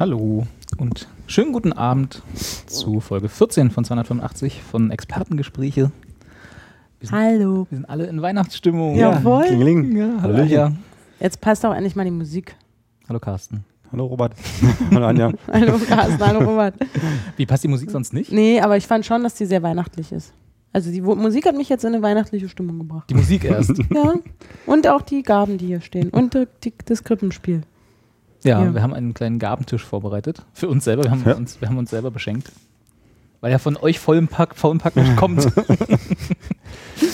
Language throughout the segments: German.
Hallo und schönen guten Abend zu Folge 14 von 285 von Expertengespräche. Wir sind, Hallo. wir sind alle in Weihnachtsstimmung. Jawohl. Klingeling. Ja, hallo, ja. Jetzt passt auch endlich mal die Musik. hallo Carsten. Hallo Robert. Hallo Anja. Hallo Carsten, hallo Robert. Wie passt die Musik sonst nicht? Nee, aber ich fand schon, dass die sehr weihnachtlich ist. Also die Musik hat mich jetzt in eine weihnachtliche Stimmung gebracht. Die Musik erst. Ja. Und auch die Gaben, die hier stehen. Und die, die, das Krippenspiel. Ja, Ja. wir haben einen kleinen Gabentisch vorbereitet. Für uns selber. Wir haben, Ja. uns, wir haben uns selber beschenkt. Weil ja von euch vollen Pack, vollen Pack nicht kommt.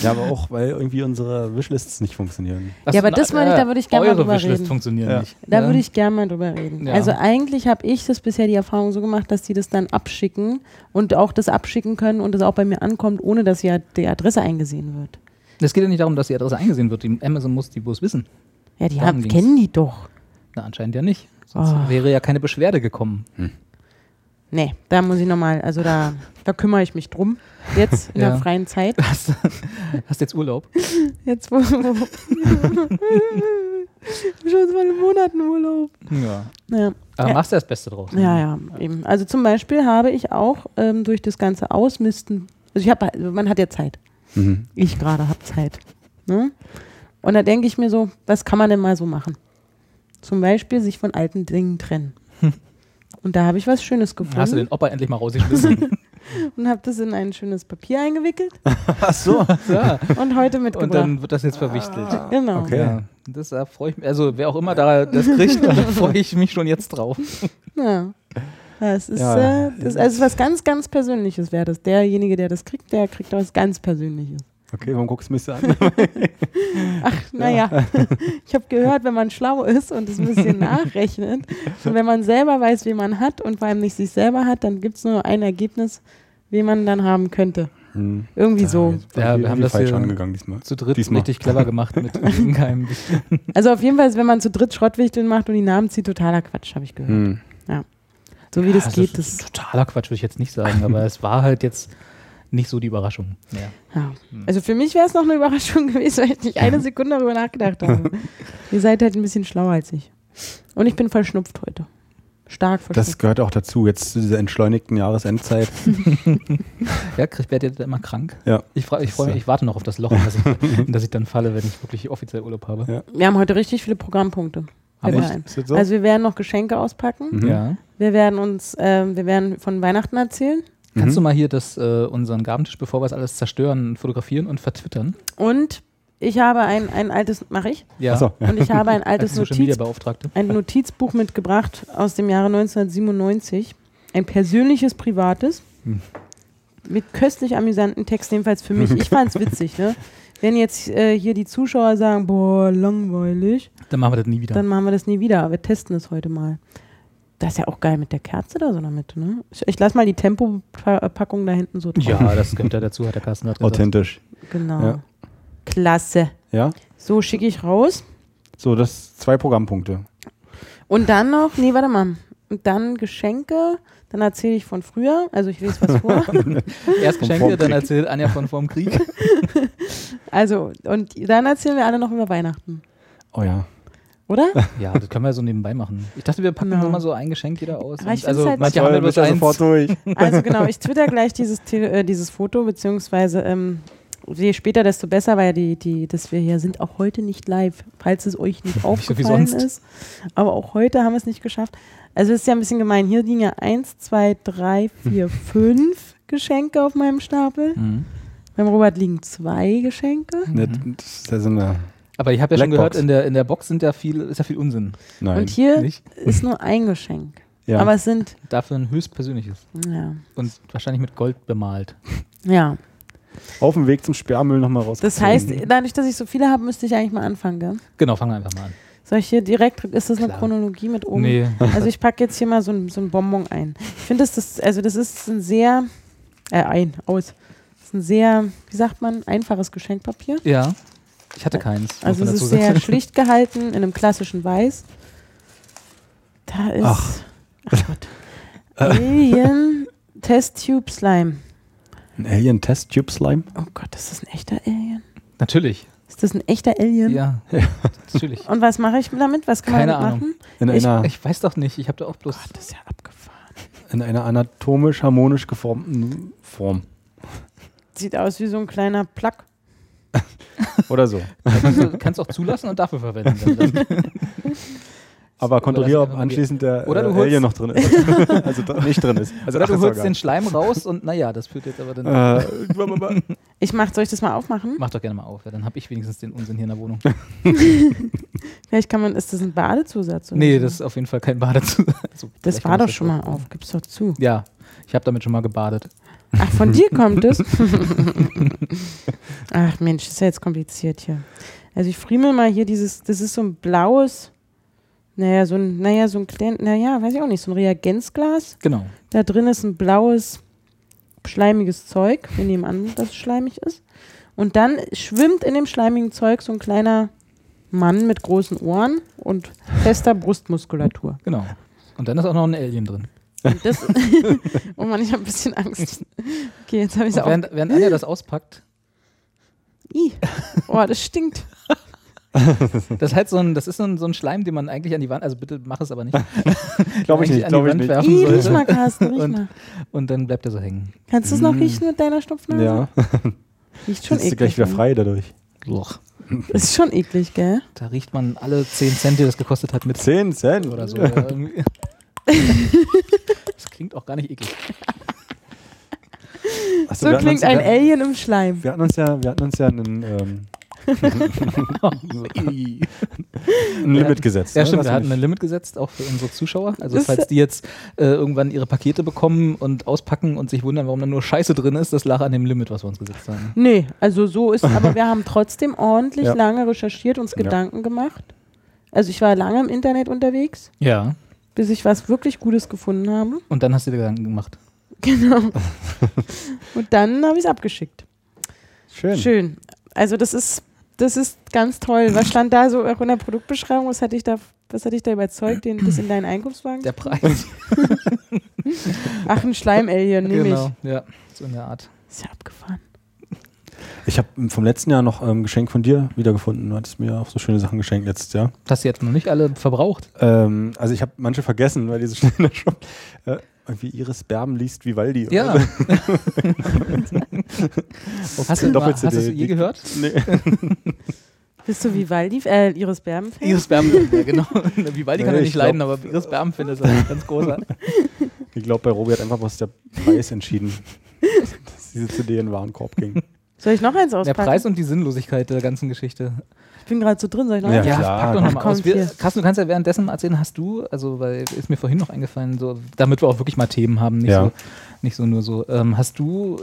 Ja, aber auch, weil irgendwie unsere Wishlists nicht funktionieren. Ja, aber das meine ich, da würde ich gerne mal drüber Wishlist reden. funktionieren Ja. nicht. Da ja. würde ich gerne mal drüber reden. Ja. Also eigentlich habe ich das bisher die Erfahrung so gemacht, dass die das dann abschicken und auch das abschicken können und es auch bei mir ankommt, ohne dass ja die Adresse eingesehen wird. Es geht ja nicht darum, dass die Adresse eingesehen wird. Die Amazon muss die bloß wissen. Ja, die haben, kennen die doch. Na, anscheinend ja nicht. Sonst Oh. wäre ja keine Beschwerde gekommen. Nee, da muss ich nochmal, also da, da kümmere ich mich drum. Jetzt in Ja. der freien Zeit. Hast, hast jetzt Urlaub? Jetzt wo. wo schon zwei Monaten Urlaub. Ja. Ja. Aber Ja. machst du das Beste draus. ja, ja, eben. Also zum Beispiel habe ich auch ähm, durch das ganze Ausmisten, also ich habe, also man hat ja Zeit. Mhm. Ich gerade habe Zeit. Ne? Und da denke ich mir so, was kann man denn mal so machen? Zum Beispiel sich von alten Dingen trennen. Und da habe ich was Schönes gefunden Hast du den Opa endlich mal rausgeschmissen? und habe das in ein schönes Papier eingewickelt Ach so. ja. und heute mitgebracht. Und dann wird das jetzt verwichtelt. genau. Okay. Ja. Das da freue ich mich. Also wer auch immer da das kriegt, da freue ich mich schon jetzt drauf. Ja. Das ist, Ja. äh, das, also was ganz, ganz Persönliches wäre das. Derjenige, der das kriegt, der kriegt was ganz Persönliches. Okay, warum guckst du mich so an? Ach, naja, ich habe gehört, wenn man schlau ist und es ein bisschen nachrechnet und wenn man selber weiß, wie man hat und vor allem nicht sich selber hat, dann gibt es nur ein Ergebnis, wie man dann haben könnte. Hm. Irgendwie so. jetzt Ja, wir haben das falsch hier angegangen diesmal. Zu dritt Diesmal. richtig clever gemacht mit keinem. Also auf jeden Fall, ist, wenn man zu dritt Schrottwichteln macht und die Namen zieht, totaler Quatsch, habe ich gehört. Hm. So wie das also geht, das totaler Quatsch würde ich jetzt nicht sagen, aber es war halt jetzt nicht so die Überraschung. Ja. Ja. Also für mich wäre es noch eine Überraschung gewesen, weil ich nicht eine Sekunde darüber nachgedacht habe. Ihr seid halt ein bisschen schlauer als ich. Und ich bin verschnupft heute. Stark Das verschnupft. gehört auch dazu, jetzt zu dieser entschleunigten Jahresendzeit. Ja, krieg, werdet ihr immer krank? Ja. Ich, freu- ich freue mich, ich warte noch auf das Loch, in das ich, in das ich dann falle, wenn ich wirklich offiziell Urlaub habe. Ja. Wir haben heute richtig viele Programmpunkte. Das so? Also wir werden noch Geschenke auspacken. Mhm. Ja. Wir werden uns, ähm, wir werden von Weihnachten erzählen. Kannst du Mhm. mal hier das, äh, unseren Gabentisch, bevor wir es alles zerstören, fotografieren und vertwittern? Und ich habe ein, ein altes, mache ich? Ja. So, ja. Und ich habe ein altes Notiz, ein Notizbuch mitgebracht aus dem Jahre 1997. Ein persönliches, privates. Hm. Mit köstlich amüsanten Texten, jedenfalls für mich. Ich fand es witzig, ne? Wenn jetzt äh, hier die Zuschauer sagen, boah, langweilig, Dann machen wir das nie wieder. dann machen wir das nie wieder. Aber wir testen es heute mal. Das ist ja auch geil mit der Kerze da so Mitte, ne? Ich, ich lasse mal die Tempopackung da hinten so drauf. ja, das gehört ja dazu, hat der Carsten gerade gesagt. Authentisch. Genau. Ja. Klasse. Ja? So schicke ich raus. So, das zwei Programmpunkte. Und dann noch, nee, warte mal. Und dann Geschenke. Dann erzähle ich von früher. Also ich lese was vor. Erst Geschenke, dann erzählt Anja von vorm Krieg. Also, und dann erzählen wir alle noch über Weihnachten. Oh ja. Oder? Ja, das können wir so nebenbei machen. Ich dachte, wir packen Ja. so mal so ein Geschenk jeder aus. Aber ich also halt- manche haben bloß eins. sofort durch. Also genau, ich twitter gleich dieses, Tele äh, dieses Foto, beziehungsweise je später, desto besser, weil die, die, dass wir hier sind auch heute nicht live, falls es euch nicht so wie aufgefallen sonst. ist. Aber auch heute haben wir es nicht geschafft. Also es ist ja ein bisschen gemein. Hier liegen ja eins, zwei, drei, vier, fünf Geschenke auf meinem Stapel. Mhm. Beim Robert liegen zwei Geschenke. Ne, das ist ja so eine. Aber ich habe ja schon Blackbox. gehört, in der, in der Box sind ja viel, ist ja viel Unsinn. Nein. Und hier Nicht? ist nur ein Geschenk. ja. Aber es sind, Dafür ein höchstpersönliches. ja, Und wahrscheinlich mit Gold bemalt. ja. auf dem Weg zum Sperrmüll nochmal raus. Das heißt, dadurch, dass ich so viele habe, müsste ich eigentlich mal anfangen, gell? Genau, fangen wir einfach mal an. Soll ich hier direkt, ist das eine Klar. Chronologie mit oben? Nee. Also ich packe jetzt hier mal so ein, so ein Bonbon ein. Ich finde, das, das, also das ist ein sehr, äh, ein, aus. Das ist ein sehr, wie sagt man, einfaches Geschenkpapier. Ja. Ich hatte keins. Also es ist sehr schlicht gehalten, in einem klassischen Weiß. Da ist, Ach. ach Gott, Alien Test Tube Slime. Ein Alien Test Tube Slime? Oh Gott, ist das ein echter Alien? Natürlich. Ist das ein echter Alien? Ja. Natürlich. Und was mache ich damit? Was kann Keine man damit Ahnung. machen? In Ich- einer, Ich weiß doch nicht. Ich habe da auch bloß. Das ist ja abgefahren. in einer anatomisch harmonisch geformten Form. Sieht aus wie so ein kleiner Plack. Oder so. kannst du kannst auch zulassen und dafür verwenden. Aber kontrolliere, ob anschließend der Oder du äh, Alien noch drin ist. also nicht drin ist. Also Oder du holst den Schleim raus und naja, das führt jetzt aber dann. Äh, Ich mach, soll ich das mal aufmachen? Mach doch gerne mal auf, ja, dann habe ich wenigstens den Unsinn hier in der Wohnung. Vielleicht kann man, ist das ein Badezusatz? Oder Nee, das ist auf jeden Fall kein Badezusatz. Also, das vielleicht war doch schon mal auf. Gib's doch zu. Ja, ich habe damit schon mal gebadet. Ach, von dir kommt es? Ach Mensch, ist ja jetzt kompliziert hier. Also ich friemel mal hier dieses, das ist so ein blaues, naja, so ein, naja, so ein klein, naja, weiß ich auch nicht, so ein Reagenzglas. Genau. Da drin ist ein blaues, schleimiges Zeug. Wir nehmen an, dass es schleimig ist. Und dann schwimmt in dem schleimigen Zeug so ein kleiner Mann mit großen Ohren und fester Brustmuskulatur. Genau. Und dann ist auch noch ein Alien drin. Und das oh Mann, ich habe ein bisschen Angst. Okay, jetzt habe ich es auch. während, während Anja das auspackt, Ih. Oh, das stinkt. das ist halt so ein, das ist so ein, so ein Schleim, den man eigentlich an die Wand, also bitte mach es aber nicht. Glaube ich nicht, glaube ich nicht. werfen Ih, riech mal, Carsten, riech Und- mal. Und dann bleibt er so hängen. Kannst du es noch Mm. riechen mit deiner Stopfnase? Ja, Riecht schon sitzt du eklig. gleich wieder ne? frei dadurch. Loch. Ist schon eklig, gell? Da riecht man alle 10 Cent, die das gekostet hat, mit 10 Cent oder so. Das klingt auch gar nicht eklig. Achso, So klingt uns, ein wir, Alien im Schleim. wir hatten uns ja, wir hatten uns ja einen, ähm, ein Limit gesetzt. Ja, ne? stimmt. Wir hatten ein Limit gesetzt, auch für unsere Zuschauer. Also, falls die jetzt äh, irgendwann ihre Pakete bekommen und auspacken und sich wundern, warum da nur Scheiße drin ist, das lag an dem Limit, was wir uns gesetzt haben. Nee, also so ist, aber wir haben trotzdem ordentlich Ja. lange recherchiert, uns Ja. Gedanken gemacht. Also ich war lange im Internet unterwegs, Ja. Bis ich was wirklich Gutes gefunden habe. Und dann hast du dir Gedanken gemacht. Genau. Und dann habe ich es abgeschickt. Schön. Schön. Also das ist, das ist ganz toll. Was stand da so auch in der Produktbeschreibung? Was hat dich da, was hat dich da überzeugt, den, das in deinen Einkaufswagen? Der Preis. Ach, ein Schleim-Alien, nehme genau. Ja, so in der Art. ich. Ist ja abgefahren. Ich habe vom letzten Jahr noch ein ähm, Geschenk von dir wiedergefunden. Du hattest mir auch so schöne Sachen geschenkt letztes Jahr. Hast du jetzt noch nicht alle verbraucht? Ähm, also ich habe manche vergessen, weil die so schnell in der Shop. Äh, irgendwie Iris Berben liest Vivaldi. Ja. Oder so. hast, du, Doppel-CD. hast du es je gehört? Nee. Bist du Vivaldi, äh, Iris Berben? -Fan? Iris Berben, ja, genau. Vivaldi kann Nee, er ich nicht leiden, aber Iris Berben findet es ganz großer. Ich glaube, bei Robi hat einfach was der Preis entschieden, dass diese CD in den Warenkorb ging. Soll ich noch eins Der auspacken? Preis und die Sinnlosigkeit der ganzen Geschichte. ich bin gerade so drin, soll ich noch Ja, eins? Ja, klar. pack doch nochmal aus. Wir, hier. Carsten, du kannst ja währenddessen erzählen, hast du, also weil ist mir vorhin noch eingefallen, so, damit wir auch wirklich mal Themen haben, nicht, Ja. so, nicht so nur so. Ähm, hast du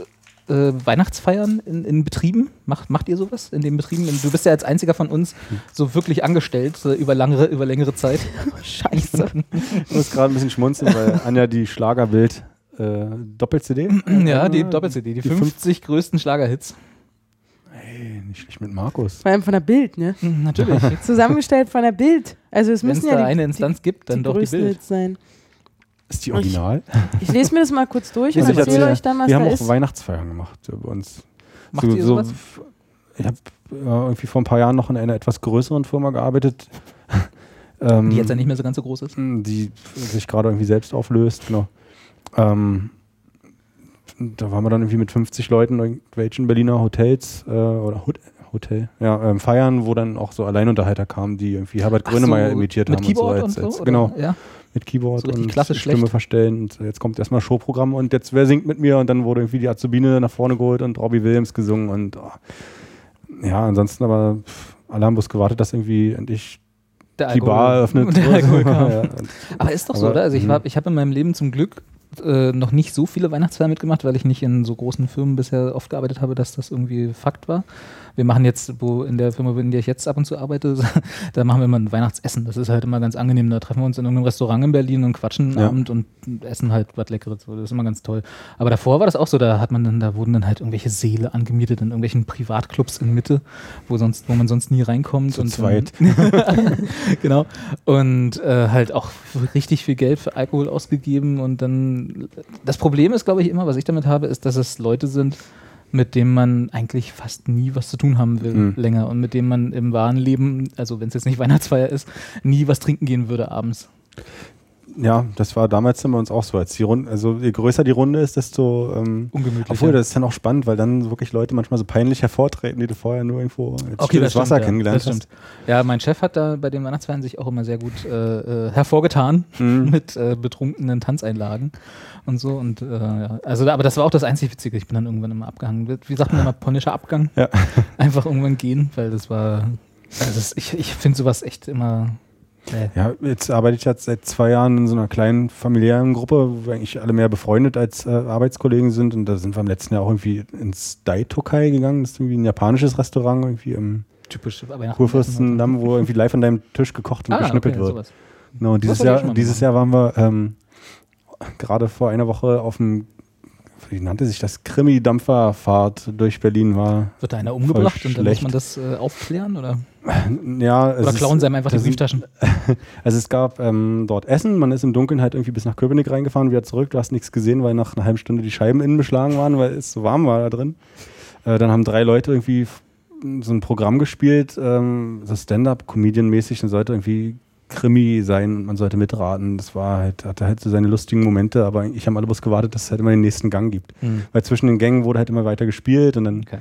äh, Weihnachtsfeiern in, in Betrieben? Macht, macht ihr sowas in den Betrieben? Du bist ja als einziger von uns so wirklich angestellt äh, über, langere, über längere Zeit. Scheiße. Ich muss gerade ein bisschen schmunzeln, weil Anja die Schlagerbild äh, Doppel-CD. ja, die Doppel-CD, die, die 50 größten Schlagerhits. Nicht schlecht mit Markus. Vor allem von der Bild, ne? Mhm, Natürlich. Zusammengestellt von der Bild. Also es Wenn es müssen da ja die, eine Instanz gibt, dann die doch die Bild. Sein. Ist die original? Ich lese mir das mal kurz durch und erzähle euch dann, was Wir da haben auch ist. Weihnachtsfeiern gemacht bei uns. Macht ihr sowas? Ich habe äh, irgendwie vor ein paar Jahren noch in einer etwas größeren Firma gearbeitet. ähm, Die jetzt ja nicht mehr so ganz so groß ist. Die sich gerade irgendwie selbst auflöst, genau. Ähm, da waren wir dann irgendwie mit 50 Leuten in irgendwelchen Berliner Hotels äh, oder Hot Hotel, ja, ähm, feiern, wo dann auch so Alleinunterhalter kamen, die irgendwie Herbert Grönemeyer so, imitiert mit haben Keyboard und so. Als, und als, so, oder? genau, Ja. mit Keyboard So und Stimme schlecht. verstellen. Und jetzt kommt erstmal Showprogramm und jetzt wer singt mit mir und dann wurde irgendwie die Azubine nach vorne geholt und Robbie Williams gesungen und oh. ja, ansonsten aber pff, alle haben bloß gewartet, dass irgendwie endlich Der die Bar eröffnet Der. Alkohol kam. ja, und Aber ist doch so, Aber, oder? Also ich, mhm. war- ich habe in meinem Leben zum Glück äh, noch nicht so viele Weihnachtsfeiern mitgemacht, weil ich nicht in so großen Firmen bisher oft gearbeitet habe, dass das irgendwie Fakt war. Wir machen jetzt, wo in der Firma, in der ich jetzt ab und zu arbeite, da machen wir immer ein Weihnachtsessen. Das ist halt immer ganz angenehm. Da treffen wir uns in irgendeinem Restaurant in Berlin und quatschen einen Ja. Abend und essen halt was Leckeres. Das ist immer ganz toll. Aber davor war das auch so, da hat man dann, da wurden dann halt irgendwelche Seele angemietet in irgendwelchen Privatclubs in Mitte, wo sonst, wo man sonst nie reinkommt. Zu und zweit. genau. Und äh, halt auch richtig viel Geld für Alkohol ausgegeben. Und dann, das Problem ist, glaube ich, immer, was ich damit habe, ist, dass es Leute sind, mit denen man eigentlich fast nie was zu tun haben will Mhm. länger und mit denen man im wahren Leben, also wenn es jetzt nicht Weihnachtsfeier ist, nie was trinken gehen würde abends. Ja, das war damals immer uns auch so. Als die Runde, also je größer die Runde ist, desto ähm, Ungemütlich. obwohl das ist dann auch spannend, weil dann wirklich Leute manchmal so peinlich hervortreten, die du vorher nur irgendwo als Okay, das Wasser stimmt, kennengelernt ja, das stimmt. Ja, mein Chef hat da bei den Weihnachtsfeiern sich auch immer sehr gut äh, äh, hervorgetan hast. Mhm. mit äh, betrunkenen Tanzeinlagen und so. Und äh, ja. also, aber das war auch das einzig Witzige. Ich bin dann irgendwann immer abgehangen. Wie sagt man immer, polnischer Abgang? Ja. Einfach irgendwann gehen, weil das war. Also das, ich ich finde sowas echt immer. Nee. Ja, jetzt arbeite ich jetzt seit zwei Jahren in so einer kleinen familiären Gruppe, wo wir eigentlich alle mehr befreundet als äh, Arbeitskollegen sind. Und da sind wir im letzten Jahr auch irgendwie ins Daitokai gegangen. Das ist irgendwie ein japanisches Restaurant irgendwie im Typisch. Kurfürstendamm, wo irgendwie live an deinem Tisch gekocht und Ah, geschnippelt okay, wird. sowas. Genau, und dieses Jahr, dieses gemacht. Jahr waren wir ähm, gerade vor einer Woche auf dem, wie nannte sich das, Krimi-Dampferfahrt durch Berlin war. Wird da einer umgebracht und dann muss man das äh, aufklären? Oder, Ja, oder klauen sie einem einfach die Brieftaschen? Also es gab ähm, dort Essen, man ist im Dunkeln halt irgendwie bis nach Köpenick reingefahren, wieder zurück, du hast nichts gesehen, weil nach einer halben Stunde die Scheiben innen beschlagen waren, weil es so warm war da drin. Äh, dann haben drei Leute irgendwie so ein Programm gespielt, ähm, so Stand-up-Comedian-mäßig, und sollte irgendwie Krimi sein und man sollte mitraten. Das war halt, hatte halt so seine lustigen Momente, aber ich habe alle bloß gewartet, dass es halt immer den nächsten Gang gibt. Hm. Weil zwischen den Gängen wurde halt immer weiter gespielt und dann Okay.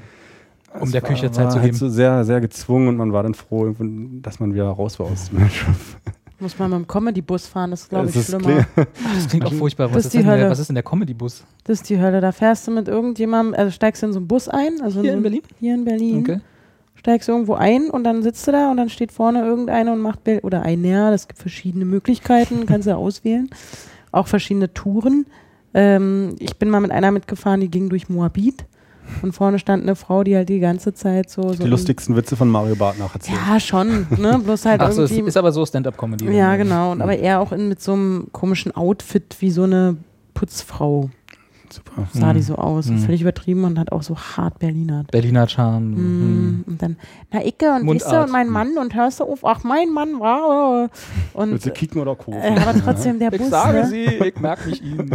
Es der war- Küche Zeit war zu halt geben. So sehr, sehr gezwungen und man war dann froh, dass man wieder raus war aus dem Schiff. Muss man mit dem Comedy-Bus fahren, das ist, glaube ich, Das ist schlimmer. klar. Das klingt auch furchtbar. Das Was ist ist, die denn der, Hölle. was ist denn der Comedy-Bus? Das ist die Hölle. Da fährst du mit irgendjemandem, also steigst du in so einen Bus ein. Also Hier so, in Berlin? Hier in Berlin. Okay. Steigst irgendwo ein und dann sitzt du da und dann steht vorne irgendeiner und macht Bild oder ein ja, das gibt verschiedene Möglichkeiten, kannst du auswählen. Auch verschiedene Touren. Ähm, ich bin mal mit einer mitgefahren, die ging durch Moabit und vorne stand eine Frau, die halt die ganze Zeit so. so Die lustigsten Witze von Mario Barth nacherzählt. Ja, schon. Ne? Bloß halt Ach so, es irgendwie. ist aber so Stand-up-Comedy. ja, genau. Und aber eher auch in, mit so einem komischen Outfit wie so eine Putzfrau. Super. Sah Mhm. die so aus. Mhm. Völlig übertrieben und hat auch so hart Berliner. Berliner Charme. Mhm. Und dann, na Icke und Mundart. du, und mein Mann und hörst du auf, ach mein Mann war und Willst du kicken oder Kuchen? äh, aber trotzdem der Ich Bus, sage ne? sie, ich merke mich Ihnen.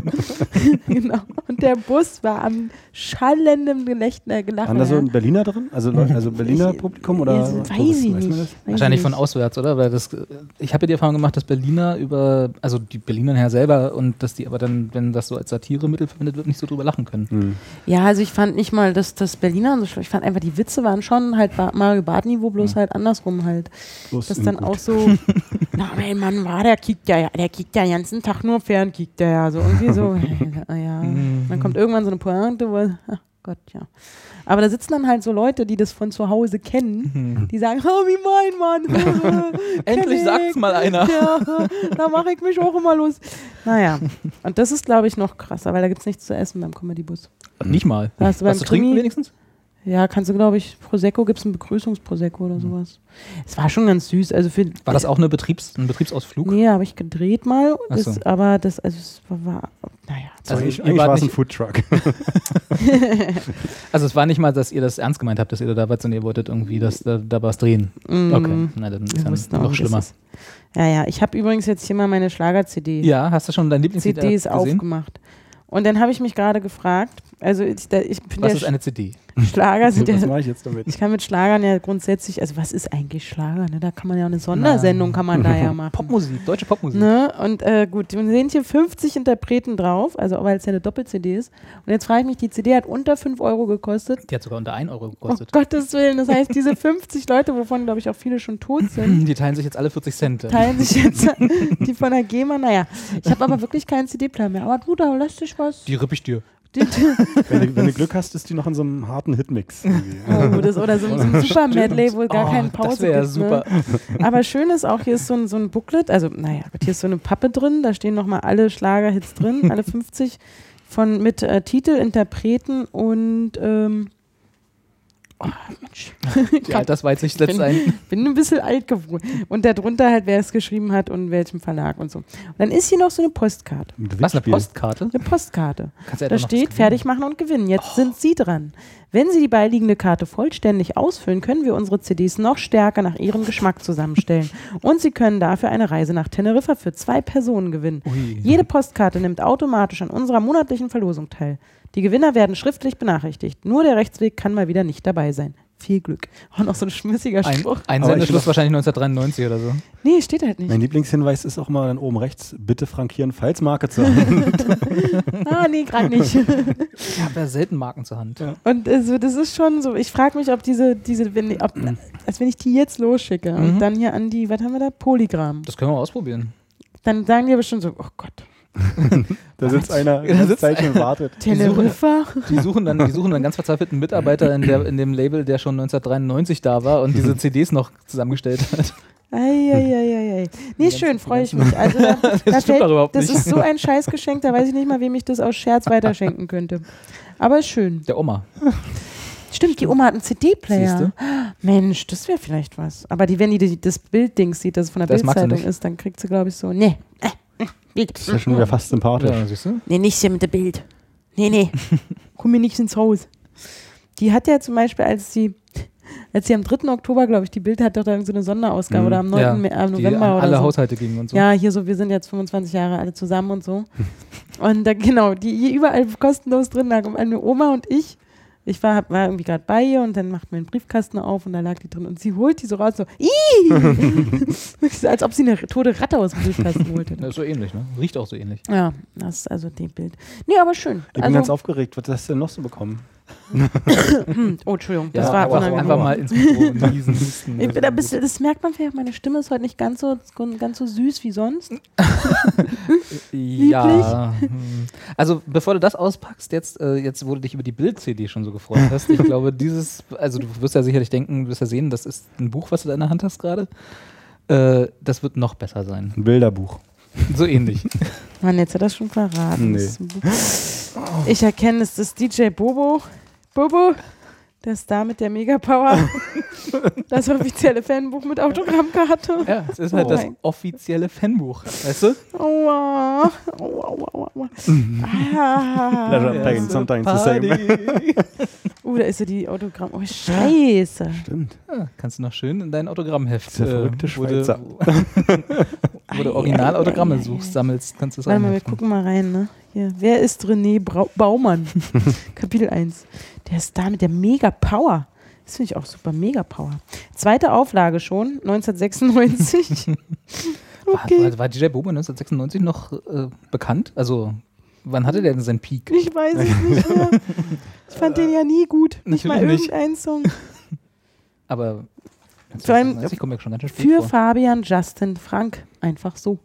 genau. Und der Bus war am schallenden Gelächter äh, Gelachen. Waren da so ein Berliner drin? Also, also Berliner Ich- Publikum oder? ich- Weiß Touristen? ich nicht. Weiß Wahrscheinlich ich von nicht. auswärts, oder? Weil das, ich habe ja die Erfahrung gemacht, dass Berliner über, also die Berliner her selber und dass die aber dann, wenn das so als Satiremittel verwendet wird, nicht so drüber lachen können. Hm. Ja, also ich fand nicht mal, dass das Berliner so schlimm. Ich fand einfach, die Witze waren schon halt ba Mario Bart-Niveau, bloß halt andersrum halt. Bloß Das dann gut. auch so, na mein Mann war, der kickt ja, der kickt ja den ganzen Tag nur fern, kickt der ja. So irgendwie so, ja. Dann kommt irgendwann so eine Pointe, wo, Gott, ja. Aber da sitzen dann halt so Leute, die das von zu Hause kennen, die sagen, oh, wie mein Mann. Endlich Kenn sagt's mal einer. Ja, da mache ich mich auch immer los. Naja, und das ist, glaube ich, noch krasser, weil da gibt es nichts zu essen beim Comedy-Bus. Nicht mal. Da hast du beim Was zu trinken wenigstens? Ja, kannst du, glaube ich, Prosecco, gibt es ein Begrüßungsprosecco oder sowas. Es war schon ganz süß. Also für, War das auch eine Betriebs-, ein Betriebsausflug? Nee, habe ich gedreht mal. Das, so. Aber das, also es war naja. Also eigentlich ihr eigentlich wart war es ein Foodtruck. Also es war nicht mal, dass ihr das ernst gemeint habt, dass ihr da wart, sondern ihr wolltet irgendwie das, da, da was drehen. Mm, Okay, na dann ist auch, noch schlimmer. das ist. Ja, ja. Ich habe übrigens jetzt hier mal meine Schlager-CD. Ja, hast du schon dein Lieblingslied CDs aufgemacht. Und dann habe ich mich gerade gefragt, also ich, da, ich finde Was ja ist eine CD? Schlager sind Was ja, mache ich jetzt damit? ich kann mit Schlagern ja grundsätzlich, also was ist eigentlich Schlager? Ne? Da kann man ja eine Sondersendung, kann man da ja machen. Popmusik, deutsche Popmusik. Ne? Und äh, gut, wir sehen hier 50 Interpreten drauf, also weil es ja eine Doppel-CD ist. Und jetzt frage ich mich, die CD hat unter 5 Euro gekostet. Die hat sogar unter 1 Euro Oh gekostet. Gottes Willen, das heißt, diese 50 Leute, wovon glaube ich auch viele schon tot sind, Die teilen sich jetzt alle 40 Cent. teilen sich jetzt die von der GEMA. Naja, ich habe aber wirklich keinen CD-Player mehr. Aber du, da lässt sich was. Die ripp ich dir. Wenn du, wenn du Glück hast, ist die noch in so einem harten Hitmix. Oh, das, oder so, so ein super Medley, wo gar Oh, keine Pause das ja gibt, super. Ne? Aber schön ist auch, hier ist so ein, so ein Booklet, also naja, hier ist so eine Pappe drin, da stehen nochmal alle Schlagerhits drin, alle 50 von, mit äh, Titel, Interpreten und ähm, oh, Mensch. Die Altersweitsicht setzt bin- ein. bin ein bisschen alt geworden. Und darunter halt, wer es geschrieben hat und welchem Verlag und so. Und dann ist hier noch so eine Postkarte. Ein Was, eine. Postkarte? Eine Postkarte. Kannst ja Da steht fertig machen und gewinnen. Jetzt sind Sie dran. Wenn Sie die beiliegende Karte vollständig ausfüllen, können wir unsere CDs noch stärker nach Ihrem Geschmack zusammenstellen. Und Sie können dafür eine Reise nach Teneriffa für zwei Personen gewinnen. Ui. Jede Postkarte nimmt automatisch an unserer monatlichen Verlosung teil. Die Gewinner werden schriftlich benachrichtigt. Nur der Rechtsweg kann mal wieder nicht dabei sein. Viel Glück. Auch noch so ein schmissiger Ein, Spruch. Einsendeschluss ich- wahrscheinlich 1993 oder so. Nee, steht halt nicht. Mein Lieblingshinweis ist auch mal dann oben rechts, bitte frankieren, falls Marke zu haben. Ah, nee, gerade nicht. Ich habe ja selten Marken zur Hand. Und also, das ist schon so, ich frage mich, ob diese, diese wenn, ob, als wenn ich die jetzt losschicke und Mhm. dann hier an die, was haben wir da, Polygram, Das können wir mal ausprobieren. dann sagen die aber schon so, oh Gott, Da sitzt einer Da da sitzt Zeit und wartet. Teneriffa? Die suchen dann, die suchen dann ganz verzweifelten Mitarbeiter in, der, in dem Label, der schon 1993 da war und diese CDs noch zusammengestellt hat. Eieieiei. Nee, Die schön, freue ich die mich. Also, da, da stimmt fällt, doch überhaupt das nicht. ist so ein Scheißgeschenk, da weiß ich nicht mal, wem ich das aus Scherz weiterschenken könnte. Aber ist schön. Der Oma. Stimmt, die Oma hat einen CD-Player. Mensch, das wäre vielleicht was. Aber die, wenn die, die das Bildding sieht, das von der Das Bildzeitung ist, dann kriegt sie, glaube ich, so, nee, äh, Bild. Das ist ja schon wieder fast sympathisch. Ja, siehst du? Nee, nicht hier mit dem Bild. Nee, nee. Komm mir nicht ins Haus. Die hat ja zum Beispiel, als sie, als sie am 3. Oktober, glaube ich, die Bild hat doch da so eine Sonderausgabe Mhm. oder am 9. Ja, Me- äh, Die November an oder alle so. Haushalte gingen und so. Ja, hier so, wir sind jetzt 25 Jahre alle zusammen und so. Und da, genau, die hier überall kostenlos drin lag. Und meine Oma und ich, ich war, war irgendwie gerade bei ihr und dann macht mir einen Briefkasten auf und da lag die drin und sie holt die so raus, so, als ob sie eine tote Ratte aus dem Briefkasten holte. Das ist so ähnlich, ne? Riecht auch so ähnlich. Ja, das ist also dem Bild. Nee, aber schön. Ich bin also, ganz aufgeregt. Was hast du denn noch so bekommen? Oh, Entschuldigung, das Ja, war aber unangenehm. einfach mal ins niesen, husten. Ich bin ein bisschen, das merkt man vielleicht, meine Stimme ist heute nicht ganz so, ganz so süß wie sonst. Ja. hm. Also bevor du das auspackst, jetzt, äh, jetzt wo du dich über die Bild-CD schon so gefreut hast, ich glaube, dieses, also du wirst ja sicherlich denken, du wirst ja sehen, das ist ein Buch, was du da in der Hand hast gerade. Äh, das wird noch besser sein. Ein Bilderbuch. So ähnlich. Mann, jetzt hat er schon verraten. Nee. Das. Ich erkenne, es ist DJ Bobo. Bobo, der Star mit der Megapower. Das offizielle Fanbuch mit Autogrammkarte. Ja, es ist halt Oh das mein- offizielle Fanbuch. Weißt du? Aua. Aua, aua, aua. Ah. Pleasure pain, sometimes the same. Uh, da ist ja die Autogramm. Oh, scheiße. Stimmt. Ja, kannst du noch schön in dein Autogrammheft, Der verrückte wo du, Schweizer. wo du Originalautogramme suchst, sammelst, kannst du es Warte mal, wir gucken mal rein, ne? Hier. Wer ist René Brau Baumann? Kapitel 1. Der ist da mit der Mega Power. Das finde ich auch super. Mega Power. Zweite Auflage schon, 1996. okay. War, war, war DJ Bobo 1996 noch äh, bekannt? Also, wann hatte der denn seinen Peak? Ich weiß es nicht mehr. Ich fand den ja nie gut. Nicht mal Natürlich nicht. irgendein Song. Aber Vor allem Für. Fabian, Justin, Frank. Einfach so.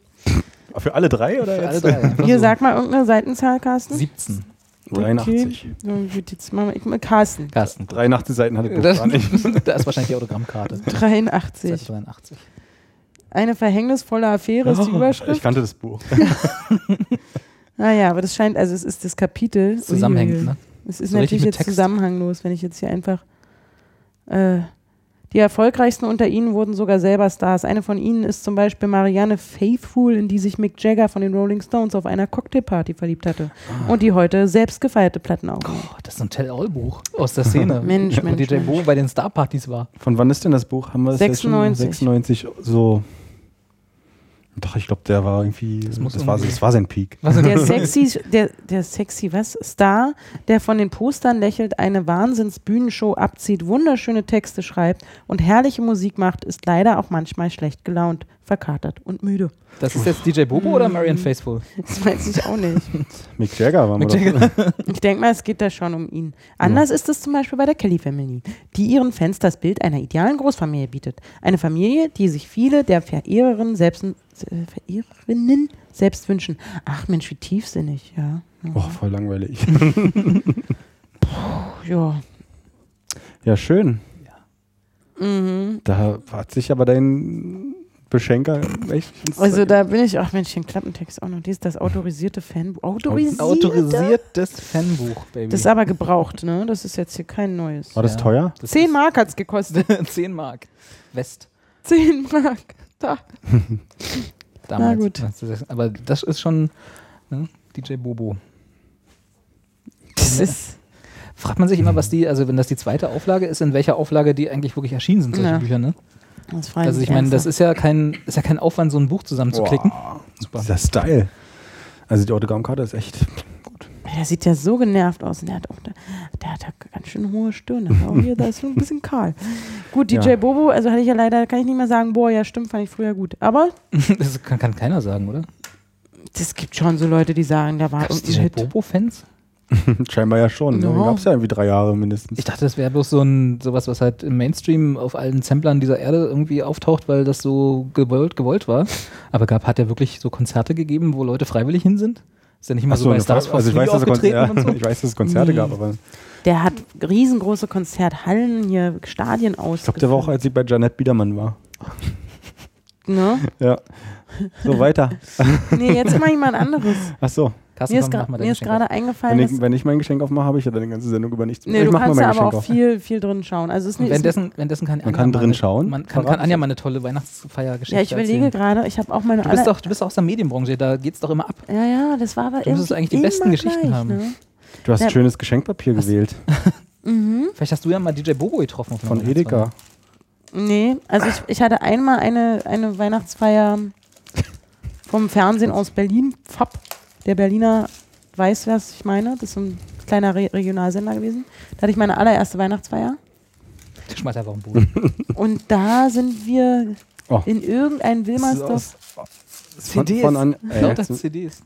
Für alle drei oder Für alle jetzt? drei. einfach Hier, sag mal irgendeine Seitenzahl, Carsten. 17. 83. So, gut, jetzt machen wir ich mal Carsten. Carsten. 83 Seiten hatte ich Das, gar nicht. da ist wahrscheinlich die Autogrammkarte. 83. Seite 83. Eine verhängnisvolle Affäre ist die Ich Überschrift. kannte das Buch. Naja, aber das scheint, also es ist das Kapitel. Zusammenhängend, ne? Es ist So natürlich jetzt Text. zusammenhanglos, wenn ich jetzt hier einfach. Äh, die erfolgreichsten unter ihnen wurden sogar selber Stars. Eine von ihnen ist zum Beispiel Marianne Faithfull, in die sich Mick Jagger von den Rolling Stones auf einer Cocktailparty verliebt hatte. Und die heute selbst gefeierte Platten aufnimmt. Oh, das ist ein Tell-All-Buch aus der Szene. Mensch, wo Mensch, DJ Mensch. Bobo bei den Starpartys war. Von wann ist denn das Buch? Haben wir das jetzt schon? 96. 96 so. Doch, ich glaube, der war irgendwie. Das, muss war, irgendwie- das war sein Peak. Der sexy, der, der sexy, was? Star, der von den Postern lächelt, eine Wahnsinns-Bühnenshow abzieht, wunderschöne Texte schreibt und herrliche Musik macht, ist leider auch manchmal schlecht gelaunt, verkatert und müde. Das ist jetzt DJ Bobo oder Marianne Faithful? Das weiß ich auch nicht. Mick Jagger war doch. Ich denke mal, es geht da schon um ihn. Anders ist es zum Beispiel bei der Kelly Family, die ihren Fans das Bild einer idealen Großfamilie bietet. Eine Familie, die sich viele der Verehrerinnen selbst, äh, Verehrerinnen selbst wünschen. Ach Mensch, wie tiefsinnig, ja. ja. Oh, voll langweilig. ja. Ja, schön. Mhm. Da hat sich aber dein Beschenker Also da bin ich, ach Mensch, den Klappentext auch noch. Dies ist das autorisierte Fanbuch. Autorisiert? Autorisiertes Fanbuch, Baby. Das ist aber gebraucht, ne? Das ist jetzt hier kein neues. War das Ja. teuer? Das 10 ist- Mark hat es gekostet. 10 Mark. West. 10 Mark. Da. Damals. gut. Aber das ist schon ne, DJ Bobo. Das ist. Fragt man sich immer, was die, also wenn das die zweite Auflage ist, in welcher Auflage die eigentlich wirklich erschienen sind, solche Ja. Bücher, ne? Also ich meine, das ist ja kein, ist ja kein Aufwand, so ein Buch zusammenzuklicken. Super. Dieser Style. Also die Autogrammkarte ist echt gut. Der sieht ja so genervt aus. Und der hat auch, der, der hat ja ganz schön hohe Stirn. Der, auch hier, da ist schon ein bisschen kahl. Gut, DJ Ja. Bobo, also hatte ich ja leider, kann ich nicht mehr sagen, boah, ja stimmt, fand ich früher gut. Aber Das kann, kann keiner sagen, oder? es gibt schon so Leute, die sagen, da war Gab es irgendein DJ. Bobo-Fans? Scheinbar ja schon. Ne? Ja. Gab es ja irgendwie drei Jahre mindestens. Ich dachte, das wäre bloß so ein sowas, was halt im Mainstream auf allen Samplern dieser Erde irgendwie auftaucht, weil das so gewollt, gewollt war. Aber gab, hat er wirklich so Konzerte gegeben, wo Leute freiwillig hin sind? Ist ja nicht immer Ach so bei Stars also ich weiß, dass ja, und so? ich weiß, dass es Konzerte Nee. gab, aber Der hat riesengroße Konzerthallen, hier Stadien aus. ich glaube, der war auch, als ich bei Janette Biedermann war. Ne? Ja. So weiter. Nee, jetzt immer jemand anderes. Ach so. Carsten, Mir ist, komm, mir ist gerade eingefallen, Wenn ich, wenn ich mein Geschenk aufmache, habe ich ja dann die ganze Sendung über nichts. nee, ich du kannst mein da Geschenk aber auch auf. viel, viel drin schauen. Also es ist nicht, währenddessen, währenddessen kann Man Anja kann drin eine- schauen? Man kann, kann Anja mal eine tolle Weihnachtsfeiergeschichte ja, ich überlege gerade, ich habe auch meine Du bist, doch, du bist doch aus der Medienbranche, da geht's doch immer ab. Ja, ja, das war aber Du irgendwie eigentlich die besten immer Geschichten gleich, haben. Ne? Du hast Ja. schönes Geschenkpapier gewählt Mhm. Vielleicht hast du ja mal DJ Bobo getroffen. von Edeka. Nee, also ich, ich hatte einmal eine, eine Weihnachtsfeier vom Fernsehen aus Berlin, FAP. Der Berliner weiß, was ich meine. Das ist so ein kleiner Re Regionalsender gewesen. Da hatte ich meine allererste Weihnachtsfeier. Ich schmeiß einfach am Boden. Und da sind wir Oh. in irgendein Wilmersdorf Von, von an, äh, Lauter CDs.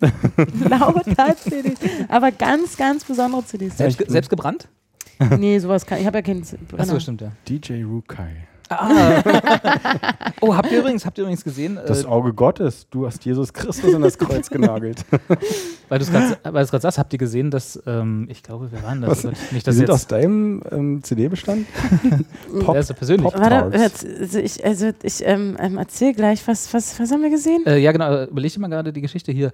lauter CDs. Aber ganz, ganz besondere CDs. Selbst, selbst gebrannt? Nee, sowas kann ich. habe ja keinen. Achso, stimmt, ja. DJ Rukai. Ah. oh, habt ihr übrigens, habt ihr übrigens gesehen, Das äh, Auge Gottes. Du hast Jesus Christus in das Kreuz genagelt. weil du es gerade sagst, habt ihr gesehen, dass, ähm, ich glaube, wir waren das? Was? Nicht, dass sind jetzt, aus deinem ähm, CD-Bestand? der ist so persönlich. Pop- Warte, also ich, also ich ähm, ähm, erzähl gleich, was, was, was haben wir gesehen? Äh, ja, genau, überleg dir mal gerade die Geschichte hier.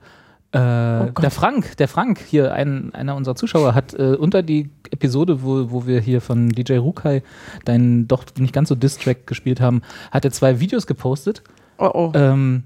Äh, Oh der Frank, der Frank, hier, ein, einer unserer Zuschauer, hat äh, unter die Episode, wo, wo wir hier von DJ Rukai deinen doch nicht ganz so Diss-Track gespielt haben, hat er zwei Videos gepostet. Oh oh. Ähm,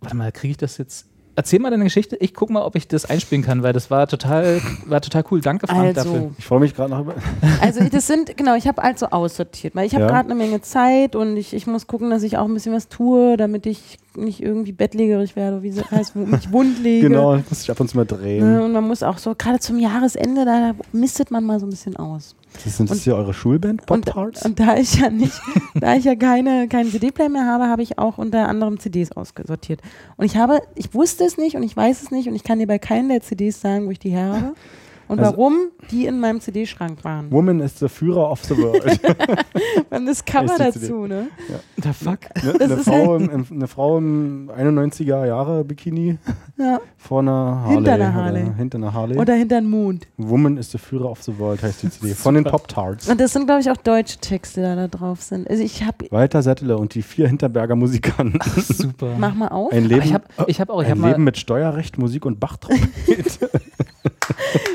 warte mal, kriege ich das jetzt? Erzähl mal deine Geschichte. Ich guck mal, ob ich das einspielen kann, weil das war total, war total cool. Danke, Frank, dafür. Also, Ich freue mich gerade noch über. also das sind, genau, ich habe also aussortiert, weil ich habe Ja. gerade eine Menge Zeit und ich, ich muss gucken, dass ich auch ein bisschen was tue, damit ich nicht irgendwie bettlägerig werde, wie es heißt, wo mich wund lege. Genau, ich muss ich ab und zu mal Ne, drehen. Und man muss auch so, gerade zum Jahresende, da mistet man mal so ein bisschen aus. Das sind das hier eure Schulband? Und, Pop-Tarts? und da ich ja nicht, da ich ja keine, keinen CD-Player mehr habe, habe ich auch unter anderem CDs ausgesortiert. Und ich habe, ich wusste es nicht und ich weiß es nicht und ich kann dir bei keinen der CDs sagen, wo ich die her habe und Also- warum die in meinem CD-Schrank waren. Woman is the Führer of the World. Und das Cover Ist CD. dazu, ne? The fuck? Ne, Das eine, ist Frau im, im, eine Frau im 91er Jahre Bikini Ja. vor einer Harley. Hinter einer oder Harley. Hinter einer Harley. Oder hinter den Mond. Woman is the Führer of the World heißt die CD. Von den Pop-Tarts. Und das sind, glaube ich, auch deutsche Texte, die da drauf sind. Also ich habe, Walter Settler und die vier Hinterberger Musikanten. Super. mach mal auf. Ein Leben, Aber ich habe ich hab auch, ich ein hab mal, Leben mit Steuerrecht, Musik und Bachtrompete.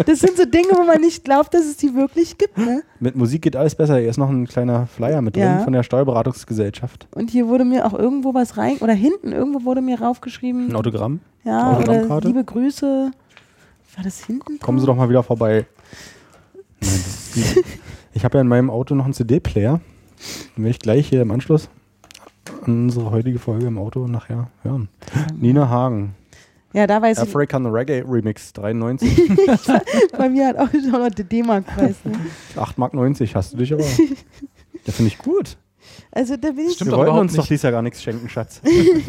Das sind so Dinge, wo man nicht glaubt, dass es die wirklich gibt, ne? mit Musik geht alles besser. Hier ist noch ein kleiner Flyer mit drin Ja. von der Steuerberatungsgesellschaft. Und hier wurde mir auch irgendwo was rein, oder hinten irgendwo wurde mir raufgeschrieben, Ein Autogramm. ja, oder Autogrammkarte? liebe Grüße. War das hinten? Kommen Sie doch mal wieder vorbei. Nein, ich habe ja in meinem Auto noch einen CD-Player. Den werde ich gleich hier im Anschluss an unsere heutige Folge im Auto nachher hören. Nina Hagen. Ja, da weiß African Reggae Remix 93. ich, bei mir hat auch schon noch der D-Mark-Preis. Ne? 8,90 Mark hast du dich aber. Ja, finde ich gut. Also da bin ich, Stimmt Wir doch wollten uns doch nicht. dies Jahr gar nichts schenken, Schatz.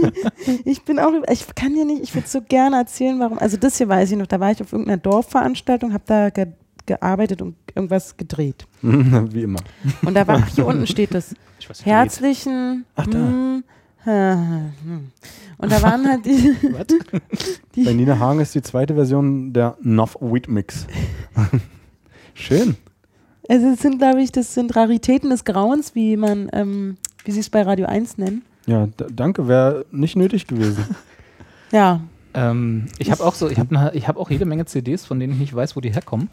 ich bin auch, ich kann dir nicht, ich würde so gerne erzählen, warum. Also das hier weiß ich noch, da war ich auf irgendeiner Dorfveranstaltung, habe da ge gearbeitet und irgendwas gedreht. Wie immer. Und da war, ach, hier unten steht das. Ich weiß, Herzlichen Ach, da. mm, Und da waren halt die, Bei Nina Hagen ist die zweite Version der Nov Wheat Mix. Schön. also es sind, glaube ich, das sind Raritäten des Grauens, wie man, ähm, wie sie es bei Radio 1 nennen. Ja, danke, wäre nicht nötig gewesen. Ja, Ähm, ich habe auch so, ich habe ich hab auch jede Menge CDs, von denen ich nicht weiß, wo die herkommen.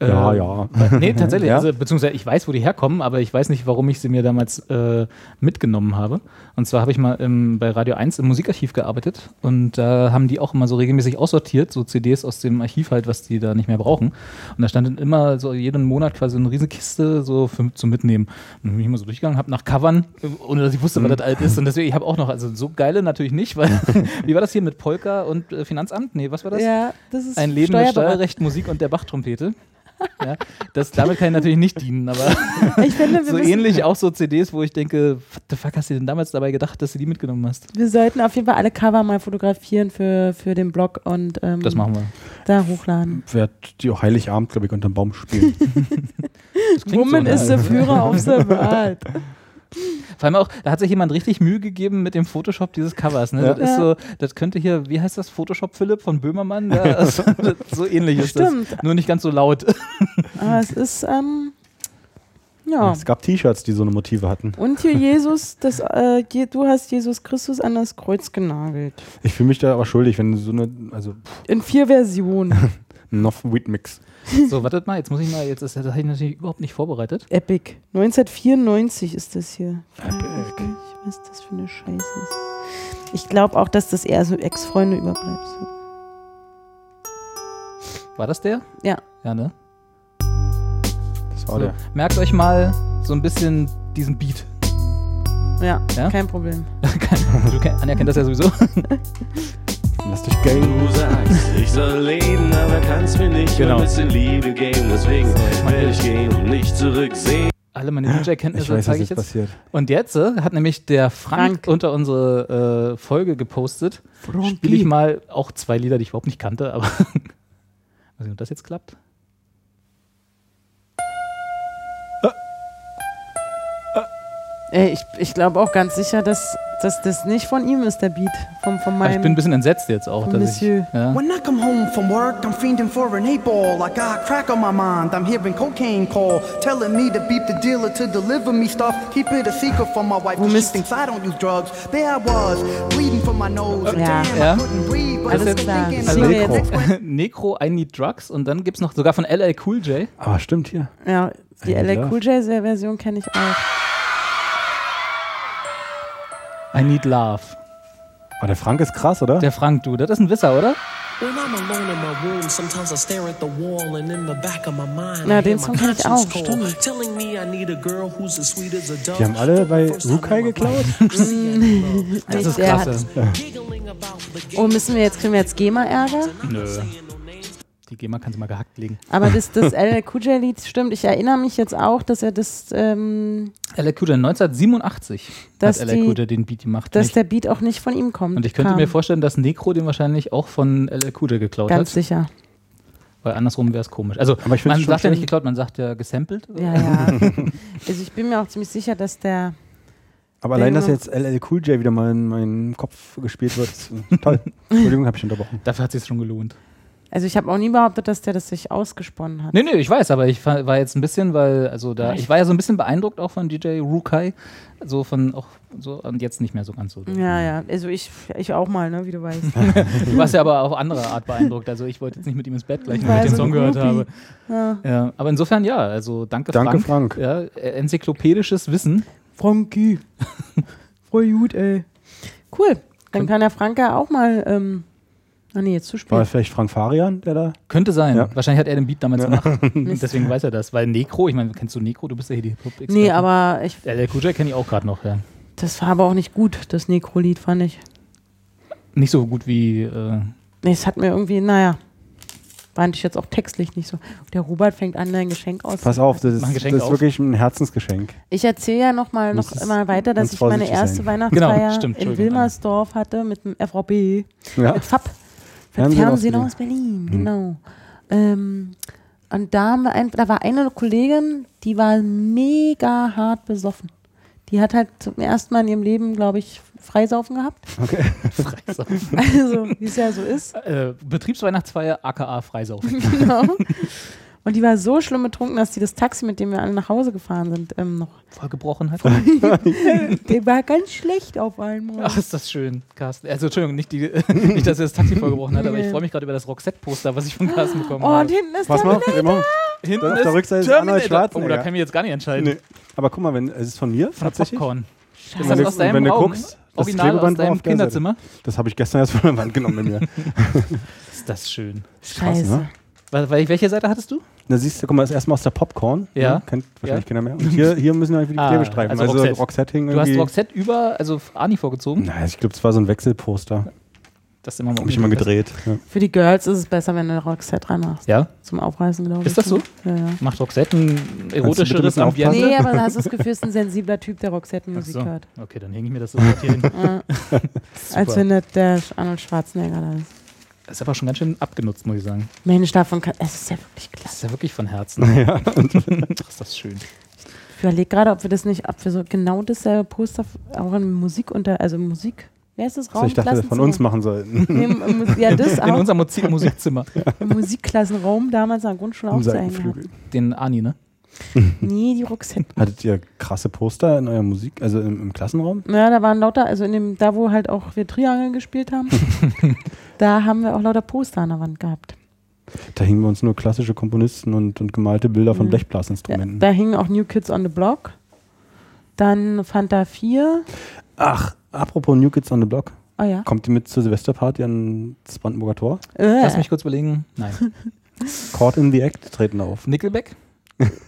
Ja, Äh, ja. Nee, tatsächlich. Ja? Also, beziehungsweise ich weiß, wo die herkommen, aber ich weiß nicht, warum ich sie mir damals äh, mitgenommen habe. Und zwar habe ich mal im, bei Radio 1 im Musikarchiv gearbeitet und da haben die auch immer so regelmäßig aussortiert, so CDs aus dem Archiv halt, was die da nicht mehr brauchen. Und da stand dann immer so jeden Monat quasi eine riesige Kiste so für, zum Mitnehmen. Und dann bin ich immer so durchgegangen, habe nach Covern, äh, ohne dass ich wusste, was das alt ist. Und deswegen, ich habe auch noch, also so geile natürlich nicht, weil, wie war das hier mit Polka und äh, Finanzamt? Nee, was war das? ja, das ist Ein Leben mit. Steuerrecht, Musik und der Bachtrompete. Ja, das, damit kann ich natürlich nicht dienen, aber Ich finde, wir, so ähnlich auch so CDs, wo ich denke, what the fuck hast du denn damals dabei gedacht, dass du die mitgenommen hast? wir sollten auf jeden Fall alle Cover mal fotografieren für, für den Blog und ähm, Das machen wir. da hochladen. Werd die auch Heiligabend, glaube ich, unterm Baum spielen. Woman so, ne? is the Führer of the world. Vor allem auch, da hat sich jemand richtig Mühe gegeben mit dem Photoshop dieses Covers. Ne? Ja. Das ist so, das könnte hier, wie heißt das, Photoshop Philipp von Böhmermann? Ja, also, so ähnlich ist Stimmt. das. Nur nicht ganz so laut. Aber es ist, ähm, ja. Es gab T-Shirts, die so eine Motive hatten. Und hier Jesus, das, äh, Je- du hast Jesus Christus an das Kreuz genagelt. Ich fühle mich da aber schuldig, wenn so eine, also In vier Versionen. Nov Wheat Mix. So, wartet mal, jetzt muss ich mal, jetzt ist das habe ich natürlich überhaupt nicht vorbereitet. Epic. 1994 ist das hier. Epic. Was das für eine Scheiße ist. Ich glaube auch, dass das eher so Ex-Freunde überbleibt. War das der? Ja. Ja, ne? Das war So, der. merkt euch mal so ein bisschen diesen Beat. Ja, Ja? kein Problem. Du kennt das ja sowieso. Lass dich geil. Du sagst, ich soll leben, aber kannst mir nicht Genau. ein bisschen Liebe geben. Deswegen werde ich gehen und nicht zurücksehen. Alle meine DJ-Kenntnisse zeige ich jetzt jetzt. passiert. Und jetzt äh, hat nämlich der Frank, Frank. unter unsere äh, Folge gepostet. Spiele ich mal auch zwei Lieder, die ich überhaupt nicht kannte, aber weiß nicht, ob das jetzt klappt. Ich ich glaube auch ganz sicher, dass, dass das nicht von ihm ist, der Beat. Von, von Aber ich meinem bin ein bisschen entsetzt jetzt auch. Dass Monsieur. ich, ja. When I come home from work, I'm fiending for an eight ball. I got crack on my mind. I'm hearing cocaine call, telling me to beep the dealer to deliver me stuff. Keep it a secret from my wife, 'cause she thinks I don't use drugs. There I was, bleeding from my nose. Ja. damn, Ja. I couldn't breathe. But Alles I was klar. Also one- Necro, I Need Drugs und dann gibt es noch sogar von LL Cool J. Aber stimmt hier. Ja, die Love. Cool J Version kenne ich auch. I Need Love. Aber der Frank ist krass, oder? Der Frank, du, das ist ein Wisser, oder? When I'm alone in my room, sometimes I stare at the wall and in the back of my mind. Na, den Song my kenn ich auch, stimmt. Telling me I need a girl who's as sweet as a dove. Die haben alle bei Rukai geklaut? Das ist the Oh, müssen wir jetzt, kriegen wir jetzt GEMA-Ärger? Nö. Die GEMA kann sie mal gehackt legen. Aber das, das LL Cool J Lied stimmt. Ich erinnere mich jetzt auch, dass er das, ähm, LL Cool J 1987 Dass hat LL die- Cool J den Beat gemacht. dass nicht? der Beat auch nicht von ihm kommt. Und ich könnte kam. mir vorstellen, dass Necro den wahrscheinlich auch von LL Cool J geklaut Ganz hat. sicher. Weil andersrum wäre es komisch. Also Aber ich man schon sagt ja nicht geklaut, man sagt ja gesampelt. Ja, ja. also ich bin mir auch ziemlich sicher, dass der. Aber allein, dass jetzt LL Cool J wieder mal in meinen Kopf gespielt wird, ist toll. Entschuldigung, habe ich unterbrochen. Dafür hat es sich schon gelohnt. Also ich habe auch nie behauptet, dass der das sich ausgesponnen hat. Nee, nee, ich weiß, aber ich war jetzt ein bisschen, weil, also da, ich war ja so ein bisschen beeindruckt auch von DJ Rukai. So von auch so und jetzt nicht mehr so ganz so. Ja, ja. Also ich, ich auch mal, ne, wie du weißt. Du warst ja aber auf andere Art beeindruckt. Also ich wollte jetzt nicht mit ihm ins Bett gleich, Ich wenn ich den so Song gehört habe. Ja. Ja, aber insofern ja, also danke, Danke, Frank. Frank. Ja, äh, enzyklopädisches Wissen. Frankie. Voll gut, ey. Cool. Dann kann der Frank ja auch mal. Ähm, ah, nee, jetzt zu War spät. das vielleicht Frank Farian, der da? Könnte sein. Ja. Wahrscheinlich hat er den Beat damals Ja. gemacht. Deswegen weiß er das. Weil Necro, ich meine, kennst du Necro? Du bist ja hier die Hip-Hop-Expertin. Nee, aber ich, LL Cool J kenne ich auch gerade noch, ja. das war aber auch nicht gut, das Necro-Lied, fand ich. Nicht so gut wie. Äh, Nee, es hat mir irgendwie, naja. Fand ich jetzt auch textlich nicht so. Der Robert fängt an, dein Geschenk aus. Pass auf, das ist, das ist wirklich ein Herzensgeschenk. Ich erzähle ja noch mal noch immer weiter, dass ich meine erste sein. Weihnachtsfeier Genau, stimmt, in Wilmersdorf hatte mit dem FVB, Ja. mit FAB, mit Fernsehen Fernsehen, aus aus Berlin, genau. Ähm, und da, haben wir ein, da war eine Kollegin, die war mega hart besoffen. Die hat halt zum ersten Mal in ihrem Leben, glaube ich, Freisaufen gehabt. Okay. Freisaufen. Also, wie es ja so ist. äh, Betriebsweihnachtsfeier, aka Freisaufen. Genau. Und die war so schlimm betrunken, dass die das Taxi, mit dem wir alle nach Hause gefahren sind, ähm, noch. Vollgebrochen hat. Der war ganz schlecht auf einmal. Ach, ist das schön, Carsten. Also, Entschuldigung, nicht, die, nicht dass er das Taxi vollgebrochen hat, aber ich freue mich gerade über das Roxette-Poster, was ich von Carsten bekommen Oh, und habe. hinten ist Pass mal auf, Terminator. immer. Hinten auf der Rückseite ist Arnold. Schwarzenegger. Oh, da kann ich mich jetzt gar nicht entscheiden. Nee. Aber guck mal, wenn, es ist von mir Von tatsächlich. Popcorn. Scheiße. Ist Wenn das du- aus deinem wenn du Raum? guckst, das Original aus Klebeband war deinem Kinderzimmer? Das habe ich gestern erst von der Wand genommen bei mir. Ist das schön. Scheiße. krass, ne? Welche Seite hattest du? Da siehst du, guck mal, das ist erstmal aus der Popcorn. Ja. Ne? Kennt wahrscheinlich Ja. keiner mehr. Und hier, hier müssen wir wieder die Ah, Klebestreifen. also Also, Roxette. Roxette. Du hast. Roxette über, also Ani vorgezogen. Nein, ich glaube, es war so ein Wechselposter. Das ist immer mal Habe ich immer gedreht. Ja. Für die Girls ist es besser, wenn du Roxette reinmachst. Ja? Zum Aufreißen, glaube ich. Ist das so? Ja, ja. Macht Roxette ein erotischeres? Ambiente? Nee, aber da hast du das Gefühl, es ist ein sensibler Typ, der Roxette-Musik so. hört. Okay, dann hänge ich mir das sofort hier hin. Ja. Als wenn das der Arnold Schwarzenegger da ist. Das ist aber schon ganz schön abgenutzt, muss ich sagen. Mensch, davon kann. Es ist ja wirklich Das klasse. ist ja wirklich von Herzen. Ja. Ach, ist das schön. Ich überlege gerade, ob wir das nicht, ob wir so genau dasselbe Poster auch in Musik unter, also Musik. Wer ist das Raum? Also ich dachte, von uns machen sollten. Nee, ja, das In auch. unserem Musi- Musikzimmer. Im Musikklassenraum damals an der Grundschule auch Seitenflügel. Den Ani, ne? Nee, die Roxette. Hattet ihr krasse Poster in eurer Musik, also im, im Klassenraum? Ja, da waren lauter, also in dem, da wo halt auch wir Triangel gespielt haben, da haben wir auch lauter Poster an der Wand gehabt. Da hingen wir uns nur klassische Komponisten und, und gemalte Bilder von Mhm. Ja, Blechblasinstrumenten. da hingen auch New Kids on the Block. Dann Fanta 4. Ach, apropos New Kids on the Block. Oh ja. Kommt die mit zur Silvesterparty ans Brandenburger Tor? Äh, Lass mich kurz überlegen. Nein. Caught in the Act treten auf. Nickelback?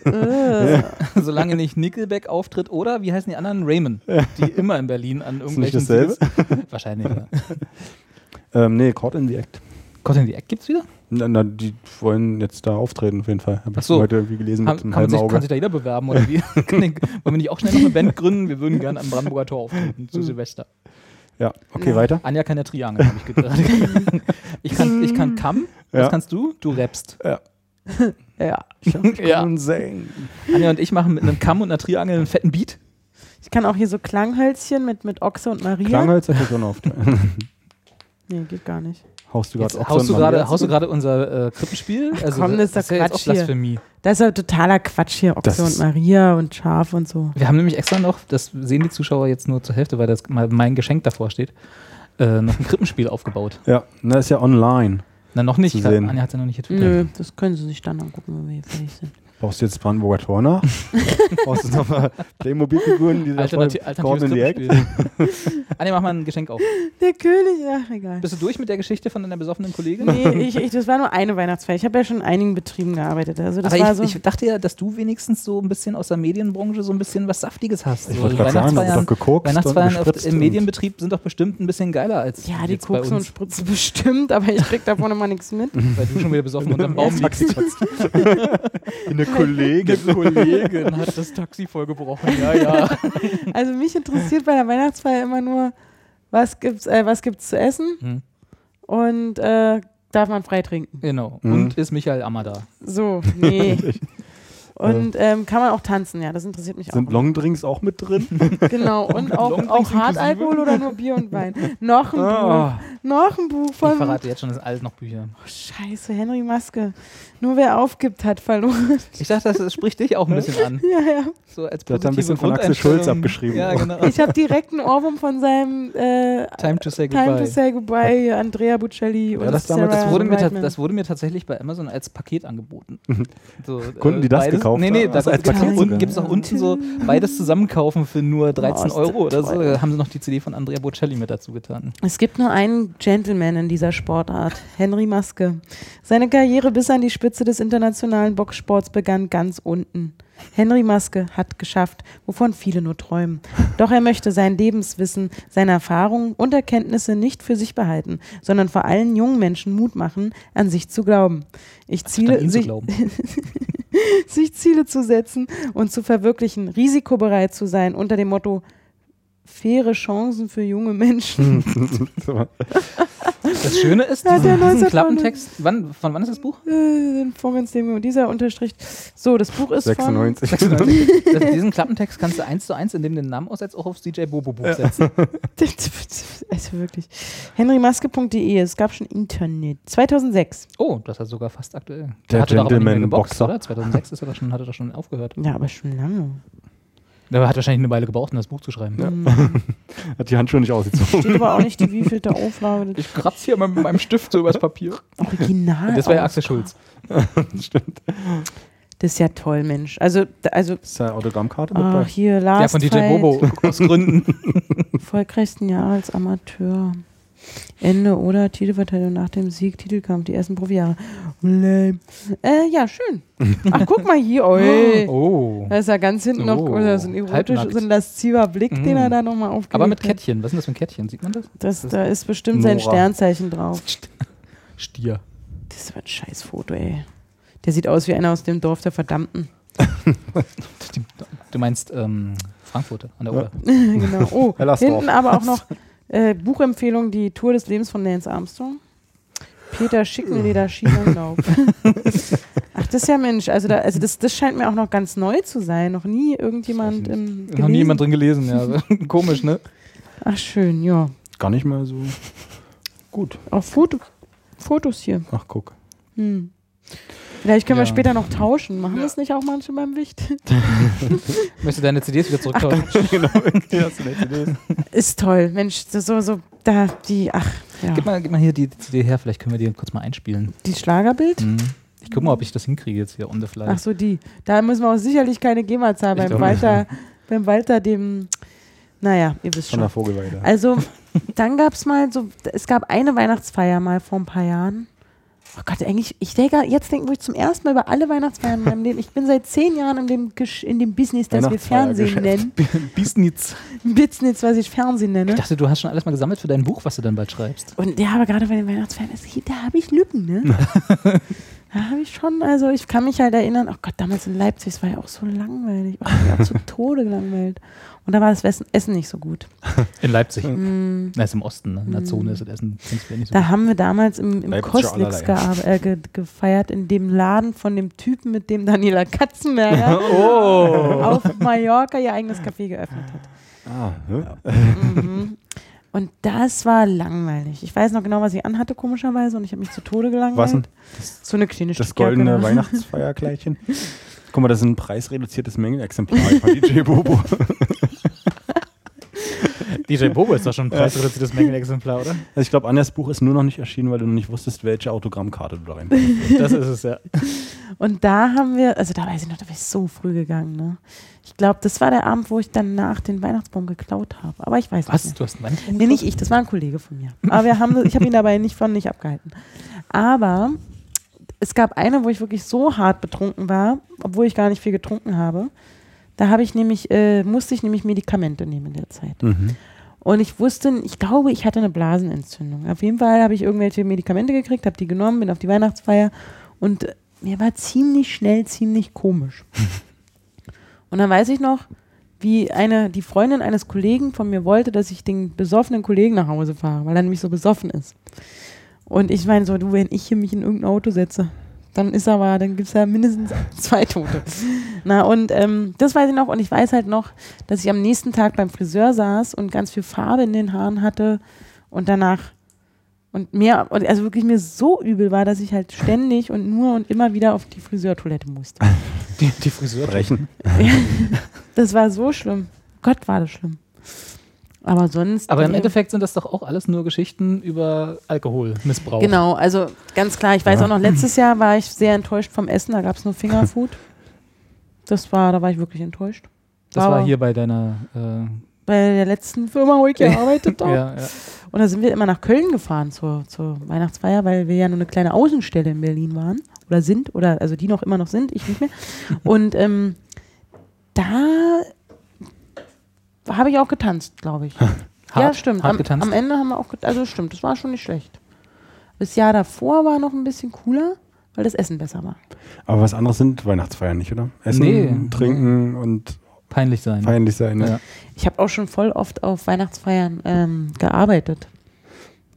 äh. Solange nicht Nickelback auftritt oder, wie heißen die anderen? Raymond. Die immer in Berlin an Ist nicht irgendwelchen... dasselbe? Wahrscheinlich, ja. Ähm, nee, Caught in the Act. Gott, in die Eck gibt's wieder? Na, na, die wollen jetzt da auftreten auf jeden Fall. Habe Ach ich so. heute irgendwie gelesen Haben, mit einem kann, halben sich, kann Auge. sich da jeder bewerben oder wie? Kann ich- Wollen wir nicht auch schnell noch eine Band gründen? Wir würden gerne am Brandenburger Tor auftreten zu Silvester. Ja, okay, Ja. weiter. Anja kann ja Triangel, habe ich gerade. ich kann, ich kann Kamm. Was Ja. kannst du? Du rappst. ja. Ja. Und singen. Anja und ich machen mit einem Kamm und einer Triangel einen fetten Beat. Ich kann auch hier so Klanghölzchen mit, mit Ochse und Maria. Klanghölzer ich schon oft. Nee, geht gar nicht. Haust du gerade haust du gerade haust du gerade unser äh, Krippenspiel? Ach komm, das ist doch ja jetzt auch Quatsch hier. Das ist ja totaler Quatsch hier. Ochse Das und ist- Maria und Schaf und so. Wir haben nämlich extra noch, das sehen die Zuschauer jetzt nur zur Hälfte, weil das mal mein Geschenk davor steht, äh, noch ein Krippenspiel aufgebaut. Ja, na, ist ja online. Na, noch nicht. Anja hat ja noch nicht getwittert. Nö, das können sie sich dann angucken, wenn wir hier fertig sind. Brauchst du jetzt Brandenburger Tor? Brauchst du nochmal Playmobil-Figuren, die da Alternati voll Caught alternatives in the Act? Krippenspiel. Anja, mach mal ein Geschenk auf. Der König, ach egal. Bist du durch mit der Geschichte von deiner besoffenen Kollegin? Nee, ich, ich, das war nur eine Weihnachtsfeier. Ich habe ja schon in einigen Betrieben gearbeitet. Also das Aber war ich, so. ich dachte ja, dass du wenigstens so ein bisschen aus der Medienbranche so ein bisschen was Saftiges hast. Ich so wollte gerade sagen, da wird doch gekokst Weihnachtsfeiern gespritzt im Medienbetrieb sind doch bestimmt ein bisschen geiler als ja, die Koksen und Spritzen bestimmt, aber ich krieg davon immer nichts mit. weil du schon wieder besoffen unterm Baum liegst. Eine Kollegin. Eine Kollegin hat das Taxi vollgebrochen. Ja, ja. Also mich interessiert bei der Weihnachtsfeier immer nur, was gibt's, äh, was gibt's zu essen Hm. und äh, darf man frei trinken. Genau. Mhm. Und ist Michael Ammer da? So, nee. Und ähm, kann man auch tanzen, ja, das interessiert mich Sind auch. Longdrinks auch mit drin? Genau, und auch, auch Hartalkohol oder nur Bier und Wein. Noch ein Ah. Buch, noch ein Buch Ich von... verrate jetzt schon, das sind alles noch Bücher. Oh, scheiße, Henry Maske. Nur wer aufgibt, hat verloren. Ich dachte, das, spricht dich auch ein bisschen an. ja, ja. So als da ein positive bisschen von Axel Schulz abgeschrieben. Ja, genau. Ich habe direkt einen Ohrwurm von seinem äh, Time to say goodbye. Time to Say Goodbye, Andrea Buccelli und das Sarah damals- Das wurde, mir das wurde mir tatsächlich bei Amazon als Paket angeboten. So, Konnten die das beides, gekauft Nee, nee, haben? das als gibt's Paket unten, sogar? gibt's auch unten so beides zusammenkaufen für nur 13 ist das Euro oder so. Da haben sie noch die CD von Andrea Bocelli mit dazu getan. Es gibt nur einen Gentleman in dieser Sportart, Henry Maske. Seine Karriere bis an die Spitze des internationalen Boxsports begann ganz unten. Henry Maske hat geschafft, wovon viele nur träumen. Doch er möchte sein Lebenswissen, seine Erfahrungen und Erkenntnisse nicht für sich behalten, sondern vor allen jungen Menschen Mut machen, an sich zu glauben. Ich ziele, sich, sich Ziele zu setzen und zu verwirklichen, risikobereit zu sein unter dem Motto faire Chancen für junge Menschen. Das Schöne ist, Ja, diesen, der diesen 19 Klappentext, wann, von wann ist das Buch? Äh, Vorgangs dem dieser Unterstrich. So, das Buch ist 96. Das, diesen Klappentext kannst du eins zu eins, indem du den Namen aussetzt, auch aufs DJ Bobo Buch setzen. Also wirklich. henrymaske.de, es gab schon Internet. 2006. Oh, das ist sogar fast aktuell. Der hatte nicht mehr Gentleman geboxt, Boxer. oder? 2006 ist er doch schon, hat er doch schon aufgehört. Ja, aber schon lange. Der hat wahrscheinlich eine Weile gebraucht, um das Buch zu schreiben. Hm. Hat die Handschuhe nicht ausgezogen. Steht aber auch nicht die wievielte Auflage. Das Ich kratze hier mal mit meinem Stift so übers Papier. Original. Das war ja Axel Schulz. Stimmt. Das ist ja toll, Mensch. Also, also Ist da Autogrammkarte mit ah, hier Last Ja, von DJ Fight, Bobo, aus Gründen. Erfolgreichsten Jahr als Amateur. Ende oder Titelverteidigung nach dem Sieg, Titelkampf, die ersten Profijahre. Lame. Äh, ja, schön. Ach, guck mal hier. Oi. Oh. Da ist ja ganz hinten noch Oh, so ein erotisch, halbnackt. so ein lasziver Blick, den er Mm. da nochmal aufgelegt Aber mit. Kettchen. Was ist denn das für ein Kettchen? Sieht man das? Das, da ist bestimmt sein Nora. Sternzeichen drauf. Stier. Das ist aber ein scheiß Foto, ey. Der sieht aus wie einer aus dem Dorf der Verdammten. Du meinst ähm, Frankfurter an der Oder. genau. Oh, hinten aber auch noch äh, Buchempfehlung, die Tour des Lebens von Lance Armstrong. Peter Schickenleder Skilanglauf. Ach, das ist ja Mensch. Also, da, also das, das scheint mir auch noch ganz neu zu sein. Noch nie irgendjemand im Noch nie jemand drin gelesen, ja. Komisch, ne? Ach, schön, ja. Gar nicht mal so gut. Auch Foto, Fotos hier. Ach, guck. Hm. Vielleicht können wir Ja. später noch tauschen. Machen das nicht auch manche beim Wicht? Möchtest du deine CDs wieder zurücktauschen? Ist toll. Mensch, das so, so, da, die, ach, ja. Gib, mal, gib mal hier die CD her, vielleicht können wir die kurz mal einspielen. Die Schlagerbild? Mhm. Ich guck mal, ob ich das hinkriege jetzt hier on the fly. Ach so, die. Da müssen wir auch sicherlich keine GEMA zahlen. Beim Walter, beim Walter, dem, naja, ihr wisst Von der schon. Vogelweide. Also, dann gab es mal so, es gab eine Weihnachtsfeier mal vor ein paar Jahren. Oh Gott, eigentlich, ich denke, jetzt denken wir zum ersten Mal über alle Weihnachtsfeiern in meinem Leben. Ich bin seit zehn Jahren in dem, Gesch- in dem Business, das wir Fernsehen nennen. Business. Business, was ich Fernsehen nenne. Ich dachte, du hast schon alles mal gesammelt für dein Buch, was du dann bald schreibst. Und ja, aber gerade bei den Weihnachtsfeiern, da habe ich Lücken, ne? da habe ich schon, also ich kann mich halt erinnern, oh Gott, damals in Leipzig, es war ja auch so langweilig. Oh, ich war zu Tode gelangweilt. Und da war das Essen, nicht so gut. In Leipzig. Mm, Na, ist im Osten, ne? in der Zone ist das Essen nicht so da gut. haben wir damals im, im Kostlix äh, ge gefeiert, in dem Laden von dem Typen, mit dem Daniela Katzenberger Oh! auf Mallorca ihr eigenes Café geöffnet hat. Ah, hä? Mhm. Und das war langweilig. Ich weiß noch genau, was ich anhatte, komischerweise, und ich habe mich zu Tode gelangweilt. Was denn? So eine kleine Das goldene ne? Weihnachtsfeierkleidchen. Guck mal, das ist ein preisreduziertes Mengenexemplar von DJ Bobo. DJ Bobo ist doch schon ein preisreduziertes Mängelexemplar, oder? Also ich glaube, Anjas Buch ist nur noch nicht erschienen, weil du noch nicht wusstest, welche Autogrammkarte du da rein Das ist es, ja. Und da haben wir, also da weiß ich noch, da bin ich so früh gegangen. Ne? Ich glaube, das war der Abend, wo ich danach den Weihnachtsbaum geklaut habe. Aber ich weiß Was? nicht. Du hast einen Weihnachtsbaum. Nee, nicht ich, das war ein Kollege von mir. Aber wir haben, ich habe ihn dabei nicht von nicht abgehalten. Aber es gab eine, wo ich wirklich so hart betrunken war, obwohl ich gar nicht viel getrunken habe. Da habe ich nämlich, äh, musste ich nämlich Medikamente nehmen in der Zeit. Mhm. Und ich wusste, ich glaube, ich hatte eine Blasenentzündung. Auf jeden Fall habe ich irgendwelche Medikamente gekriegt, habe die genommen, bin auf die Weihnachtsfeier und äh, mir war ziemlich schnell ziemlich komisch. und dann weiß ich noch, wie eine, die Freundin eines Kollegen von mir wollte, dass ich den besoffenen Kollegen nach Hause fahre, weil er nämlich so besoffen ist. Und ich meine so, du, wenn ich hier mich in irgendein Auto setze, dann ist aber, dann gibt es ja mindestens zwei Tote. Na, und ähm, das weiß ich noch. Und ich weiß halt noch, dass ich am nächsten Tag beim Friseur saß und ganz viel Farbe in den Haaren hatte und danach und mir, und also wirklich mir so übel war, dass ich halt ständig und nur und immer wieder auf die Friseurtoilette musste. Die, die Friseur. Brechen. Das war so schlimm. Gott, war das schlimm. Aber sonst. Aber im äh, Endeffekt sind das doch auch alles nur Geschichten über Alkoholmissbrauch. Genau, also ganz klar, ich weiß auch noch, letztes Jahr war ich sehr enttäuscht vom Essen, da gab es nur Fingerfood. Das war, da war ich wirklich enttäuscht. Das war Aber hier bei deiner. Äh, Bei der letzten Firma, wo ich gearbeitet habe. ja, ja. Und da sind wir immer nach Köln gefahren zur, zur Weihnachtsfeier, weil wir ja nur eine kleine Außenstelle in Berlin waren. Oder sind, oder also die noch immer noch sind, ich nicht mehr. Und ähm, da habe ich auch getanzt, glaube ich. ja, Hart- stimmt. hart Am, getanzt? am Ende haben wir auch, get- also stimmt, das war schon nicht schlecht. Das Jahr davor war noch ein bisschen cooler, weil das Essen besser war. Aber was anderes sind Weihnachtsfeiern nicht, oder? Essen, Nee. trinken und Peinlich sein. feierlich sein. Ne? Ja. Ich habe auch schon voll oft auf Weihnachtsfeiern ähm, gearbeitet.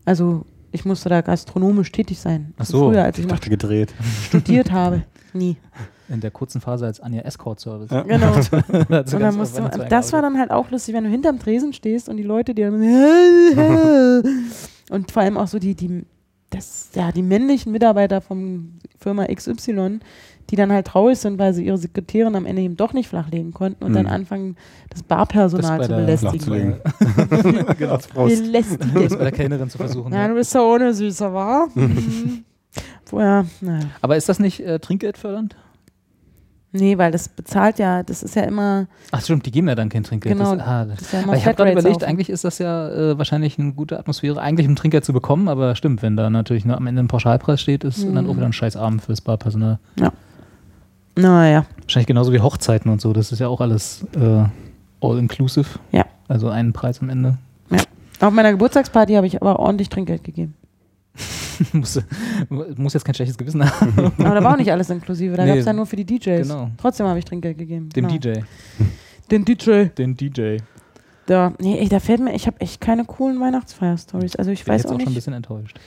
Also Ich musste da gastronomisch tätig sein. Ach so, Früher, als ich Ich noch dachte gedreht. studiert habe. Nie. In der kurzen Phase als Anja Escort Service. Ja. Genau. Sie Und dann musst du, das war dann halt auch lustig, wenn du hinterm Tresen stehst und die Leute dir und vor allem auch so die, die, das, ja, die männlichen Mitarbeiter vom Firma XY, die dann halt traurig sind, weil sie ihre Sekretärin am Ende eben doch nicht flachlegen konnten und Mhm. dann anfangen, das Barpersonal Das zu belästigen. Genau. Faust. Das Belästigen. bei der Kellnerin zu versuchen. Na, ja. du bist so ohne Süßer, wa? Mhm. Vorher, naja. Aber ist das nicht äh, trinkgeldfördernd? Nee, weil das bezahlt ja, das ist ja immer, Ach stimmt, die geben ja dann kein Trinkgeld. Genau, Das, ah, das, ist ja immer aber ich habe gerade überlegt, auf. eigentlich ist das ja äh, wahrscheinlich eine gute Atmosphäre, eigentlich um Trinkgeld zu bekommen, aber stimmt, wenn da natürlich nur am Ende ein Pauschalpreis steht, ist Mhm. dann auch wieder ein scheiß Abend fürs Barpersonal. naja. Wahrscheinlich genauso wie Hochzeiten und so, das ist ja auch alles äh, all-inclusive. Ja. Also einen Preis am Ende. Auf meiner Geburtstagsparty habe ich aber ordentlich Trinkgeld gegeben. muss, muss jetzt kein schlechtes Gewissen haben. Aber da war auch nicht alles inklusive, da Nee. gab es ja nur für die DJs. Genau. Trotzdem habe ich Trinkgeld gegeben. Dem genau. DJ. Den DJ. Den DJ. Da, nee, ey, da fällt mir, ich habe echt keine coolen Weihnachtsfeier-Stories. Also ich Ich bin weiß jetzt auch auch schon ein nicht. bisschen enttäuscht.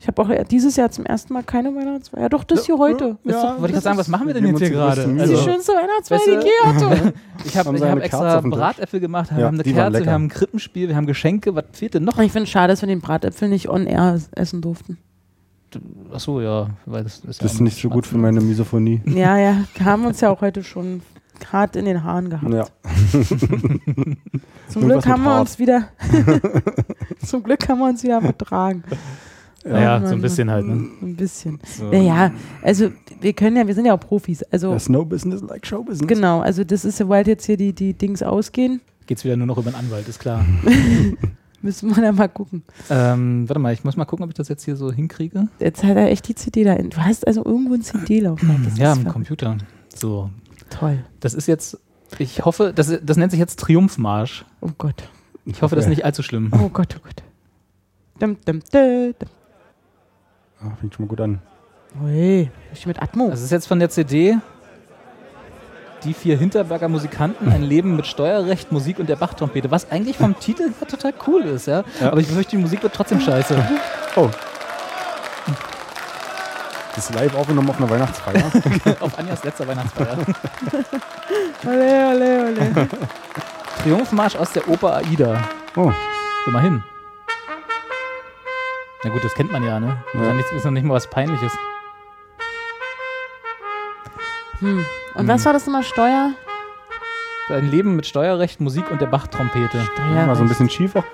Ich habe auch dieses Jahr zum ersten Mal keine Weihnachtsfeier. Ja, doch, das hier heute. Ist doch, wollte ich gerade sagen, was machen wir denn jetzt hier gerade? Das ist Also, die schönste Weihnachtsfeier, die ich je hatte. ich habe hab extra? Bratäpfel gemacht, wir Ja, haben eine Kerze, wir haben ein Krippenspiel, wir haben Geschenke. Was fehlt denn noch? Ich finde es schade, dass wir den Bratäpfel nicht on air essen durften. Achso, ja, weil das ist ja Das ist nicht so gut für meine Misophonie. Ja, ja, wir haben uns ja auch heute schon hart in den Haaren gehabt. Ja. Zum Glück haben wir hart. uns wieder Zum Glück haben wir uns wieder vertragen. Naja, Oh so ein bisschen halt, ne? Ein bisschen. So. Naja, also wir können ja, wir sind ja auch Profis. Also There's no business like show business. genau, also das ist, sobald jetzt hier die, die Dings ausgehen, Geht's wieder nur noch über den Anwalt, ist klar. Müssen wir da mal gucken. ähm, warte mal, ich muss mal gucken, ob ich das jetzt hier so hinkriege. Jetzt hat er echt die CD da. in- Du hast also irgendwo ein CD-Laufwerk. Ja, am Computer. So, Toll. das ist jetzt, ich hoffe, das, das nennt sich jetzt Triumphmarsch. Oh Gott. Ich hoffe, das ist nicht allzu schlimm. Oh Gott, oh Gott. Dum, dum, dum, dum. Ah, fängt schon mal gut an. Ui, richtig mit Atmo. Das ist jetzt von der CD Die vier Hinterberger Musikanten, ein Leben mit Steuerrecht, Musik und der Bachtrompete, was eigentlich vom Titel her total cool ist, ja. Ja. Aber ich befürchte, die Musik wird trotzdem scheiße. Oh. Das ist live aufgenommen auf einer Weihnachtsfeier. Auf Anjas letzter Weihnachtsfeier. Ole, ole, ole. Triumphmarsch aus der Oper Aida. Oh. Immerhin. Na gut, das kennt man ja, ne? Ja. Ist, ja nicht, ist noch nicht mal was Peinliches. Hm. Und was war das nochmal? Steuer? Ein Leben mit Steuerrecht, Musik und der Bachtrompete. Ja, Mal so ein bisschen schiefer.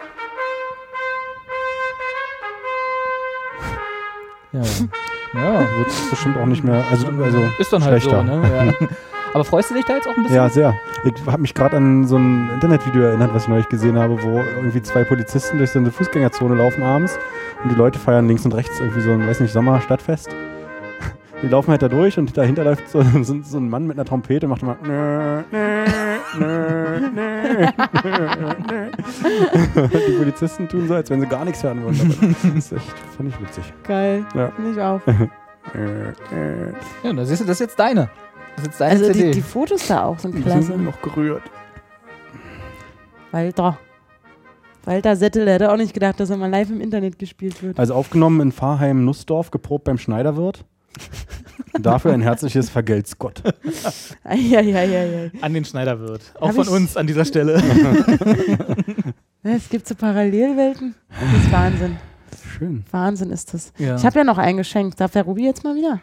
Ja, ja. Wird bestimmt auch nicht mehr. Also, also ist dann halt schlechter. so, ne? Ja. Aber freust du dich da jetzt auch ein bisschen? Ja, sehr. Ich habe mich gerade an so ein Internetvideo erinnert, was ich neulich gesehen habe, wo irgendwie zwei Polizisten durch so eine Fußgängerzone laufen abends und die Leute feiern links und rechts irgendwie so ein, weiß nicht, Sommerstadtfest. Die laufen halt da durch und dahinter läuft so, so, so ein Mann mit einer Trompete und macht immer nö, nö, nö, nö, nö, nö. Und die Polizisten tun so, als wenn sie gar nichts hören würden. Aber Das ist echt, fand ich witzig. Geil. Ja. Finde ich auch. Ja, da siehst du, das ist jetzt deine. Das ist jetzt deine Also CD. die, die Fotos da auch sind Die klasse. sind noch gerührt. Walter. Walter Settel, der hätte auch nicht gedacht, dass er mal live im Internet gespielt wird. Also aufgenommen in Pfarrheim-Nussdorf, geprobt beim Schneiderwirt. Dafür ein herzliches Vergelt's Gott. Eieieiei. an den Schneiderwirt. Auch Hab von ich- uns an dieser Stelle. Es gibt so Parallelwelten. Das ist Wahnsinn. Schön. Wahnsinn ist das. ja. Ich habe ja noch ein Geschenk. Darf der Ruby jetzt mal wieder?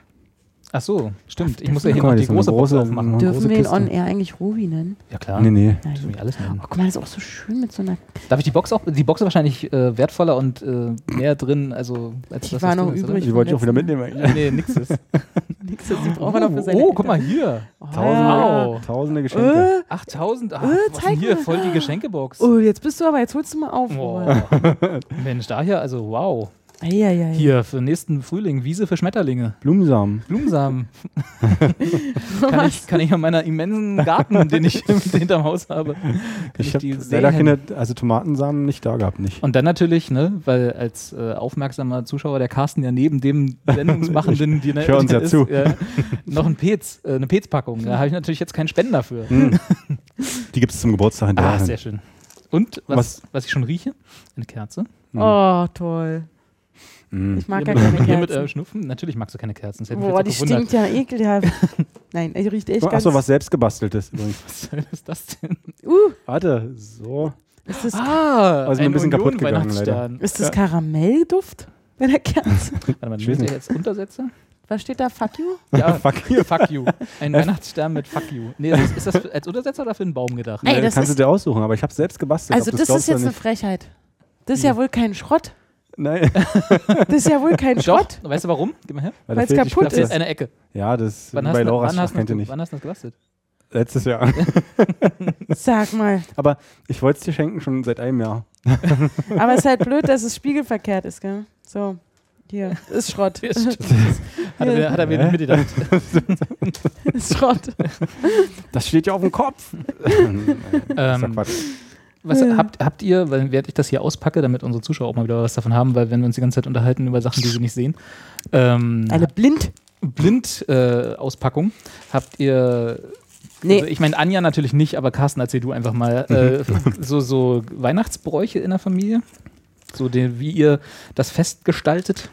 Ach so, stimmt. Ich muss ja hier mal, noch die ist eine große Box große- aufmachen. Dürfen große wir ihn on air eigentlich Ruby nennen? Ja klar. Nee, nee. Nein. Dürfen wir alles nennen. Oh, guck mal, das ist auch so schön mit so einer. Darf ich die Box auch? Die Box ist wahrscheinlich äh, wertvoller und äh, mehr drin, also als Die das, war was noch drin ist, übrig. Die wollte ich auch wieder mitnehmen eigentlich. Nee, nix ist. Nix, das die brauchen wir noch für seine oh, guck mal hier. Oh, Tausende, Wow. ja. tausende Geschenke. Äh, 8000. Ach, Äh, was zeig denn hier? mal. Voll die Geschenkebox. oh, jetzt bist du aber, jetzt holst du mal auf. Oh. Mensch, daher, also wow. Eieiei. Hier, für nächsten Frühling, Wiese für Schmetterlinge. Blumensamen. Blumensamen. kann, ich, kann ich an meiner immensen Garten, den ich hinterm Haus habe, kann Ich habe die leider keine, also Tomatensamen nicht da gehabt, nicht. Und dann natürlich, ne, weil als äh, aufmerksamer Zuschauer der Carsten ja neben dem Sendungsmachenden, die ich hör uns ja ist, zu. äh, noch ein Pez, äh, eine Pez-Packung. Da habe ich natürlich jetzt keinen Spenden dafür. Hm. Die gibt es zum Geburtstag hinterher. Ah, sehr schön. Und was, was? Was? ich schon rieche? Eine Kerze. Oh, toll. Mm. Ich mag ja mit, keine hier mit äh, Kerzen. Schnupfen? Natürlich magst du keine Kerzen. Das Boah, die stinkt ja ekelhaft. Nein, die riecht echt ganz... Achso, was selbstgebasteltes übrigens. Was ist das denn? Uh, Warte, so. ist das, Ah, Also mir ein bisschen kaputt gegangen, Weihnachtsstern. ist das Karamellduft bei der Kerze? Warte mal, Ich jetzt Untersetzer? Was steht da? Fuck you? Ja, Fuck you. fuck you. Ein Weihnachtsstern mit fuck you. Nee, das ist, ist das als Untersetzer oder für einen Baum gedacht? Ey, das kannst ist- du dir aussuchen, aber ich habe selbst gebastelt. Also das du's ist jetzt eine Frechheit. Das ist ja wohl kein Schrott. Nein, Das ist ja wohl kein Doch, Schrott. weißt du warum? Gib mal her. weil die kaputt Spitze. eine Ecke. Ja, das Wann bei Laura wann, hast du, nicht. wann hast du das gebastelt? Letztes Jahr. Sag mal. Aber ich wollte es dir schenken schon seit einem Jahr. Aber es ist halt blöd, dass es spiegelverkehrt ist, gell? So, hier, ist Schrott. Ja. Hat er, hat er mir nicht mitgedacht. ist Schrott. Das steht ja auf dem Kopf. das ist ja. Was habt, habt ihr, weil während ich das hier auspacke, damit unsere Zuschauer auch mal wieder was davon haben, weil wenn wir uns die ganze Zeit unterhalten über Sachen, die sie nicht sehen, ähm, Eine Blind. Blind-Auspackung, habt ihr Nee. Also ich meine, Anja natürlich nicht, aber Carsten, erzähl du einfach mal. Äh, so, so Weihnachtsbräuche in der Familie? So, den, wie ihr das Fest gestaltet?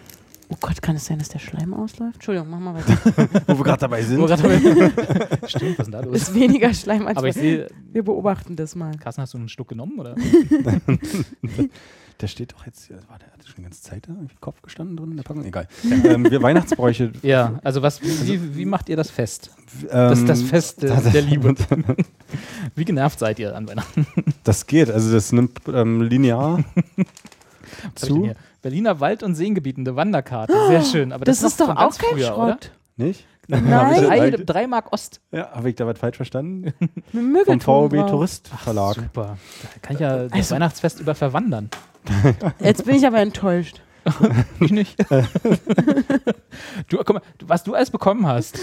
Oh Gott, kann es sein, dass der Schleim ausläuft? Entschuldigung, mach mal weiter. Wo wir gerade dabei sind. Wo grad- Stimmt, was ist denn da los? Ist weniger Schleim als Aber ich wir. sehe, Wir beobachten das mal. Carsten, hast du einen Schluck genommen? Oder? Der steht doch jetzt, war der hat schon die ganze Zeit da im Kopf gestanden drin in der Packung? Egal. ähm, wir Weihnachtsbräuche. Ja, also was, wie, wie macht ihr das fest? Ähm, Das ist das Fest das- der Liebe. wie genervt seid ihr an Weihnachten? Das geht, also das nimmt ähm, linear zu. Berliner Wald- und Seengebieten, eine Wanderkarte. Sehr schön. Aber Das, das, ist doch auch kein früher, oder? Schrott. Nicht? Nein. Drei, Drei, Mark Ost. ja, habe ich da was falsch verstanden? Vom VOB drauf. Tourist Verlag. Super. Da kann ich ja das Also- Weihnachtsfest über verwandern. Jetzt bin ich aber enttäuscht. Ich nicht. du, guck mal, was du alles bekommen hast.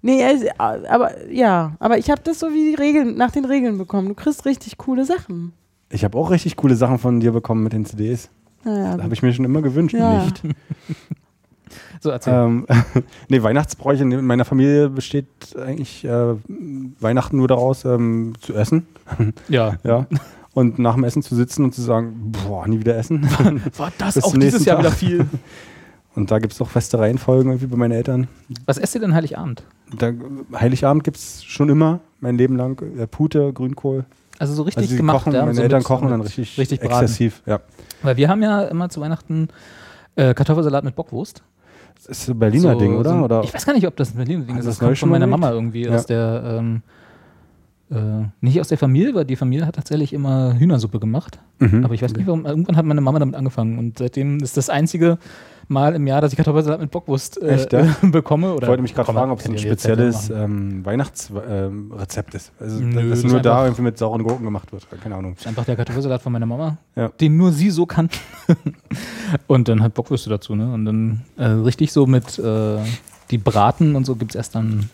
Nee, aber ja, aber ich habe das so wie die Regeln, nach den Regeln bekommen. Du kriegst richtig coole Sachen. Ich habe auch richtig coole Sachen von dir bekommen mit den CDs. Naja, habe ich mir schon immer gewünscht, Ja. nicht. So, erzähl. Ähm, nee, Weihnachtsbräuche in meiner Familie besteht eigentlich äh, Weihnachten nur daraus, ähm, zu essen. ja. Ja. Und nach dem Essen zu sitzen und zu sagen, boah, nie wieder essen. War das Bis auch dieses Jahr Tag. wieder viel? Und da gibt es auch feste Reihenfolgen irgendwie bei meinen Eltern. Was esst ihr denn Heiligabend? Da, Heiligabend gibt es schon immer, mein Leben lang, äh, Pute, Grünkohl. Also so richtig also gemacht. kochen, ja, meine so Eltern kochen dann richtig, richtig braten. exzessiv. Ja. Weil wir haben ja immer zu Weihnachten äh, Kartoffelsalat mit Bockwurst. Das ist ein Berliner so, Ding, oder? Oder? Ich weiß gar nicht, ob das ein Berliner Ding Hast ist. Das das kommt schon von meiner Mama irgendwie Ja. aus der, ähm, äh, nicht aus der Familie, weil die Familie hat tatsächlich immer Hühnersuppe gemacht. Mhm. Aber ich weiß nicht, warum. Irgendwann hat meine Mama damit angefangen und seitdem ist das einzige Mal im Jahr, dass ich Kartoffelsalat mit Bockwurst äh, Echt, ja? bekomme. Oder Ich wollte mich gerade fragen, ob es ein spezielles ähm, Weihnachtsrezept ist. Also, Nö, dass das nur da irgendwie mit sauren Gurken gemacht wird. Keine Ahnung. Das ist einfach der Kartoffelsalat von meiner Mama, Ja. den nur sie so kann. und dann halt Bockwürste dazu, ne? Und dann äh, richtig so mit äh, die Braten und so gibt es erst dann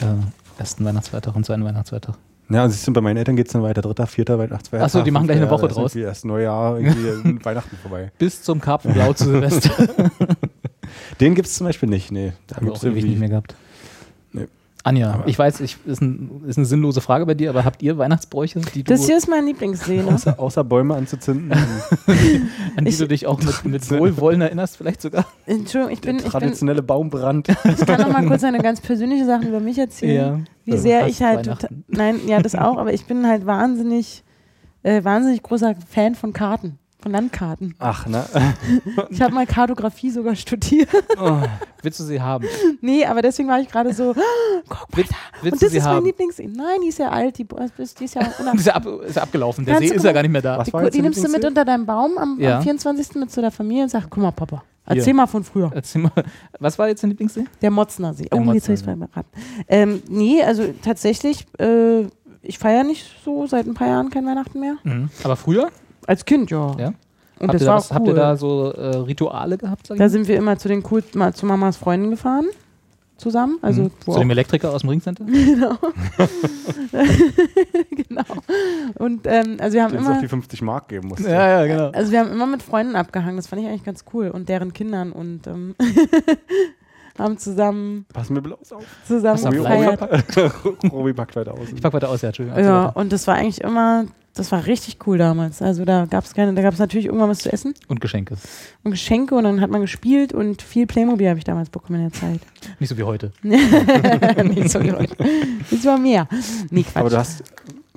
äh, ersten Weihnachtsfeiertag und zweiten Weihnachtsfeiertag. Ja, du, bei meinen Eltern geht es dann weiter. Dritter, vierter Weihnachtsfeiertag. Ach so, die machen gleich eine Woche ja, draus. Irgendwie erst Neujahr, irgendwie Weihnachten vorbei. Bis zum Karpfenblau zu Silvester. Den gibt es zum Beispiel nicht, nee. Da Haben wir auch ewig nicht mehr gehabt. Anja, Aber- ich weiß, ich, ist, ein, ist eine sinnlose Frage bei dir, aber habt ihr Weihnachtsbräuche, die du, Das hier ist mein Lieblingsszene. Außer, außer Bäume anzuzünden. an die ich- du dich auch mit, mit Wohlwollen erinnerst, vielleicht sogar? Entschuldigung, ich bin, ich bin, Traditionelle Baumbrand. ich kann noch mal kurz eine ganz persönliche Sache über mich erzählen. Wie Du sehr hasst ich halt, nein, ja, das auch, aber ich bin halt wahnsinnig, äh, wahnsinnig großer Fan von Karten, von Landkarten. Ach, ne? Ich habe mal Kartografie sogar studiert. Willst du sie haben? nee, aber deswegen war ich gerade so, guck mal Willst, da. Und du das sie ist mein haben? Lieblings. Nein, die ist ja alt, die, die ist ja ist, unab ja ab, ist ja abgelaufen. Der Kannst See ist ja gucken? gar nicht mehr da. Was die, die nimmst du mit Lieblingssee? unter deinem Baum am, Ja. am 24. mit zu der Familie und sagst, guck mal, Papa, Hier. erzähl mal von früher. Erzähl mal, was war jetzt dein Lieblingssee? Der Motzner See. Der Oh, jetzt habe ich es verraten. Ähm, nee, also tatsächlich, äh, ich feiere nicht so seit ein paar Jahren kein Weihnachten mehr. Aber früher? Als Kind, ja. Ja. Und habt, das ihr da war was, cool. habt ihr da so äh, Rituale gehabt? Sag ich da mal? sind wir immer zu den cool, mal zu Mamas Freunden gefahren. Zusammen. Also, Mhm. wo Zu dem Elektriker aus dem Ringcenter? genau. genau. Und ähm, also wir haben Den immer. die 50 Mark geben musste. ja, genau. Also wir haben immer mit Freunden abgehangen, das fand ich eigentlich ganz cool und deren Kindern und ähm, haben zusammen, Pass mir bloß auf. zusammen du gefeiert. Robi packt weiter aus. Ich pack weiter aus, ja, Entschuldigung. Ja, und das war eigentlich immer, das war richtig cool damals. Also da gab es keine, da gab es natürlich irgendwann was zu essen Und Geschenke. und Geschenke und dann hat man gespielt und viel Playmobil habe ich damals bekommen in der Zeit. Nicht so wie heute. Nicht so wie heute. Das war mehr. Nee, Quatsch. Aber du hast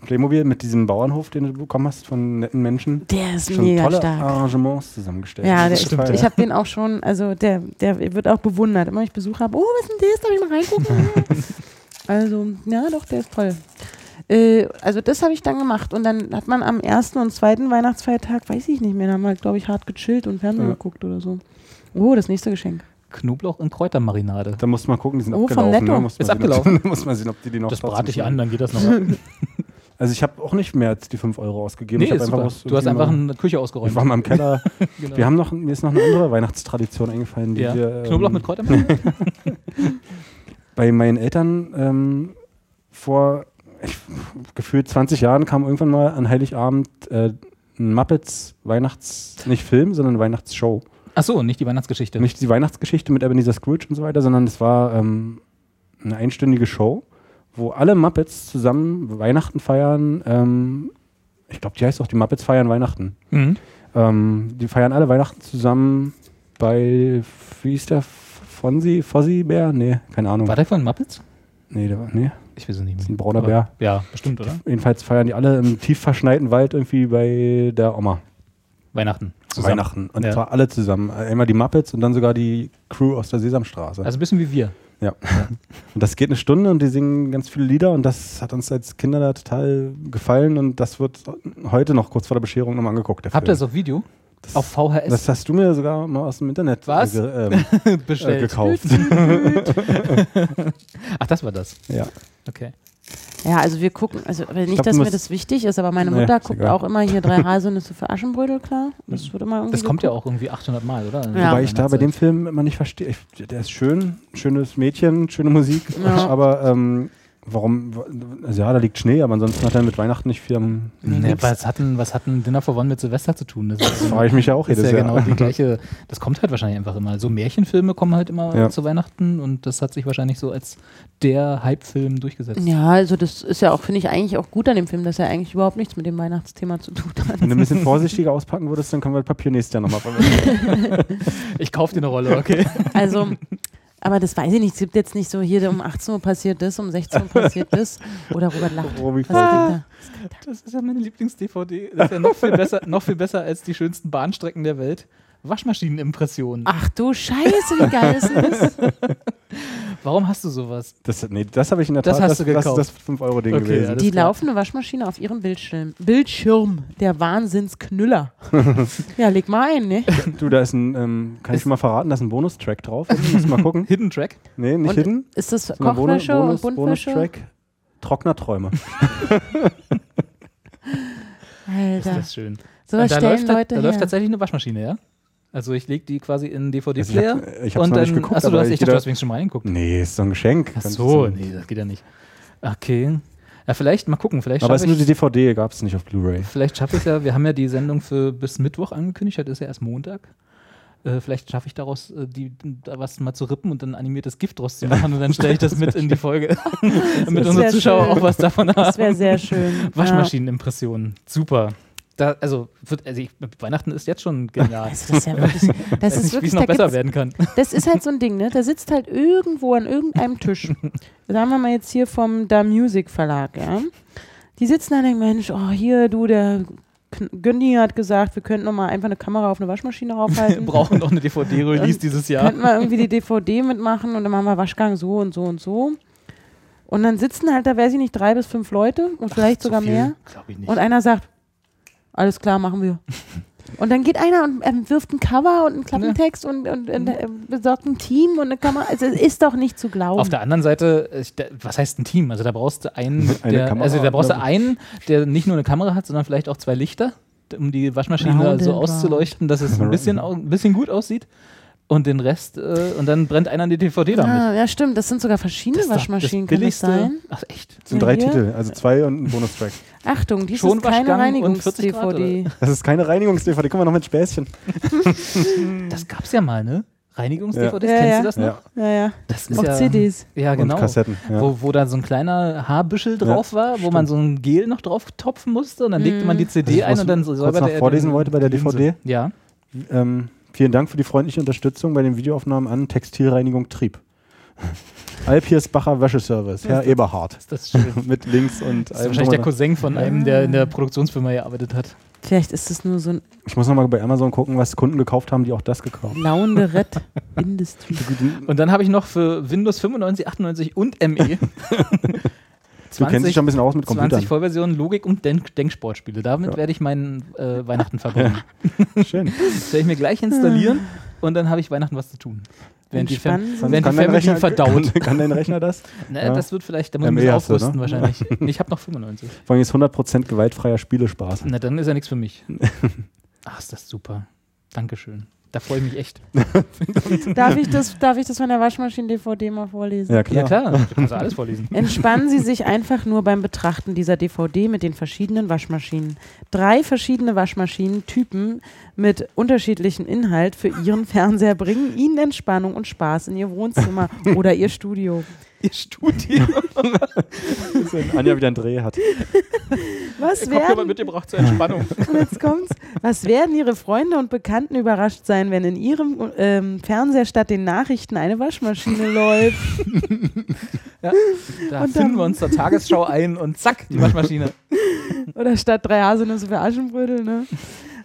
Playmobil mit diesem Bauernhof, den du bekommen hast von netten Menschen, der ist schon mega tolle stark. Arrangements zusammengestellt. Ja, der, Das ich, ist total- ich habe den auch schon, also der, der wird auch bewundert. Immer wenn ich Besuch habe, oh, was ist denn das? Darf ich mal reingucken? also, ja, doch, der ist toll. Äh, also das habe ich dann gemacht und dann hat man am ersten und zweiten Weihnachtsfeiertag, weiß ich nicht mehr, da haben wir, glaube ich, hart gechillt und Fernsehen Ja. geguckt oder so. Oh, das nächste Geschenk. Knoblauch und Kräutermarinade. Da muss man gucken, die sind Oh, vom abgelaufen. Netto. Ne? Muss man Ist sehen, abgelaufen. Ob, muss man sehen, ob die die noch Das brate ich an, dann geht das noch. Also ich habe auch nicht mehr als die 5 Euro ausgegeben. nee, ist super. Du hast einfach eine Küche ausgeräumt. Ich war mal im Keller. Genau. Wir haben noch, mir ist noch eine andere Weihnachtstradition eingefallen, die ja. wir ähm, Knoblauch mit Kräutermarinade? bei meinen Eltern ähm, vor ich, gefühlt 20 Jahren kam irgendwann mal an Heiligabend äh, ein Muppets Weihnachts, nicht Film, sondern Weihnachtsshow. Achso, nicht die Weihnachtsgeschichte. Nicht die Weihnachtsgeschichte mit Ebenezer Scrooge und so weiter, sondern es war ähm, eine einstündige Show, wo alle Muppets zusammen Weihnachten feiern. Ähm, ich glaube, die heißt auch die Muppets feiern Weihnachten. Mhm. Ähm, die feiern alle Weihnachten zusammen bei, wie hieß der? Fonsi? Fossi Bär? Nee, keine Ahnung. War der von Muppets? Nee, der war, nee. Ich weiß es nicht Das ist mehr. ein brauner Aber- Bär. Ja, bestimmt, oder? Jedenfalls feiern die alle im tief verschneiten Wald irgendwie bei der Oma. Weihnachten. Zusammen. Weihnachten. Und Ja. zwar alle zusammen. Einmal die Muppets und dann sogar die Crew aus der Sesamstraße. Also ein bisschen wie wir. Ja. Und das geht eine Stunde und die singen ganz viele Lieder und das hat uns als Kinder da total gefallen und das wird heute noch kurz vor der Bescherung nochmal angeguckt. Habt ihr das auf Video? Das- auf VHS? Das hast du mir sogar mal aus dem Internet Was? Äh, ge, ähm, äh, bestellt. gekauft. Ach, das war das. ja. Okay. Ja, also wir gucken, also nicht, glaub, dass mir das wichtig ist, aber meine Nee, Mutter ist guckt egal. auch immer hier drei Haselnüsse für Aschenbrödel, klar. Das wird immer irgendwie Das kommt ja auch irgendwie 800 Mal, oder? Ja. Wobei ich da bei dem Film immer nicht verstehe. Der ist schön, schönes Mädchen, schöne Musik, Ja. aber ähm, warum, also ja, da liegt Schnee, aber ansonsten hat er mit Weihnachten nicht viel am Nee, was, hat denn, was hat ein Dinner for One mit Silvester zu tun? Das ist, Das frage ich mich ja auch ist jedes ja Jahr. genau die gleiche. Das kommt halt wahrscheinlich einfach immer. So Märchenfilme kommen halt immer Ja. zu Weihnachten und das hat sich wahrscheinlich so als der Hype-Film durchgesetzt. Ja, also das ist ja auch, finde ich eigentlich auch gut an dem Film, dass er eigentlich überhaupt nichts mit dem Weihnachtsthema zu tun hat. Wenn du ein bisschen vorsichtiger auspacken würdest, dann können wir das Papier nächstes Jahr nochmal verwenden. Ich kaufe dir eine Rolle, okay? Also, aber das weiß ich nicht. Es gibt jetzt nicht so, hier um 18 Uhr passiert das, um 16 Uhr passiert das. Oder Robert lacht. Wie Was kriegt er? Das ist ja meine Lieblings-DVD. Das ist ja noch viel, besser, noch viel besser als die schönsten Bahnstrecken der Welt. Waschmaschinenimpressionen. Ach du Scheiße, wie geil ist das? Warum hast du sowas? Das, nee, das habe ich in der Das Tat. hast du das, gekauft. das ist das 5-Euro-Ding Okay, gewesen. Die klar. laufende Waschmaschine auf ihrem Bildschirm. Bildschirm, der Wahnsinnsknüller. ja, leg mal ein, ne? Du, da ist ein, ähm, kann ich schon mal verraten, da ist ein Bonustrack drauf. Du musst mal gucken. Hidden Track? Nee, nicht Und hidden. Ist das sondern Bonus- Kochwäsche und Bonus, Buntwäsche? Bonustrack. Trocknerträume. Ist Alter, das schön. sowas Und da stellen läuft, da, Leute da läuft tatsächlich eine Waschmaschine, ja? Also ich lege die quasi in den Also ich DVD-Player. hab- ich hab's und noch nicht geguckt, achso, du hast, ich dachte, du hast schon mal reingeguckt. Nee, ist doch ein Geschenk. Ach Kannst so, du- nee, das geht ja nicht. Okay. Ja, vielleicht mal gucken. Vielleicht Aber es ist nur die DVD, gab es nicht auf Blu-ray. vielleicht schaffe ich es ja. Wir haben ja die Sendung für bis Mittwoch angekündigt. Heute ist ja erst Montag. Äh, vielleicht schaffe ich daraus, äh, die, da was mal zu rippen und dann animiertes Gift draus zu machen und dann stelle ich das mit in die Folge, damit Das unsere Zuschauer schön. auch was davon Das haben. wäre sehr schön. Waschmaschinenimpressionen. Super. Da, also, wird, also ich, Weihnachten ist jetzt schon genial. Also das ist ja wirklich, das ist nicht, wie wirklich, es noch besser werden kann. Das ist halt so ein Ding, ne? Da sitzt halt irgendwo an irgendeinem Tisch. Sagen wir mal jetzt hier vom Da Music Verlag, ja? Die sitzen da und denken, Mensch, oh, hier, du, der Günni hat gesagt, wir könnten noch mal einfach eine Kamera auf eine Waschmaschine Wir raufhalten. brauchen noch eine DVD-Release dieses Jahr. Könnten wir irgendwie die DVD mitmachen und dann machen wir Waschgang so und so und so. Und dann sitzen halt da, weiß ich nicht, drei bis fünf Leute und vielleicht sogar mehr. Ich nicht. Und einer sagt, alles klar, machen wir. Und dann geht einer und ähm, wirft ein Cover und einen Klappentext und, und, und äh, besorgt ein Team und eine Kamera. Also es ist doch nicht zu glauben. Auf der anderen Seite, ich, da, was heißt ein Team? Also da brauchst du einen, Eine der, also da brauchst du einen, der nicht nur eine Kamera hat, sondern vielleicht auch zwei Lichter, um die Waschmaschine Roundabout. so auszuleuchten, dass es ein bisschen, ein bisschen gut aussieht. Und den Rest, äh, und dann brennt einer die DVD damit. ah, ja, stimmt. Das sind sogar verschiedene Das Waschmaschinen, das kann das billigste- sein? Ach echt? Das sind Ja, drei hier. Titel, also zwei und ein Bonustrack. Achtung, dies Schon ist keine Waschgang und 40 Grad, Reinigungs-DVD. Das ist keine Reinigungs-DVD, guck mal noch mit Späßchen. Das gab's ja mal, ne? Reinigungs-DVDs, Ja, kennst ja. du das noch? Ja. Ja, ja. Das ist Auch ja, CDs. Ja, genau. Und Kassetten. Ja. Wo, wo da so ein kleiner Haarbüschel drauf war, wo man so ein Gel noch drauf topfen musste und dann legte man die CD Also ich ein und dann kurz säuberte noch er vorlesen wollte bei der. DVD. Ja. Ähm, vielen Dank für die freundliche Unterstützung bei den Videoaufnahmen an Textilreinigung Trieb. Alpiersbacher Wäscheservice, Herr Eberhard. Ist das schön. Mit Links und Das ist wahrscheinlich der Cousin von einem, der in der Produktionsfirma gearbeitet hat. Vielleicht ist es nur so ein Ich muss nochmal bei Amazon gucken, was Kunden gekauft haben, die auch das gekauft Launderett Industry. Und dann habe ich noch für Windows 95, 98 und ME Du kennst dich schon ein bisschen aus mit Computern. 20 Vollversionen Logik- und Denk Denksportspiele. Damit Ja. werde ich meinen äh, Weihnachten verbringen. Schön. Das werde ich mir gleich installieren und dann habe ich Weihnachten was zu tun. Während die, Fam während die Family Rechner, verdaut. Kann, kann dein Rechner das? Ne, Ja. Das wird vielleicht, da muss hast du, ne? aufrüsten wahrscheinlich. Ich habe noch 95. Vor allem ist 100% gewaltfreier Spielespaß. Na, dann ist ja nichts für mich. Ach, ist das super. Dankeschön. Da freue ich mich echt. Darf ich das, darf ich das von der Waschmaschinen-DVD mal vorlesen? Ja, klar. Ja, klar. Du kannst alles vorlesen. Entspannen Sie sich einfach nur beim Betrachten dieser DVD mit den verschiedenen Waschmaschinen. Drei verschiedene Waschmaschinen-Typen mit unterschiedlichem Inhalt für Ihren Fernseher bringen Ihnen Entspannung und Spaß in Ihr Wohnzimmer oder Ihr Studio. Ihr Studio. Wenn Anja wieder einen Dreh hat. Was werden, mitgebracht zur Entspannung. und jetzt kommt's, was werden Ihre Freunde und Bekannten überrascht sein, wenn in Ihrem ähm, Fernseher statt den Nachrichten eine Waschmaschine läuft? Ja, da Und finden dann- wir uns zur Tagesschau ein und zack, die Waschmaschine. Oder statt drei Haselnüsse für Aschenbrödel, ne?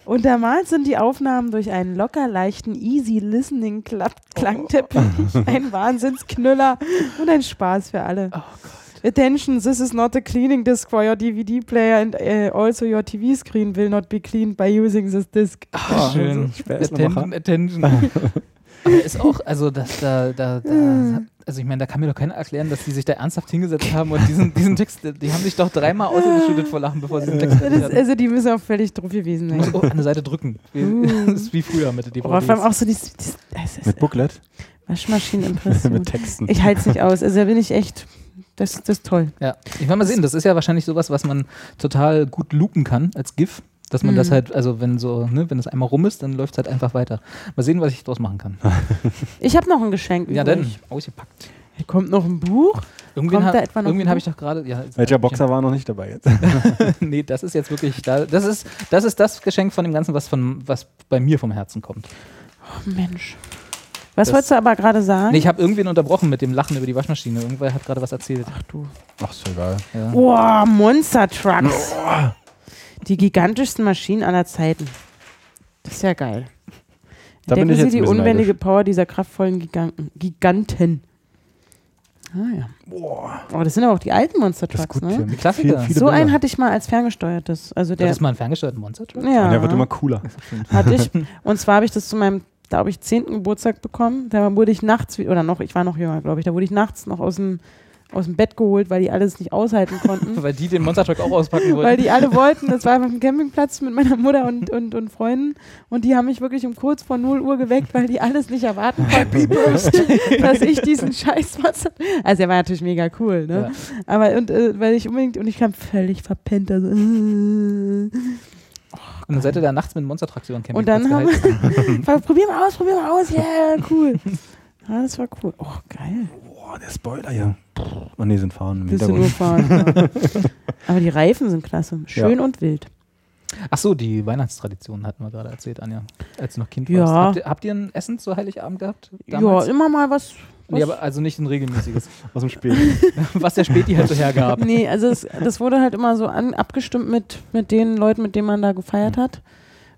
Untermalt sind die Aufnahmen durch einen locker leichten Easy Listening Klangteppich, ein Wahnsinnsknüller und ein Spaß für alle. Oh Gott. Attention, this is not a cleaning disc for your DVD player and uh, also your TV screen will not be cleaned by using this disc. Ach, schön. Späßlemacher. Attention, attention. Aber ist auch, also dass da, da, da also ich meine, da kann mir doch keiner erklären, dass die sich da ernsthaft hingesetzt haben und diesen, diesen Text, die haben sich doch dreimal ausgeschüttet vor Lachen, bevor sie diesen Text Das hatten. also die müssen auch völlig drauf gewesen sein. auch an der Seite drücken. Wie, Uh. Das ist wie früher mit der Oh, vor allem DVD. auch so die, die, das ist Mit Booklet? Waschmaschinenimpression. Mit Texten. Ich halte es nicht aus. Also da bin ich echt, das, das ist toll. Ja, ich will mal sehen, das ist ja wahrscheinlich sowas, was man total gut loopen kann als GIF. Dass man Mhm. das halt, also wenn so, ne, wenn das einmal rum ist, dann läuft es halt einfach weiter. Mal sehen, was ich daraus machen kann. Ich habe noch ein Geschenk. Ja, dann, ausgepackt. Hier kommt noch ein Buch. Irgendwen, Kommt ha da etwa noch irgendwen ein habe ich doch gerade. Ja, Welcher Boxer war noch nicht dabei jetzt? nee, das ist jetzt wirklich, da, das, ist, das ist das Geschenk von dem Ganzen, was, von, was bei mir vom Herzen kommt. Oh, Mensch. Was Das- wolltest du aber gerade sagen? Nee, ich habe irgendwen unterbrochen mit dem Lachen über die Waschmaschine. Irgendwer hat gerade was erzählt. Ach du. Ach, ist egal. Ja. Boah, Monster Trucks. Die gigantischsten Maschinen aller Zeiten. Das ist ja geil. Da bin Entdecken ich Sie jetzt die unbändige neidisch. Power dieser kraftvollen Giganten. Giganten. Ah ja. Boah, Oh, das sind aber auch die alten Monster das ist Trucks, ne? Mit Klassiker. viel- So Bilder. einen hatte ich mal als ferngesteuertes. Also der, Das ist mal ein ferngesteuerter Monster Truck. ja, Und der wird immer cooler. hatte ich. Und zwar habe ich das zu meinem, glaube ich, 10. Geburtstag bekommen. Da wurde ich nachts, wie- oder noch, ich war noch jünger, glaube ich, da wurde ich nachts noch aus dem, aus dem Bett geholt, weil die alles nicht aushalten konnten. Weil die den Monster Truck auch auspacken wollten. weil die alle wollten, das war auf dem Campingplatz mit meiner Mutter und, und, und Freunden und die haben mich wirklich um kurz vor 0 Uhr geweckt, weil die alles nicht erwarten konnten, dass ich diesen Scheiß Monster... Also der war natürlich mega cool, ne? Ja. Aber und, äh, weil ich unbedingt, und ich kam völlig verpennt, also, äh, Und dann seid ihr da nachts mit dem Monster Truck über den Und dann Campingplatz haben wir, probier mal aus, probier mal aus, yeah, cool. Ja, das war cool. Oh, geil. Boah, der Spoiler hier. Oh ne, sind Fahren im Bist du nur fahren. ja. Aber die Reifen sind klasse. Schön und wild. Ach so, die Weihnachtstradition hatten wir gerade erzählt, Anja, als du noch Kind Ja. warst. Habt ihr, habt ihr ein Essen zu Heiligabend gehabt? Ja, damals? immer mal was. Nee, aber also nicht ein regelmäßiges. Aus dem Spiel. was der Späti halt so hergab. Nee, also es, das wurde halt immer so an, abgestimmt mit, mit den Leuten, mit denen man da gefeiert hat.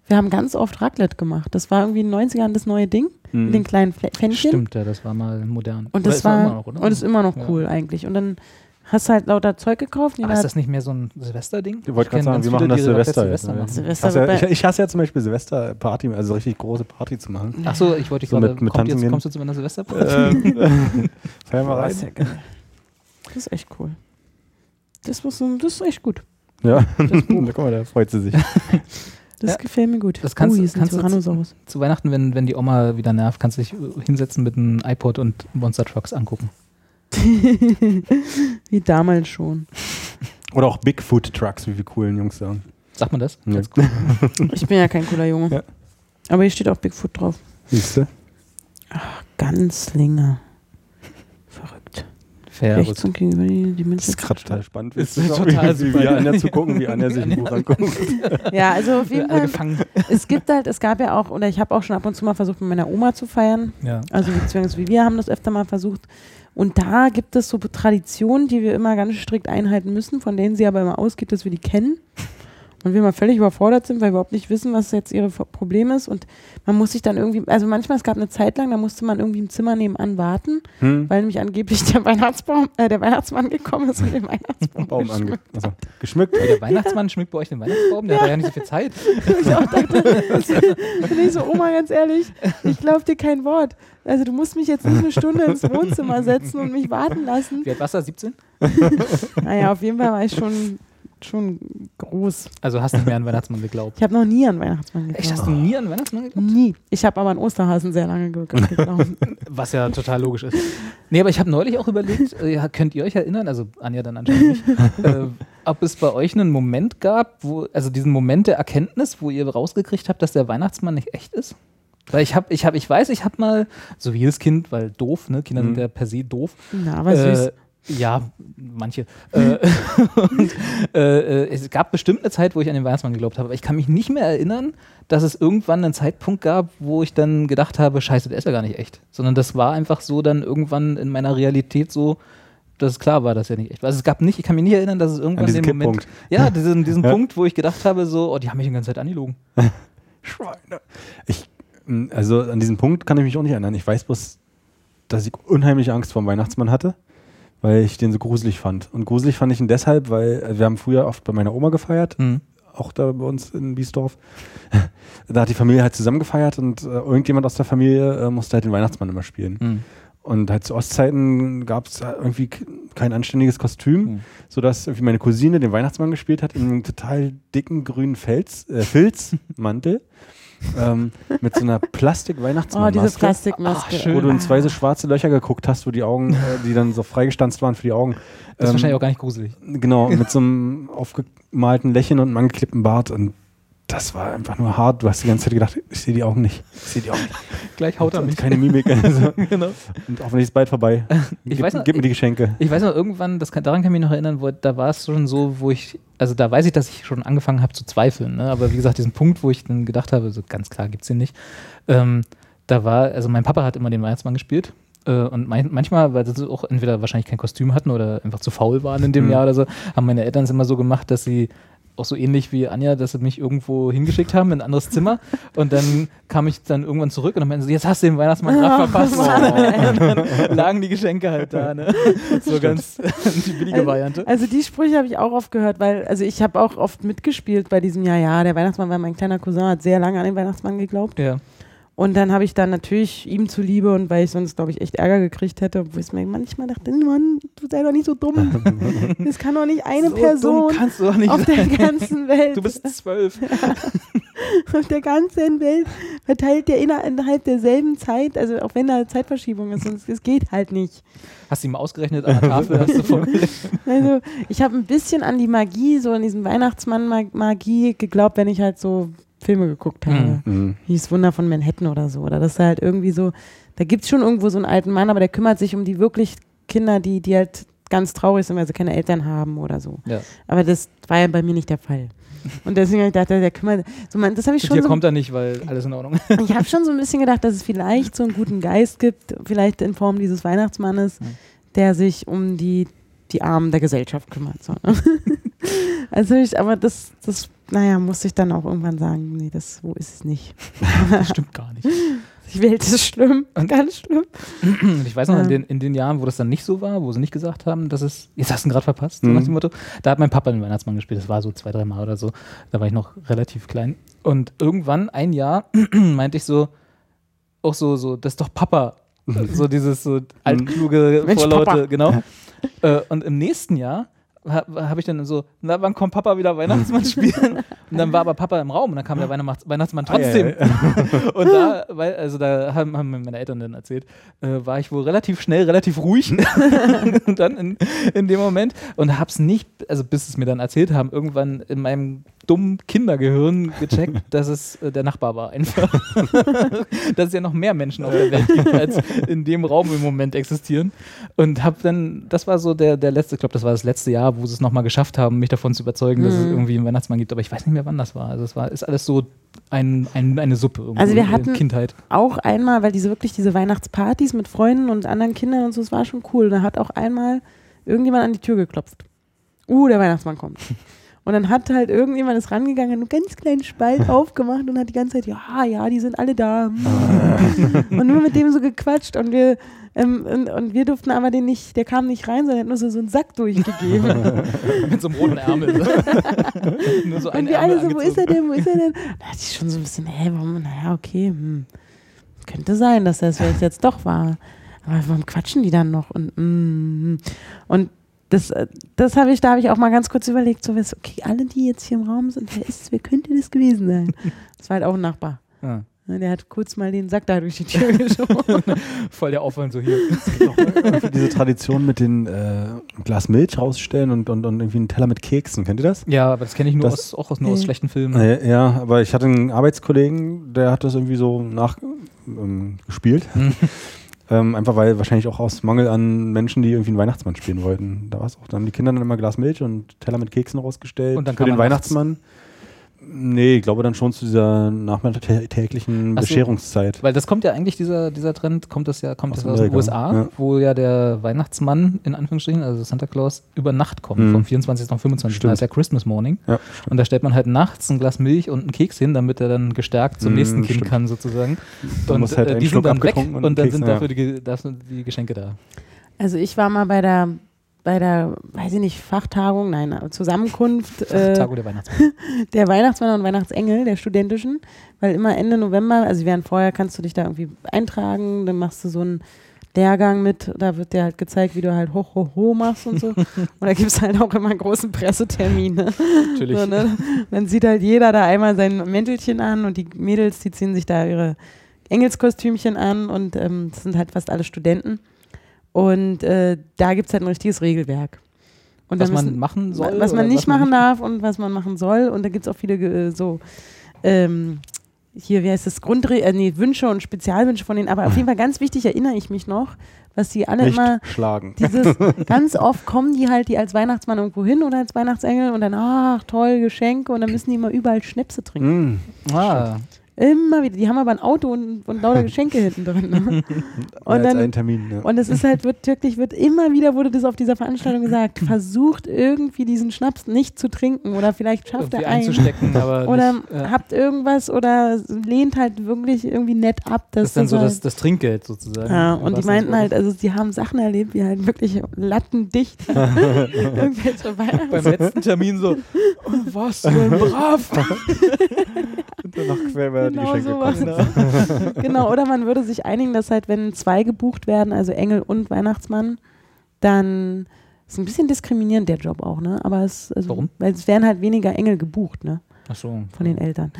Wir haben ganz oft Raclette gemacht. Das war irgendwie in den 90ern das neue Ding. Mhm. Mit den kleinen Flä- Pfännchen. Stimmt, ja, das war mal modern. Und das ist war, immer noch, oder? und ist immer noch Ja. cool eigentlich. Und dann hast du halt lauter Zeug gekauft. Aber ist das nicht mehr so ein Silvesterding? Ich wollte gerade sagen, wir viele, machen das Silvester. jetzt, Silvester machen. Silvester Hasse- wird bei- ich, ich hasse ja zum Beispiel Silvesterparty, also richtig große Party zu machen. Ach so, ich wollte dich So gerade, mit- mit kommt jetzt, kommst du zu meiner Silvesterparty? Ähm, Das ist rein. ja geil. Das ist echt cool. Das, muss, so- das ist echt gut. Ja, guck mal, da freut sie sich. Das Ja. gefällt mir gut. Das kannst- oh, hier ist ein kannst du- Tyrannosaurus. zu Weihnachten, wenn, wenn die Oma wieder nervt, kannst du dich äh, hinsetzen mit einem iPod und Monster Trucks angucken. Wie damals schon. Oder auch Bigfoot Trucks, wie wir coolen Jungs sagen. Sagt man das? Ja. Ganz cool. Ich bin ja kein cooler Junge. Ja. Aber hier steht auch Bigfoot drauf. Siehst du? Ganzlinge. Verrückt. Rechts und gegenüber die, die Das Münze. ist gerade total spannend. Ist Wie- total wie, super. wie Anja zu gucken, wie Anja sich ein Buch anguckt. Ja, also auf jeden Fall. gefangen. Es gibt halt, es gab ja auch, oder ich habe auch schon ab und zu mal versucht, mit meiner Oma zu feiern. Ja. Also beziehungsweise wie wir haben das öfter mal versucht. Und da gibt es so Traditionen, die wir immer ganz strikt einhalten müssen, von denen sie aber immer ausgeht, dass wir die kennen. Und wir mal völlig überfordert sind, weil wir überhaupt nicht wissen, was jetzt ihre Problem ist. Und man muss sich dann irgendwie, also manchmal, es gab eine Zeit lang, da musste man irgendwie im Zimmer nebenan warten, Hm? weil nämlich angeblich der Weihnachtsbaum, äh, der Weihnachtsmann gekommen ist und den Weihnachtsbaum geschmückt. also, geschmückt. Der Weihnachtsmann schmückt bei euch den Weihnachtsbaum? Der hat ja nicht so viel Zeit. ich auch dachte, und ich so, Oma, ganz ehrlich, ich glaube dir kein Wort. Also du musst mich jetzt nicht eine Stunde ins Wohnzimmer setzen und mich warten lassen. Wie alt warst du? 17? Naja, auf jeden Fall war ich schon, schon groß. Also hast nicht mehr an Weihnachtsmann geglaubt. Ich habe noch nie an Weihnachtsmann geglaubt. Echt, hast du nie an Weihnachtsmann geglaubt? Nie. Ich habe aber an Osterhasen sehr lange ge- geglaubt. Was ja total logisch ist. Nee, aber ich habe neulich auch überlegt, äh, könnt ihr euch erinnern, also Anja dann anscheinend nicht, äh, ob es bei euch einen Moment gab, wo, also diesen Moment der Erkenntnis, wo ihr rausgekriegt habt, dass der Weihnachtsmann nicht echt ist? Weil ich habe, ich habe, ich weiß, ich habe mal, so wie jedes Kind, weil doof, ne? Kinder sind Mhm. ja per se doof. Na, aber süß. Äh, ja, manche. äh, und, äh, äh, es gab bestimmt eine Zeit, wo ich an den Weihnachtsmann geglaubt habe, aber ich kann mich nicht mehr erinnern, dass es irgendwann einen Zeitpunkt gab, wo ich dann gedacht habe, scheiße, der ist ja gar nicht echt. Sondern das war einfach so dann irgendwann in meiner Realität so, dass es klar war, dass er nicht echt war. Also es gab nicht, ich kann mich nicht erinnern, dass es irgendwann den Moment, Kipppunkt. ja, diesen, diesen Ja. Punkt, wo ich gedacht habe, so, oh, die haben mich die ganze Zeit angelogen. Schweine. Ich, also an diesen Punkt kann ich mich auch nicht erinnern. Ich weiß bloß, dass ich unheimliche Angst vor dem Weihnachtsmann hatte, weil ich den so gruselig fand. Und gruselig fand ich ihn deshalb, weil äh, wir haben früher oft bei meiner Oma gefeiert, Mhm. auch da bei uns in Biesdorf. da hat die Familie halt zusammen gefeiert und äh, irgendjemand aus der Familie äh, musste halt den Weihnachtsmann immer spielen. Mhm. Und halt zu Ostzeiten gab es irgendwie kein anständiges Kostüm, Mhm. sodass irgendwie meine Cousine den Weihnachtsmann gespielt hat in einem total dicken grünen Fels, äh, Filzmantel ähm, mit so einer Oh, Plastik-Weihnachtsmann-Maske. diese Plastikmaske. Ach, schön. wo du in zwei so schwarze Löcher geguckt hast, wo die Augen, äh, die dann so freigestanzt waren für die Augen. Das ist Ähm, wahrscheinlich auch gar nicht gruselig. Genau, mit so einem aufgemalten Lächeln und einem angeklebten Bart. Und das war einfach nur hart. Du hast die ganze Zeit gedacht, ich sehe die Augen nicht. Ich sehe die Augen nicht. Gleich haut er Und mich. keine Mimik. Also, genau. und hoffentlich ist es bald vorbei. Ich gib, weiß noch, gib mir die Geschenke. Ich weiß noch, irgendwann, das kann, daran kann ich mich noch erinnern, wo, da war es schon so, wo ich, also da weiß ich, dass ich schon angefangen habe zu zweifeln, ne? aber wie gesagt, diesen Punkt, wo ich dann gedacht habe, so ganz klar gibt es den nicht, ähm, da war, also mein Papa hat immer den Weihnachtsmann gespielt äh, und manchmal, weil sie auch entweder wahrscheinlich kein Kostüm hatten oder einfach zu faul waren in dem Mhm. Jahr oder so, haben meine Eltern es immer so gemacht, dass sie auch so ähnlich wie Anja, dass sie mich irgendwo hingeschickt haben in ein anderes Zimmer und dann kam ich dann irgendwann zurück und dann meinten sie, jetzt hast du den Weihnachtsmann gerade verpasst. Und dann lagen die Geschenke halt da, ne? So ganz die billige Variante. Also die Sprüche habe ich auch oft gehört, weil also ich habe auch oft mitgespielt bei diesem Jahr, ja, der Weihnachtsmann, weil mein kleiner Cousin hat sehr lange an den Weihnachtsmann geglaubt. Ja. Und dann habe ich dann natürlich ihm zuliebe und weil ich sonst, glaube ich, echt Ärger gekriegt hätte, wo ich mir manchmal dachte, Mann, du sei doch nicht so dumm. Das kann doch nicht eine so Person dumm kannst du doch nicht auf der sein. ganzen Welt, Du bist zwölf. auf der ganzen Welt verteilt der innerhalb derselben Zeit, also auch wenn da Zeitverschiebung ist, und es- geht halt nicht. Hast du ihm ausgerechnet an der Tafel? Hast du? Also ich habe ein bisschen an die Magie, so an diesen Weihnachtsmann-Magie geglaubt, wenn ich halt so Filme geguckt habe. Mhm. Wie das Wunder von Manhattan oder so. Oder das ist halt irgendwie so, da gibt es schon irgendwo so einen alten Mann, aber der kümmert sich um die wirklich Kinder, die, die halt ganz traurig sind, weil sie keine Eltern haben oder so. Ja. Aber das war ja bei mir nicht der Fall. Und deswegen habe ich gedacht, der kümmert, so man, das habe ich schon hier so, kommt er nicht, weil alles in Ordnung. ich habe schon so ein bisschen gedacht, dass es vielleicht so einen guten Geist gibt, vielleicht in Form dieses Weihnachtsmannes, Mhm. der sich um die, die Armen der Gesellschaft kümmert. So. also ich, aber das, das, naja, musste ich dann auch irgendwann sagen, nee, das, so ist es nicht. Das stimmt gar nicht. Die Welt ist schlimm, Und- ganz schlimm. Und ich weiß noch, in Ja. den, in den Jahren, wo das dann nicht so war, wo sie nicht gesagt haben, dass es, jetzt hast du ihn gerade verpasst, so Mhm. nach dem Motto, da hat mein Papa den Weihnachtsmann gespielt, das war so zwei, drei Mal oder so, da war ich noch relativ klein. Und irgendwann, ein Jahr, meinte ich so, auch so, so, das ist doch Papa. so dieses so altkluge, Mensch, vorlaute, Papa. genau. äh, und im nächsten Jahr habe hab ich dann so, na, wann kommt Papa wieder Weihnachtsmann spielen? Und dann war aber Papa im Raum und dann kam der Weihnachts- Weihnachtsmann trotzdem. Ei, ei, Und da, weil, also da haben, haben mir meine Eltern dann erzählt, äh, war ich wohl relativ schnell, relativ ruhig und dann in, in dem Moment und hab's nicht, also bis es mir dann erzählt haben, irgendwann in meinem dummen Kindergehirn gecheckt, dass es äh, der Nachbar war einfach. dass es ja noch mehr Menschen auf der Welt gibt, als in dem Raum im Moment existieren. Und habe dann, das war so der, der letzte, ich glaube, das war das letzte Jahr, wo sie es nochmal geschafft haben, mich davon zu überzeugen, dass es Mhm. irgendwie einen Weihnachtsmann gibt. Aber ich weiß nicht mehr, wann das war. Also es war, ist alles so ein, ein, eine Suppe. irgendwo Also wir hatten- Kindheit. Auch einmal, weil diese wirklich diese Weihnachtspartys mit Freunden und anderen Kindern und so, das war schon cool. Da hat auch einmal irgendjemand an die Tür geklopft. Uh, der Weihnachtsmann kommt. Und dann hat halt irgendjemand ist rangegangen, hat einen ganz kleinen Spalt aufgemacht und hat die ganze Zeit, ja, ja, die sind alle da. und nur mit dem so gequatscht und wir, ähm, und, und wir durften aber den nicht, der kam nicht rein, sondern er hat nur so, so einen Sack durchgegeben. Mit so einem roten Ärmel. Nur so Und wir alle so, wo ist er denn, wo ist er denn? Da hatte ich schon so ein bisschen, hä, warum, naja, okay, hm. könnte sein, dass das vielleicht jetzt doch war. Aber warum quatschen die dann noch? Und, mm, und das, äh, das habe ich, da habe ich auch mal ganz kurz überlegt, so, was, okay, alle, die jetzt hier im Raum sind, wer ist, wer könnte das gewesen sein? Das war halt auch ein Nachbar. Ja. Ne, Der hat kurz mal den Sack da durch die Tür geschoben. Voll der Aufwand so hier. Diese Tradition mit den äh, Glas Milch rausstellen und, und, und irgendwie einen Teller mit Keksen. Kennt ihr das? Ja, aber das kenne ich nur Das- aus, auch aus, nur aus Nee. schlechten Filmen. Äh, ja, aber ich hatte einen Arbeitskollegen, der hat das irgendwie so nachgespielt. Ähm, gespielt. Hm. Ähm, einfach weil wahrscheinlich auch aus Mangel an Menschen, die irgendwie einen Weihnachtsmann spielen wollten. Da war es auch. Dann haben die Kinder dann immer Glas Milch und Teller mit Keksen rausgestellt. Und dann für den man nachts. Nee, ich glaube dann schon zu dieser nachmittäglichen Ach so. Bescherungszeit. Weil das kommt ja eigentlich, dieser, dieser Trend, kommt das ja, kommt Aus das aus den USA, ja. wo ja der Weihnachtsmann, in Anführungsstrichen, also Santa Claus, über Nacht kommt, Mhm. vom 24. auf 25. Stimmt. Das ist ja Christmas Morning. Ja, Und da stellt man halt nachts ein Glas Milch und einen Keks hin, damit er dann gestärkt zum Mhm, nächsten Kind stimmt. kann, sozusagen. Da und muss halt äh, ein die sind dann weg und, und dann Keks, sind ja. dafür die, das sind die Geschenke da. Also ich war mal bei der, bei der, weiß ich nicht, Fachtagung, nein, Zusammenkunft. äh, der Weihnachtsmann. der Weihnachtsmann und Weihnachtsengel, der studentischen, weil immer Ende November, also während vorher kannst du dich da irgendwie eintragen, dann machst du so einen Lehrgang mit, da wird dir halt gezeigt, wie du halt hoch, hoch, hoch machst und so. und da gibt es halt auch immer einen großen Pressetermin. Ne? Natürlich. So, ne? Dann sieht halt jeder da einmal sein Mäntelchen an und die Mädels, die ziehen sich da ihre Engelskostümchen an und ähm, das sind halt fast alle Studenten. Und äh, da gibt es halt ein richtiges Regelwerk. Und Was dann man müssen- machen soll. was man nicht machen darf und was man machen soll. Und da gibt es auch viele äh, so, ähm, hier, wie heißt das, Grundre äh, nee, Wünsche und Spezialwünsche von denen. Aber auf jeden Fall ganz wichtig erinnere ich mich noch, was die alle Nicht immer, schlagen. dieses, ganz oft kommen die halt, die als Weihnachtsmann irgendwo hin oder als Weihnachtsengel und dann, ach toll, Geschenke und dann müssen die immer überall Schnäpse trinken. Mm. Ah, Immer wieder. Die haben aber ein Auto und, und lauter Geschenke hinten drin. Ne? Und Und dann, einen Termin. Ja. und es ist halt, wird wirklich, wird immer wieder, wurde das auf dieser Veranstaltung gesagt, versucht irgendwie diesen Schnaps nicht zu trinken oder vielleicht schafft irgendwie er einen. einzustecken, aber Oder nicht, äh, habt irgendwas oder lehnt halt wirklich irgendwie nett ab. das Dass ist dann so halt, das, das Trinkgeld sozusagen. ja, und die meinten halt, also sie haben Sachen erlebt, wie halt wirklich lattendicht irgendwelche beim Weihnachts letzten Termin so, oh, was, so ein brav. Danach quer über die Genau Geschenke sowas. kommen. genau, oder man würde sich einigen, dass halt, wenn zwei gebucht werden, also Engel und Weihnachtsmann, dann ist ein bisschen diskriminierend der Job auch, ne? Aber es, also, Warum? Weil es werden halt weniger Engel gebucht, ne? Ach so. Von den Eltern.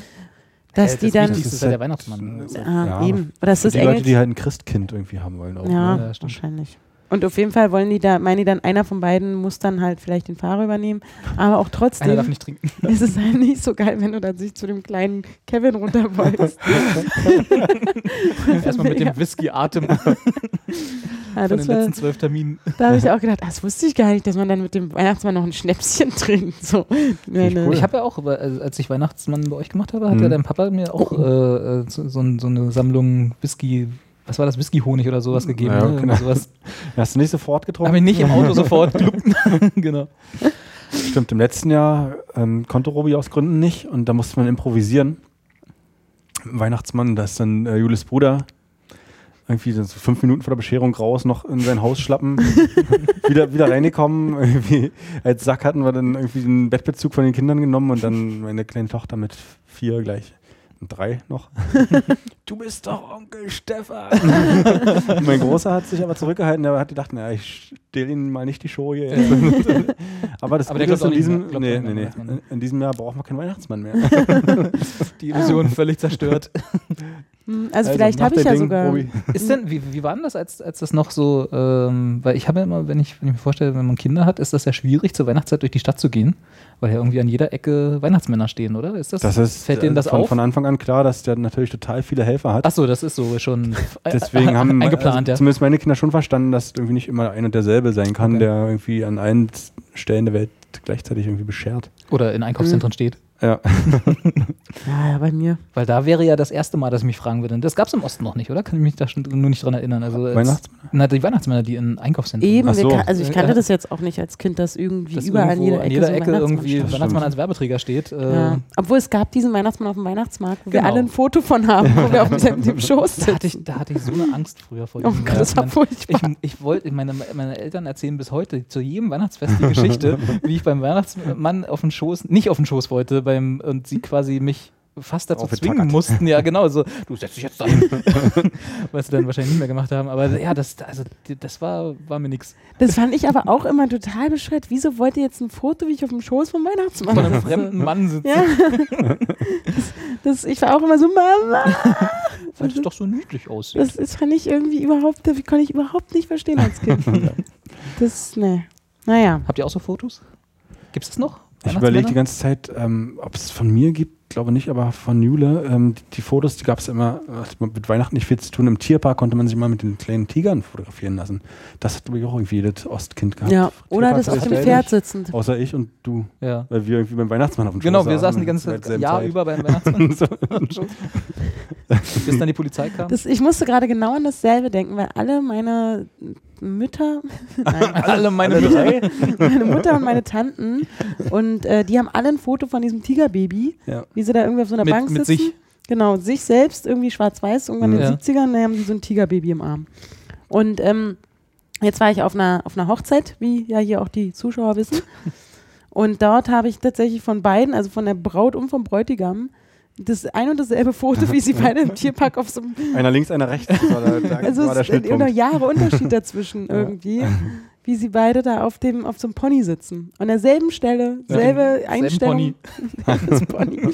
Dass die das dann. Wichtigste ist ja der Weihnachtsmann. Ah, Ja, eben. Oder das Für ist die Engel. Leute, die halt ein Christkind irgendwie haben wollen. Auch, ja, ne? Ja, wahrscheinlich. Und auf jeden Fall wollen die da, meinen die dann, einer von beiden muss dann halt vielleicht den Fahrer übernehmen. Aber auch Einer trotzdem darf nicht trinken. ist es halt nicht so geil, wenn du dann sich zu dem kleinen Kevin runterbeugst. Erstmal mit dem Whisky-Atem Ja, von den war, letzten zwölf Terminen. da habe ich auch gedacht, ah, das wusste ich gar nicht, dass man dann mit dem Weihnachtsmann noch ein Schnäpschen trinkt. So. Ich nee. cool. Ich habe ja auch, als ich Weihnachtsmann bei euch gemacht habe, hat Mhm. ja dein Papa mir auch äh, äh, so, so eine Sammlung Whisky, was war das, Whisky-Honig oder sowas gegeben. Ja, ne? genau. Sowas. Hast du nicht sofort getrunken? Habe ich nicht im Auto sofort gelupt. genau. Stimmt, im letzten Jahr ähm, konnte Robi aus Gründen nicht und da musste man improvisieren. Weihnachtsmann, da ist dann äh, Julis Bruder irgendwie so fünf Minuten vor der Bescherung raus, noch in sein Haus schlappen, wieder, wieder reingekommen. Irgendwie als Sack hatten wir dann irgendwie den Bettbezug von den Kindern genommen und dann meine kleine Tochter mit vier gleich. Drei noch. du bist doch Onkel Stefan. Mein Großer hat sich aber zurückgehalten, der hat gedacht, na, ich stehle ihnen mal nicht die Show hier. aber das Aber der Gute ist, in diesem, mehr- nee, nee, nee. In, in diesem Jahr brauchen wir keinen Weihnachtsmann mehr. Die Illusion völlig zerstört. Hm, Also, vielleicht mach habe ich ja Ding, sogar. Robi. Ist denn, wie, wie war denn das, als, als das noch so, ähm, weil ich habe ja immer, wenn ich, wenn ich mir vorstelle, wenn man Kinder hat, ist das ja schwierig, zur Weihnachtszeit durch die Stadt zu gehen, weil ja irgendwie an jeder Ecke Weihnachtsmänner stehen, oder? Ist das, Das ist fällt denen äh, das von, auf? von Anfang an klar, dass der natürlich total viele Helfer hat. Achso, das ist so schon Deswegen haben eingeplant, also ja. zumindest meine Kinder schon verstanden, dass irgendwie nicht immer ein und derselbe sein kann, Okay. der irgendwie an allen Stellen der Welt gleichzeitig irgendwie beschert. Oder in Einkaufszentren steht. Ja. Ja, ja, bei mir. Weil da wäre ja das erste Mal, dass ich mich fragen würde. Das gab es im Osten noch nicht, oder? Kann ich mich da schon nur nicht dran erinnern. Also als- Weihnachtsmänner? Na, die Weihnachtsmänner, die in Einkaufszentren Eben, wir so. kan- also ich kannte Ja. das jetzt auch nicht als Kind, dass irgendwie dass überall an irgendwo jeder Ecke, an jeder so Ecke Weihnachtsmann irgendwie. Weihnachtsmann als Werbeträger steht. Äh, Ja. Obwohl es gab diesen Weihnachtsmann auf dem Weihnachtsmarkt, wo wir Genau. alle ein Foto von haben, wo wir auf dem, dem Schoß Da hatte, sitzen. ich, da hatte ich so eine Angst früher vor Oh diesem Gott, das war furchtbar. Ich, ich wollte, meine, meine Eltern erzählen bis heute zu jedem Weihnachtsfest die Geschichte, wie ich beim Weihnachtsmann auf den Schoß, nicht auf den Schoß wollte, beim, und sie quasi mich fast dazu zwingen mussten. Ja, genau, so, du setz dich jetzt dahin. Was sie dann wahrscheinlich nicht mehr gemacht haben. Aber ja, das, also, das war, war mir nix. Das fand ich aber auch immer total bescheuert. Wieso wollt ihr jetzt ein Foto, wie ich auf dem Schoß vom Weihnachtsmann Von einem sitze? fremden Mann sitzt. Ja. Das, das, ich war auch immer so, Mama. Weil es doch so niedlich aussieht. Das, das fand ich irgendwie überhaupt, das konnte ich überhaupt nicht verstehen als Kind. Das, ne. Naja. Habt ihr auch so Fotos? Gibt es das noch? Ich überlege die ganze Zeit, ähm, ob es von mir gibt, glaube nicht, aber von Jule. Ähm, die, die Fotos, die gab es immer, hat mit Weihnachten nicht viel zu tun. Im Tierpark konnte man sich mal mit den kleinen Tigern fotografieren lassen. Das hat, glaube ich, auch irgendwie jedes Ostkind gehabt. Ja. Oder Tierpark das auf dem. Pferd sitzend. Außer ich und du, Ja. weil wir irgendwie beim Weihnachtsmann auf dem Genau, wir saßen die in ganze Zeit, Jahr Zeit. über beim Weihnachtsmann. So. Bis dann die Polizei kam. Das, ich musste gerade genau an dasselbe denken, weil alle meine Mütter, nein, alle meine Alle Mütter. drei? meine Mutter und meine Tanten und äh, die haben alle ein Foto von diesem Tigerbaby, Ja. wie sie da irgendwie auf so einer Mit- Bank mit sitzen. sich. Genau, sich selbst irgendwie schwarz-weiß, irgendwann in Ja. den 70ern, da haben die so ein Tigerbaby im Arm. Und ähm, jetzt war ich auf einer, auf einer Hochzeit, wie ja hier auch die Zuschauer wissen. Und dort habe ich tatsächlich von beiden, also von der Braut und vom Bräutigam, das ein und dasselbe Foto, wie sie beide im Tierpark auf so einem Einer links, einer rechts. Das war der, da also war der es ist immer Schnittpunkt. Jahre Unterschied dazwischen irgendwie, wie sie beide da auf dem auf so einem Pony sitzen. An derselben Stelle, selbe Selben Einstellung. Pony. Pony.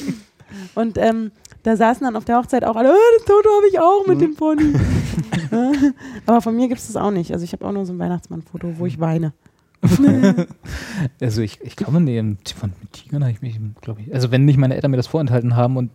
Und ähm, da saßen dann auf der Hochzeit auch alle, "Ah, das Foto habe ich auch mit dem Pony. Ja, Aber von mir gibt es das auch nicht. Also ich habe auch nur so ein Weihnachtsmann-Foto, wo ich weine. Also ich, ich glaube, nee, von Tigern habe ich mich, glaube ich, also wenn nicht meine Eltern mir das vorenthalten haben und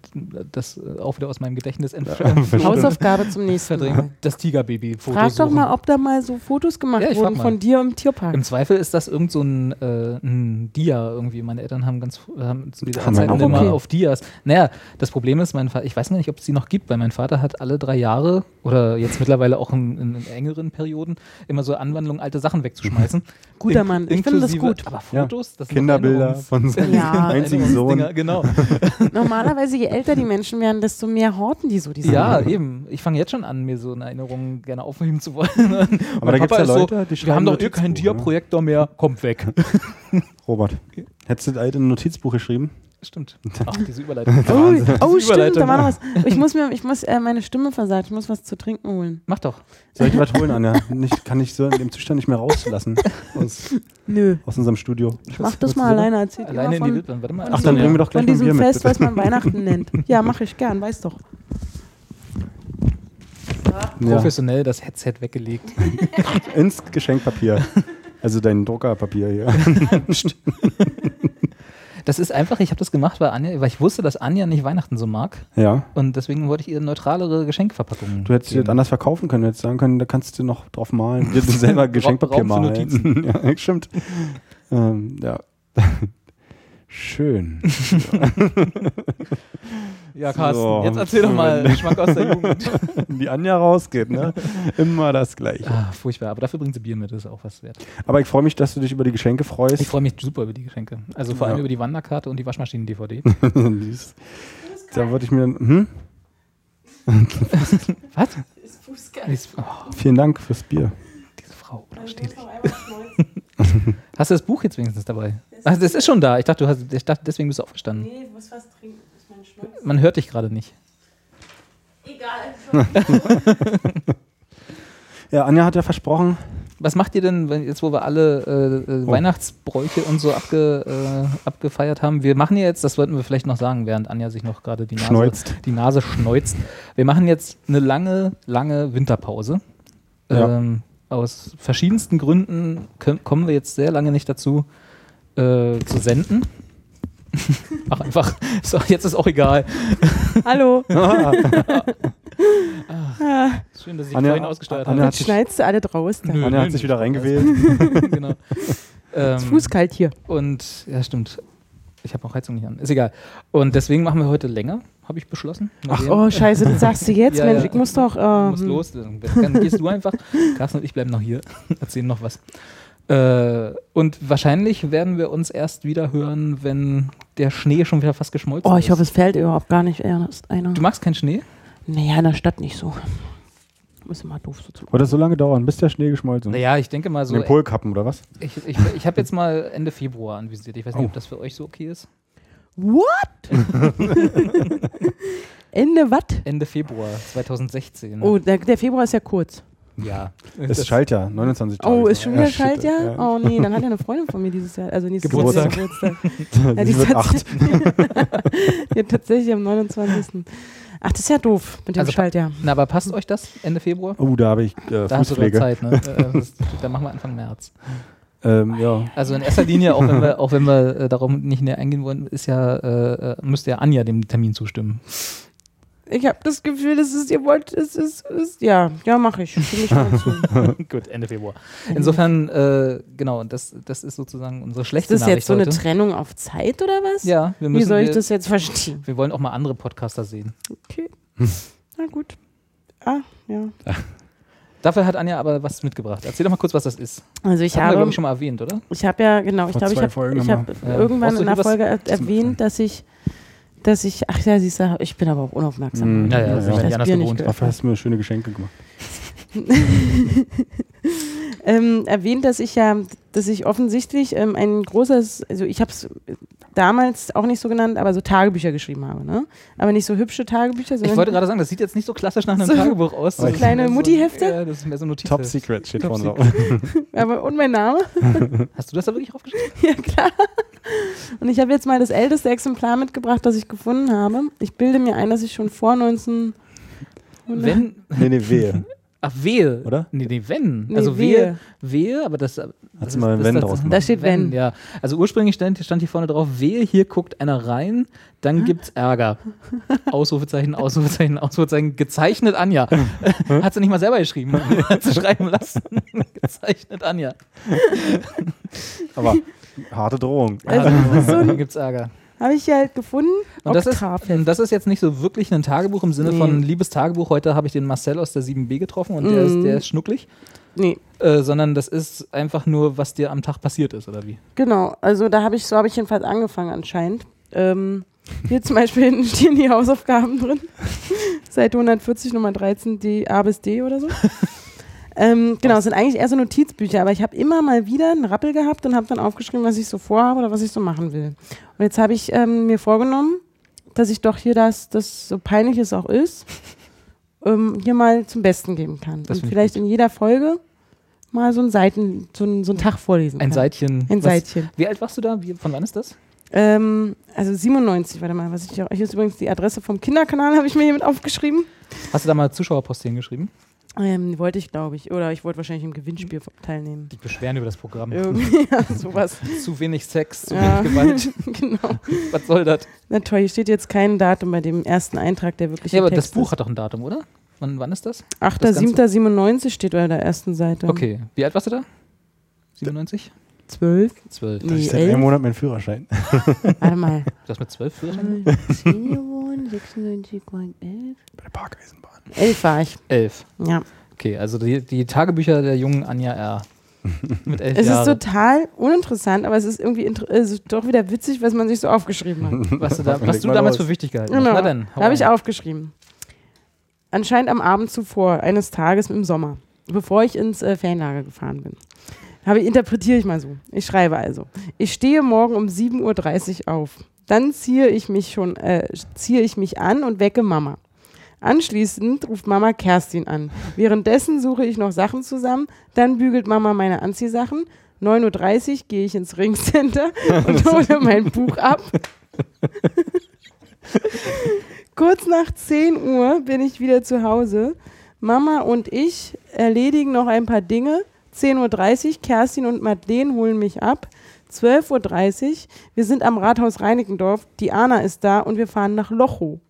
das äh, auch wieder aus meinem Gedächtnis entfernt, Hausaufgabe zum nächsten Mal. das Tigerbaby-Foto Frag doch suchen. mal, ob da mal so Fotos gemacht Ja, wurden von dir im Tierpark. Im Zweifel ist das irgend so ein, äh, ein Dia irgendwie. Meine Eltern haben ganz haben zu dieser Haben Zeit immer okay. auf Dias. Naja, das Problem ist, mein Vater, ich weiß gar nicht, ob es die noch gibt, weil mein Vater hat alle drei Jahre oder jetzt mittlerweile auch in, in, in engeren Perioden immer so Anwandlungen, alte Sachen wegzuschmeißen. Guter Mann, ich finde das gut. Aber Fotos, das sind Kinderbilder von seinem Ja. einzigen Sohn. Genau. Normalerweise, je älter die Menschen werden, desto mehr horten die so diese Ja, Sachen. eben. Ich fange jetzt schon an, mir so eine Erinnerung gerne aufheben zu wollen. Aber da gibt's ja Leute, die wir schreiben haben doch eh keinen Notizbuch, ne? Tierprojektor mehr, kommt weg. Robert, hättest du das alte Notizbuch geschrieben? Stimmt. Ach, diese Überleitung. Oh, oh Diese stimmt, da war noch was. Ich muss mir, ich muss, äh, meine Stimme versagt, ich muss was zu trinken holen. Mach doch. Soll ich was holen, Anja? Nicht, kann ich so in dem Zustand nicht mehr rauslassen aus, Nö. aus unserem Studio. Mach das mal alleine, erzähl Alleine in die Wildbahn. Warte mal. Ach, dann bringen wir doch gleich von mal ein diesem Bier mit, Fest, bitte. was man Weihnachten nennt. Ja, mache ich gern, weiß doch. Ja, professionell das Headset weggelegt. ins Geschenkpapier. Also dein Druckerpapier hier. Das ist einfach, ich habe das gemacht, weil, Anja, weil ich wusste, dass Anja nicht Weihnachten so mag. Ja. Und deswegen wollte ich ihr neutralere Geschenkverpackungen. Du hättest geben. anders verkaufen können. Du hättest sagen können, da kannst du noch drauf malen. Dir selber Geschenkpapier malen. Ja, stimmt. ähm, ja. Schön. Ja, Carsten, So. jetzt erzähl doch mal Geschmack aus der Jugend. Die Anja rausgeht, ne? Immer das Gleiche. Ah, furchtbar, aber dafür bringt sie Bier mit, das ist auch was wert. Aber ich freue mich, dass du dich über die Geschenke freust. Ich freue mich super über die Geschenke. Also vor allem Ja. über die Wanderkarte und die Waschmaschinen-DVD. Da würde ich mir. Hm? was? Dies- Oh, Vielen Dank fürs Bier. diese Frau, unausstehlich. Hast du das Buch jetzt wenigstens dabei? Ach, das ist schon da. Ich dachte, du hast, ich dachte deswegen bist du aufgestanden. Nee, ich muss was trinken. Man hört dich gerade nicht. Egal. Ja, Anja hat ja versprochen, was macht ihr denn, wenn, jetzt wo wir alle äh, äh, Oh. Weihnachtsbräuche und so abge, äh, abgefeiert haben? Wir machen ja jetzt, das wollten wir vielleicht noch sagen, während Anja sich noch gerade die Nase, Schneuzt. die Nase schneuzt. Wir machen jetzt eine lange, lange Winterpause. Ja. Ähm, aus verschiedensten Gründen kommen wir jetzt sehr lange nicht dazu, äh, zu senden. Ach, einfach. So, jetzt ist auch egal. Hallo. Schön, dass ich Anja- vorhin ausgesteuert habe. Jetzt schneidest du alle draus. Da. Nö. Anja hat nö, sich wieder reingewählt. genau. Ähm, Ist fußkalt hier. Und ja, stimmt. Ich habe auch Heizung nicht an. Ist egal. Und deswegen machen wir heute länger, habe ich beschlossen. Mal sehen. Oh, scheiße, das sagst du jetzt? Ja, Mensch, ja. ich muss doch. Du Äh, musst los. Dann gehst du einfach. Carsten und ich bleiben noch hier, erzählen noch was. Äh, und wahrscheinlich werden wir uns erst wieder hören, wenn der Schnee schon wieder fast geschmolzen Oh, ist. ich hoffe, es fällt überhaupt gar nicht erst einer. Du magst keinen Schnee? Naja, in der Stadt nicht so. Ist immer doof so zum Wird das so lange dauern, bis der Schnee geschmolzen ist? Naja, ich denke mal so. Den Polkappen oder was? Ich, ich, ich habe jetzt mal Ende Februar anvisiert. Ich weiß nicht, Oh. ob das für euch so okay ist. What? Ende was? Ende Februar 2016. Oh, der, der Februar ist ja kurz. ja. Es Das- schallt 29 Tage. Oh, ist schon wieder shit, Schaltjahr? Oh nee, dann hat ja eine Freundin von mir dieses Jahr, also nächstes Geburtstag. Jahr Geburtstag. Ja, Ja, die wird ist acht. ja, tatsächlich am 29. Ach, das ist ja doof mit dem Also, Schaltjahr. Na, aber passt euch das Ende Februar? Oh, da habe ich äh, Da hast du. Zeit, ne? Äh, das, dann machen wir Anfang März. Ähm, ja. Also in erster Linie, auch wenn wir, auch wenn wir äh, darauf nicht näher eingehen wollen, ist ja, äh, äh, müsste ja Anja dem Termin zustimmen. Ich habe das Gefühl, das ist, ihr wollt, es ist, ist, ja, ja, mache ich. Stimme ich mal zu. Gut, Ende Februar. Insofern, äh, genau, das, das ist sozusagen unsere Ist schlechte das Nachricht jetzt so eine heute. Trennung auf Zeit oder was? Ja, wir Wie müssen. soll ich wir, das jetzt verstehen? wir wollen auch mal andere Podcaster sehen. Okay. Na gut. Ah, ja. Dafür hat Anja aber was mitgebracht. Erzähl doch mal kurz, was das ist. Also ich Haben wir, habe, glaube ich, schon mal erwähnt, oder? ich habe ja, genau, ich glaube, ich habe ich haben hab. Ja. irgendwann in der Folge er erwähnt, dass ich, dass ich, ach ja, siehst du, ich bin aber auch unaufmerksam. Mm, Ja, ja, ja, das ja. ist Das Janas Bier nicht. Dafür hast du mir schöne Geschenke gemacht. ähm, erwähnt, dass ich ja, dass ich offensichtlich ähm, ein großes, also ich habe es damals auch nicht so genannt, aber so Tagebücher geschrieben habe, ne? Aber nicht so hübsche Tagebücher, sondern Ich wollte gerade sagen, das sieht jetzt nicht so klassisch nach einem So- Tagebuch aus. So kleine Muttihefte? Ja, das ist mehr so ein Notiz. Top Secret steht Top vorne drauf. aber und mein Name, Hast du das da wirklich draufgeschrieben? ja klar. Und ich habe jetzt mal das älteste Exemplar mitgebracht, das ich gefunden habe. Ich bilde mir ein, dass ich schon vor 19 Wenn, Nee, nee, wehe. Ach, wehe. Oder? Nee, nee, wenn. Nee, also wehe, wehe, aber das. Hat sie mal ein Wenn draus Da steht wenn. Ja, also ursprünglich stand, stand hier vorne drauf, wehe, hier guckt einer rein, dann gibt's Ärger. Ausrufezeichen, Ausrufezeichen, Ausrufezeichen, gezeichnet Anja. Hat sie nicht mal selber geschrieben. Hat sie schreiben lassen. gezeichnet Anja. Aber harte Drohung. Also das ist so gibt's Ärger. Habe ich halt gefunden. Und das, ist, das ist jetzt nicht so wirklich ein Tagebuch im Sinne Nee. von liebes Tagebuch. Heute habe ich den Marcel aus der 7b getroffen und der, ist, Mhm. der ist schnucklig. Nee, Äh, sondern das ist einfach nur, was dir am Tag passiert ist, oder wie? genau. Also da habe ich, so habe ich jedenfalls angefangen anscheinend. Ähm, hier zum Beispiel hinten stehen die Hausaufgaben drin. Seite 140, Nummer 13, die A bis D oder so. Ähm, genau, es sind eigentlich eher so Notizbücher, aber ich habe immer mal wieder einen Rappel gehabt und habe dann aufgeschrieben, was ich so vorhabe oder was ich so machen will. Und jetzt habe ich ähm, mir vorgenommen, dass ich doch hier das, das so peinlich es auch ist, ähm, hier mal zum Besten geben kann. Das und vielleicht in jeder Folge mal so ein Seiten, so ein, so Tag vorlesen Ein kann. Seitchen. Ein was- Seitchen. Wie alt warst du da? Wie, von wann ist das? Ähm, also 97, warte mal, was ich hier, hier ist übrigens die Adresse vom Kinderkanal, habe ich mir hiermit aufgeschrieben. Hast du da mal Zuschauerpost hingeschrieben? Ähm, wollte ich, glaube ich. Oder ich wollte wahrscheinlich im Gewinnspiel teilnehmen. Die beschweren über das Programm. Irgendwie, ja, sowas. Zu wenig Sex, zu Ja. wenig Gewalt. genau. Was soll das? Na toll, hier steht jetzt kein Datum bei dem ersten Eintrag, der wirklich Ja, aber das Text Buch ist. hat doch ein Datum, oder? Wann, wann ist das? das Ganze- 8.7.97 steht bei der ersten Seite. Okay. Wie alt warst du da? 97? 12? 12. Nee, Ich seit 11? einem Monat meinen Führerschein. Warte mal. Du hast mit 12 Führerschein? 10 geworden, 96, 11? Bei der Parkeisenbahn. 11 war ich. 11. Ja. Okay, also die, die Tagebücher der jungen Anja R. mit 11 Es ist Jahren. total uninteressant, aber es ist irgendwie es ist doch wieder witzig, was man sich so aufgeschrieben hat. was du, da, was du mal damals los. für wichtig gehalten Genau. hast. Na dann, Da habe ich aufgeschrieben. Anscheinend am Abend zuvor, eines Tages im Sommer, bevor ich ins äh, Ferienlager gefahren bin. Habe, interpretiere ich mal so. Ich schreibe also. Ich stehe morgen um 7.30 Uhr auf. Dann ziehe ich mich schon, äh, ziehe ich mich an und wecke Mama. Anschließend ruft Mama Kerstin an. Währenddessen suche ich noch Sachen zusammen. Dann bügelt Mama meine Anziehsachen. 9.30 Uhr gehe ich ins Ringcenter und hole mein Buch ab. Kurz nach 10 Uhr bin ich wieder zu Hause. Mama und ich erledigen noch ein paar Dinge. 10.30 Uhr, Kerstin und Madeleine holen mich ab. 12.30 Uhr, wir sind am Rathaus Reinickendorf. Die Anna ist da und wir fahren nach Lochow.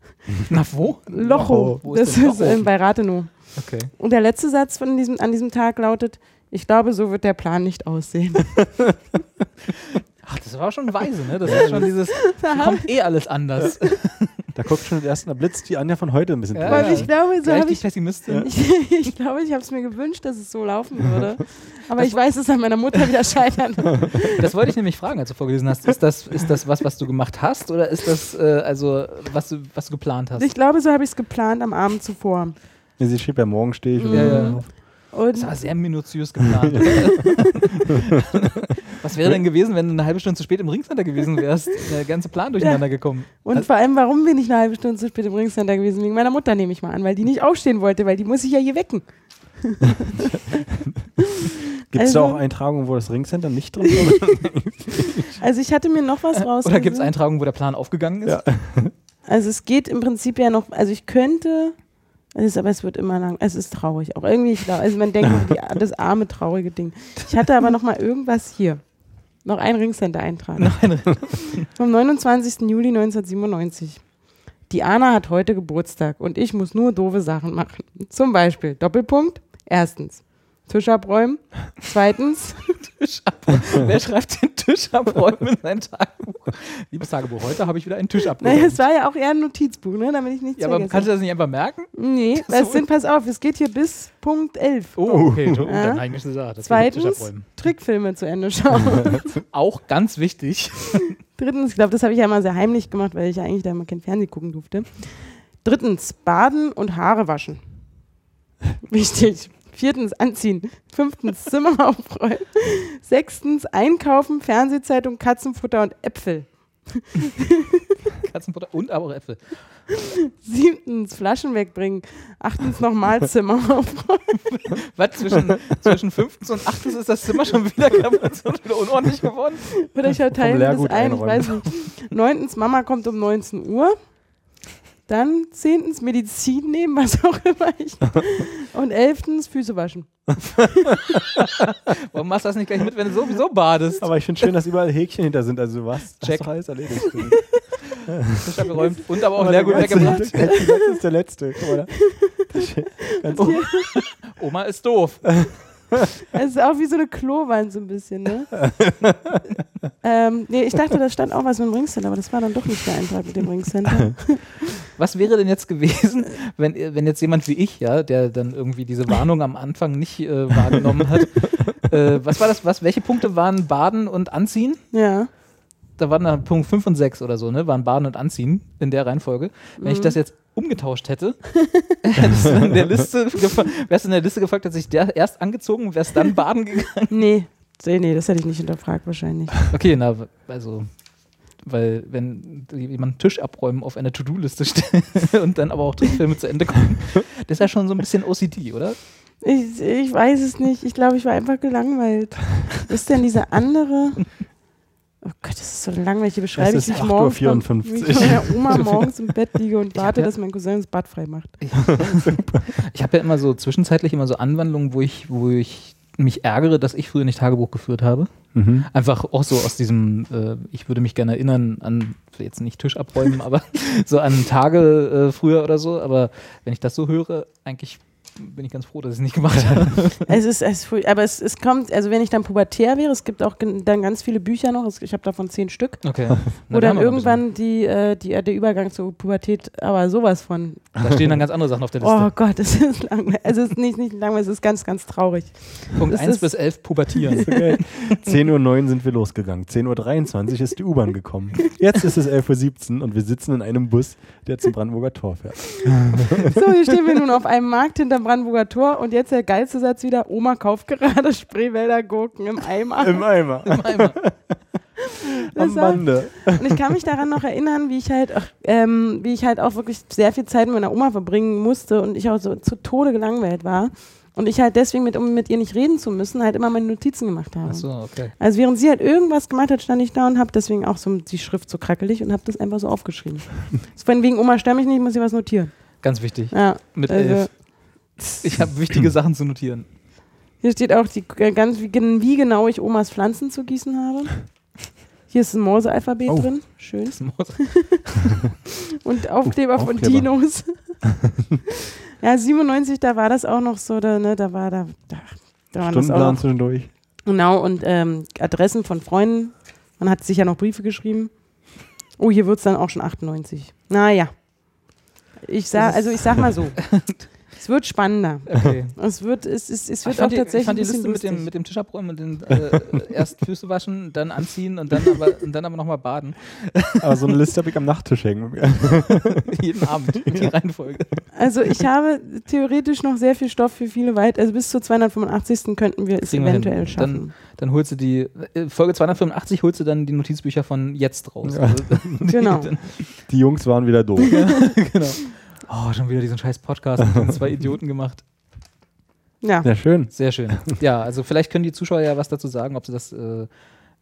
Na, wo? Lochow, Wo ist das ist bei Rathenow. Okay. Und der letzte Satz von diesem, an diesem Tag lautet, ich glaube, so wird der Plan nicht aussehen. Ach, das war schon weise, ne? Das ist schon dieses, kommt eh alles anders. Da guckt schon der erste Blitz die Anja von heute ein bisschen Ja, durch. Weil ich glaube, so habe ich, Pessimistin. ich, ich glaube, ich habe es mir gewünscht, dass es so laufen würde. Aber ich weiß, es an meiner Mutter wieder scheitern. Das wollte ich nämlich fragen, als du vorgelesen hast. Ist das, ist das was, was du gemacht hast oder ist das äh, also was du, was du geplant hast? Ich glaube, so habe ich es geplant am Abend zuvor. Ja, sie schrieb ja, morgen stehe ich. und- Ja, ja. Und Das war sehr minutiös geplant. was wäre denn gewesen, wenn du eine halbe Stunde zu spät im Ringcenter gewesen wärst? Der ganze Plan durcheinander gekommen. Und vor allem, warum bin ich eine halbe Stunde zu spät im Ringcenter gewesen? Wegen meiner Mutter nehme ich mal an, weil die nicht aufstehen wollte, weil die muss ich ja hier wecken. Gibt es da Also- auch Eintragungen, wo das Ringcenter nicht drin ist? Also ich hatte mir noch was raus. Oder gibt es Eintragungen, wo der Plan aufgegangen ist? Ja. Also es geht im Prinzip ja noch, also ich könnte, es ist, aber es wird immer lang, es ist traurig auch. Irgendwie, ich glaub, also man denkt, die, das arme, traurige Ding. Ich hatte aber noch mal irgendwas hier. Noch ein Ringcenter-Eintrag. Vom 29. Juli 1997. Die Anna hat heute Geburtstag und ich muss nur doofe Sachen machen. Zum Beispiel Doppelpunkt. Erstens, Tisch abräumen. Zweitens, Tisch abräumen. Wer schreibt den Tisch abräumen in sein Tagebuch? Liebes Tagebuch, heute habe ich wieder einen Tisch abgeräumt. naja, es war ja auch eher ein Notizbuch, ne, damit ich nichts ja, aber vergesse. kannst du das nicht einfach merken? Nee, Das das sind, pass auf, es geht hier bis Punkt 11. Oh, okay. Oh, Ja. dann eigentlich gesagt, das wäre Tisch Zweitens, abräumen. Trickfilme zu Ende schauen. Auch ganz wichtig. Drittens, ich glaube, das habe ich ja immer sehr heimlich gemacht, weil ich ja eigentlich da immer kein Fernsehen gucken durfte. Drittens, baden und Haare waschen. Wichtig. Viertens, anziehen. Fünftens, Zimmer aufräumen. Sechstens, einkaufen, Fernsehzeitung, Katzenfutter und Äpfel. Katzenfutter und aber auch Äpfel. Siebtens, Flaschen wegbringen. Achtens, nochmal Zimmer aufräumen. Was? Zwischen, zwischen fünftens und achtens ist das Zimmer schon wieder kaputt und wieder unordentlich geworden? Oder ich teilen das ein, ich weiß nicht. Neuntens, Mama kommt um 19 Uhr. Dann zehntens, Medizin nehmen, was auch immer ich. Und elftens, Füße waschen. Warum machst du das nicht gleich mit, wenn du sowieso badest? Aber ich finde schön, dass überall Häkchen hinter sind. Also was? Check. Du alles erledigt. Tisch abgeräumt und aber auch Leergut der weggebracht. Das ist der letzte. Guck mal da. Das ist Ganz Oma ist doof. Es ist auch wie so eine Klowand so ein bisschen, ne? ähm, nee, ich dachte, da stand auch was mit dem Ringcenter, aber das war dann doch nicht der Eintrag mit dem Ringcenter. Was wäre denn jetzt gewesen, wenn, wenn jetzt jemand wie ich, ja, der dann irgendwie diese Warnung am Anfang nicht äh, wahrgenommen hat? äh, was war das? Was, welche Punkte waren Baden und Anziehen? Ja. Da waren da Punkt 5 und 6 oder so, ne? Waren Baden und Anziehen in der Reihenfolge. Wenn ich das jetzt umgetauscht hätte, hättest du in der Liste gefa- wärst du in der Liste gefragt, hat sich der erst angezogen, wärst dann baden gegangen. Nee. Nee, nee, das hätte ich nicht hinterfragt wahrscheinlich. Okay, na, also, weil wenn jemand einen Tisch abräumen auf einer To-Do-Liste stellt und dann aber auch Trickfilme zu Ende gucken, das ist ja schon so ein bisschen OCD, oder? Ich, ich weiß es nicht. Ich glaube, ich war einfach gelangweilt. Ist denn diese andere? Oh Gott, das ist so langweilig. Hier beschreibe Es ich, wie ich morgens 8:54 von, wie ich meiner Oma morgens im Bett liege und warte, ja- dass mein Cousin das Bad frei macht. Ich habe ja immer so zwischenzeitlich immer so Anwandlungen, wo ich, wo ich mich ärgere, dass ich früher nicht Tagebuch geführt habe. Mhm. Einfach auch so aus diesem, äh, ich würde mich gerne erinnern an, jetzt nicht Tisch abräumen, aber so an Tage äh, früher oder so. Aber wenn ich das so höre, eigentlich bin ich ganz froh, dass ich es nicht gemacht habe. Es ist, es, ist aber es, es kommt, also wenn ich dann pubertär wäre, es gibt auch dann ganz viele Bücher noch, es- ich habe davon zehn Stück, Okay. wo dann irgendwann die, äh, die, äh, der Übergang zur Pubertät, aber sowas von. Da stehen dann ganz andere Sachen auf der Liste. oh Gott, es ist langweilig, also es ist nicht, nicht langweilig, es ist ganz, ganz traurig. Punkt das 1 ist- bis 11 pubertieren. Okay. 10.09 Uhr sind wir losgegangen. 10.23 Uhr ist die U-Bahn gekommen. Jetzt ist es 11.17 Uhr und wir sitzen in einem Bus, der zum Brandenburger Tor fährt. So, hier stehen wir nun auf einem Markt hinterm Brandenburger Tor und jetzt der geilste Satz wieder, Oma kauft gerade Spreewälder Gurken im Eimer. Im Eimer. Im Eimer. Am Bande. Und ich kann mich daran noch erinnern, wie ich halt, ach, ähm, wie ich halt auch wirklich sehr viel Zeit mit meiner Oma verbringen musste und ich auch so zu Tode gelangweilt war. Und ich halt deswegen, mit, um mit ihr nicht reden zu müssen, halt immer meine Notizen gemacht habe. Achso, okay. Also während sie halt irgendwas gemacht hat, stand ich da und habe deswegen auch so die Schrift so krackelig und habe das einfach so aufgeschrieben. so von wegen Oma stör mich nicht, ich muss hier was notieren. Ganz wichtig. Ja, Mit also, elf. Ich habe wichtige Sachen zu notieren. Hier steht auch die, äh, ganz wie, wie genau ich Omas Pflanzen zu gießen habe. Hier ist ein Morse-Alphabet Oh. drin. Schön. Muss- Und Aufkleber von Aufkleber. Dinos. Ja, 97, da war das auch noch so, da, ne, da war da, da, da war das auch Stundenplan noch, zwischendurch. Genau, und ähm, Adressen von Freunden. Man hat sich ja noch Briefe geschrieben. Oh, hier wird es dann auch schon 98. Naja. Ich sag, also ich sag mal so. es wird spannender. Okay. Es wird, es, es, es Ich wird auch die, ich tatsächlich fand die Liste mit dem, mit dem Tisch abräumen und den, äh, erst Füße waschen, dann anziehen und dann aber, und dann aber nochmal baden. Aber so eine Liste habe ich am Nachttisch hängen. Jeden Abend. Die Reihenfolge. Also ich habe theoretisch noch sehr viel Stoff für viele weit. Also bis zur 285. könnten wir es Kriegen wir eventuell Dann- schaffen. Dann holst du die, äh, Folge 285 holst du dann die Notizbücher von jetzt raus. Ja. Also, die- Genau. Dann, Die Jungs waren wieder doof. genau. Oh, schon wieder diesen scheiß Podcast mit den zwei Idioten gemacht. Ja. Ja, schön. Sehr schön. Ja, also vielleicht können die Zuschauer ja was dazu sagen, ob sie das äh,